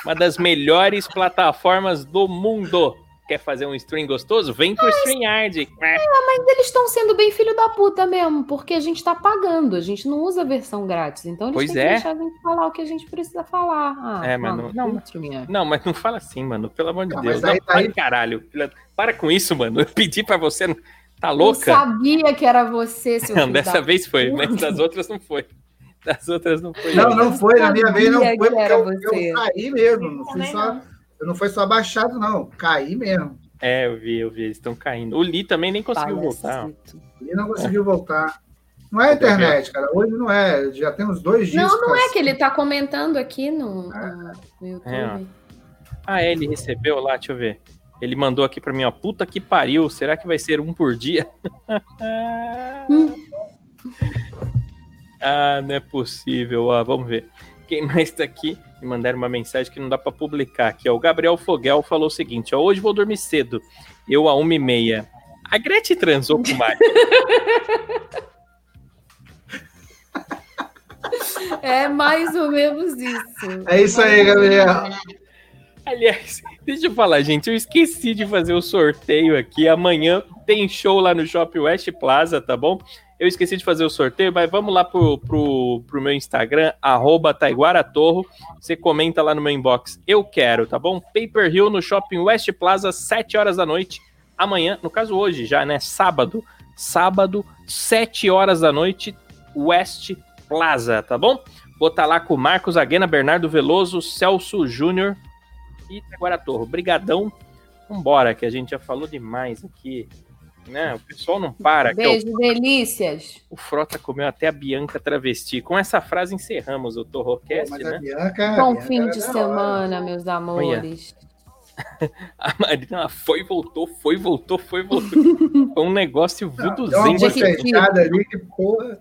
uma das melhores plataformas do mundo. Quer fazer um stream gostoso? Vem pro StreamYard. Mas eles estão sendo bem filho da puta mesmo, porque a gente tá pagando, a gente não usa a versão grátis. Então eles Pois têm é. que deixar a gente falar o que a gente precisa falar. Ah, É, mano, não, não, mas- StreamYard. Não, mas não fala assim, mano. Pelo amor de Não, Deus. mas aí Não, tá aí- caralho. Filha- Para com isso, mano. Eu pedi pra você. não- Tá Eu louca? sabia que era você, seu Não, filho dessa da vez foi, puta. mas das outras não foi. Das outras não foi. Não, não foi, na minha vez não foi, que porque eu, eu saí mesmo. Não fui Também só, não. Não foi só baixado, não. Caí mesmo. É, eu vi, eu vi, eles estão caindo. O Lee também nem conseguiu voltar. ó. Palhaçito. E não conseguiu voltar. Não é a internet, cara. Hoje não é. Já tem uns dois dias. Não, não é assim. que ele tá comentando aqui no, no- no YouTube. É. Ah, é, ele recebeu lá, deixa eu ver. Ele mandou aqui pra mim, ó. Puta que pariu, será que vai ser um por dia? ah, não é possível. Ó, vamos ver. Quem mais tá aqui? Me mandaram uma mensagem que não dá pra publicar aqui, ó. O Gabriel Fogel falou o seguinte, ó. Hoje vou dormir cedo. Eu a uma e meia. A Gretchen transou com o Mário. É mais ou menos isso. É isso aí, Gabriel. Aliás, deixa eu falar, gente. Eu esqueci de fazer o sorteio aqui. Amanhã tem show lá no Shopping West Plaza, tá bom? Eu esqueci de fazer o sorteio, mas vamos lá pro, pro, pro meu Instagram, Taiguaratorro. Você comenta lá no meu inbox. Eu quero, tá bom? Paper Hill no Shopping West Plaza, 7 horas da noite. Amanhã, no caso hoje já, né? Sábado. Sábado, 7 horas da noite, West Plaza, tá bom? Vou estar lá com Marcos Aguena, Bernardo Veloso, Celso Júnior e Taguaratorro. Brigadão. Vambora, que a gente já falou demais aqui. Né? O pessoal não para. ó. Beijo, delícias. O Frota comeu até a Bianca travesti. Com essa frase encerramos o Torrocast, né? Bianca. Bom Bianca fim de da hora. semana, meus amores. A Marina foi, voltou, foi, voltou, foi, voltou. Foi um negócio Deu uma vuduzinho. ali que, porra.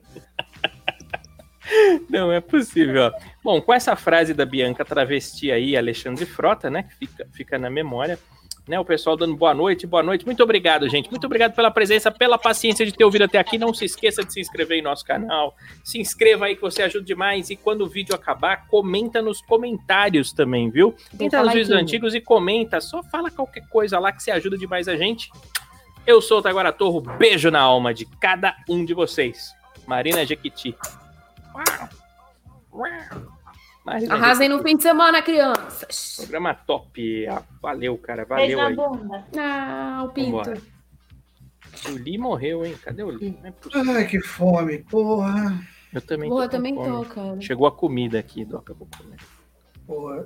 Não é possível. ó. Bom, com essa frase da Bianca travesti aí, Alexandre Frota, né? Que fica, fica na memória. Né, o pessoal dando boa noite, boa noite. Muito obrigado, gente. Muito obrigado pela presença, pela paciência de ter ouvido até aqui. Não se esqueça de se inscrever em nosso canal. Se inscreva aí que você ajuda demais. E quando o vídeo acabar, comenta nos comentários também, viu? Entra nos vídeos antigos e comenta. Só fala qualquer coisa lá que você ajuda demais a gente. Eu sou o Taguara Torro. Beijo na alma de cada um de vocês. Marina Jequiti. Marina Arrasem no fim de semana, crianças. Programa top. Valeu, cara. Valeu na aí. bunda. Ah, o Pinto. Vambora. O Lee morreu, hein? Cadê o Lee? É. Ai, que fome, porra. Eu também Boa, tô com também fome. tô, cara. Chegou a comida aqui, Doca. Vou comer. porra.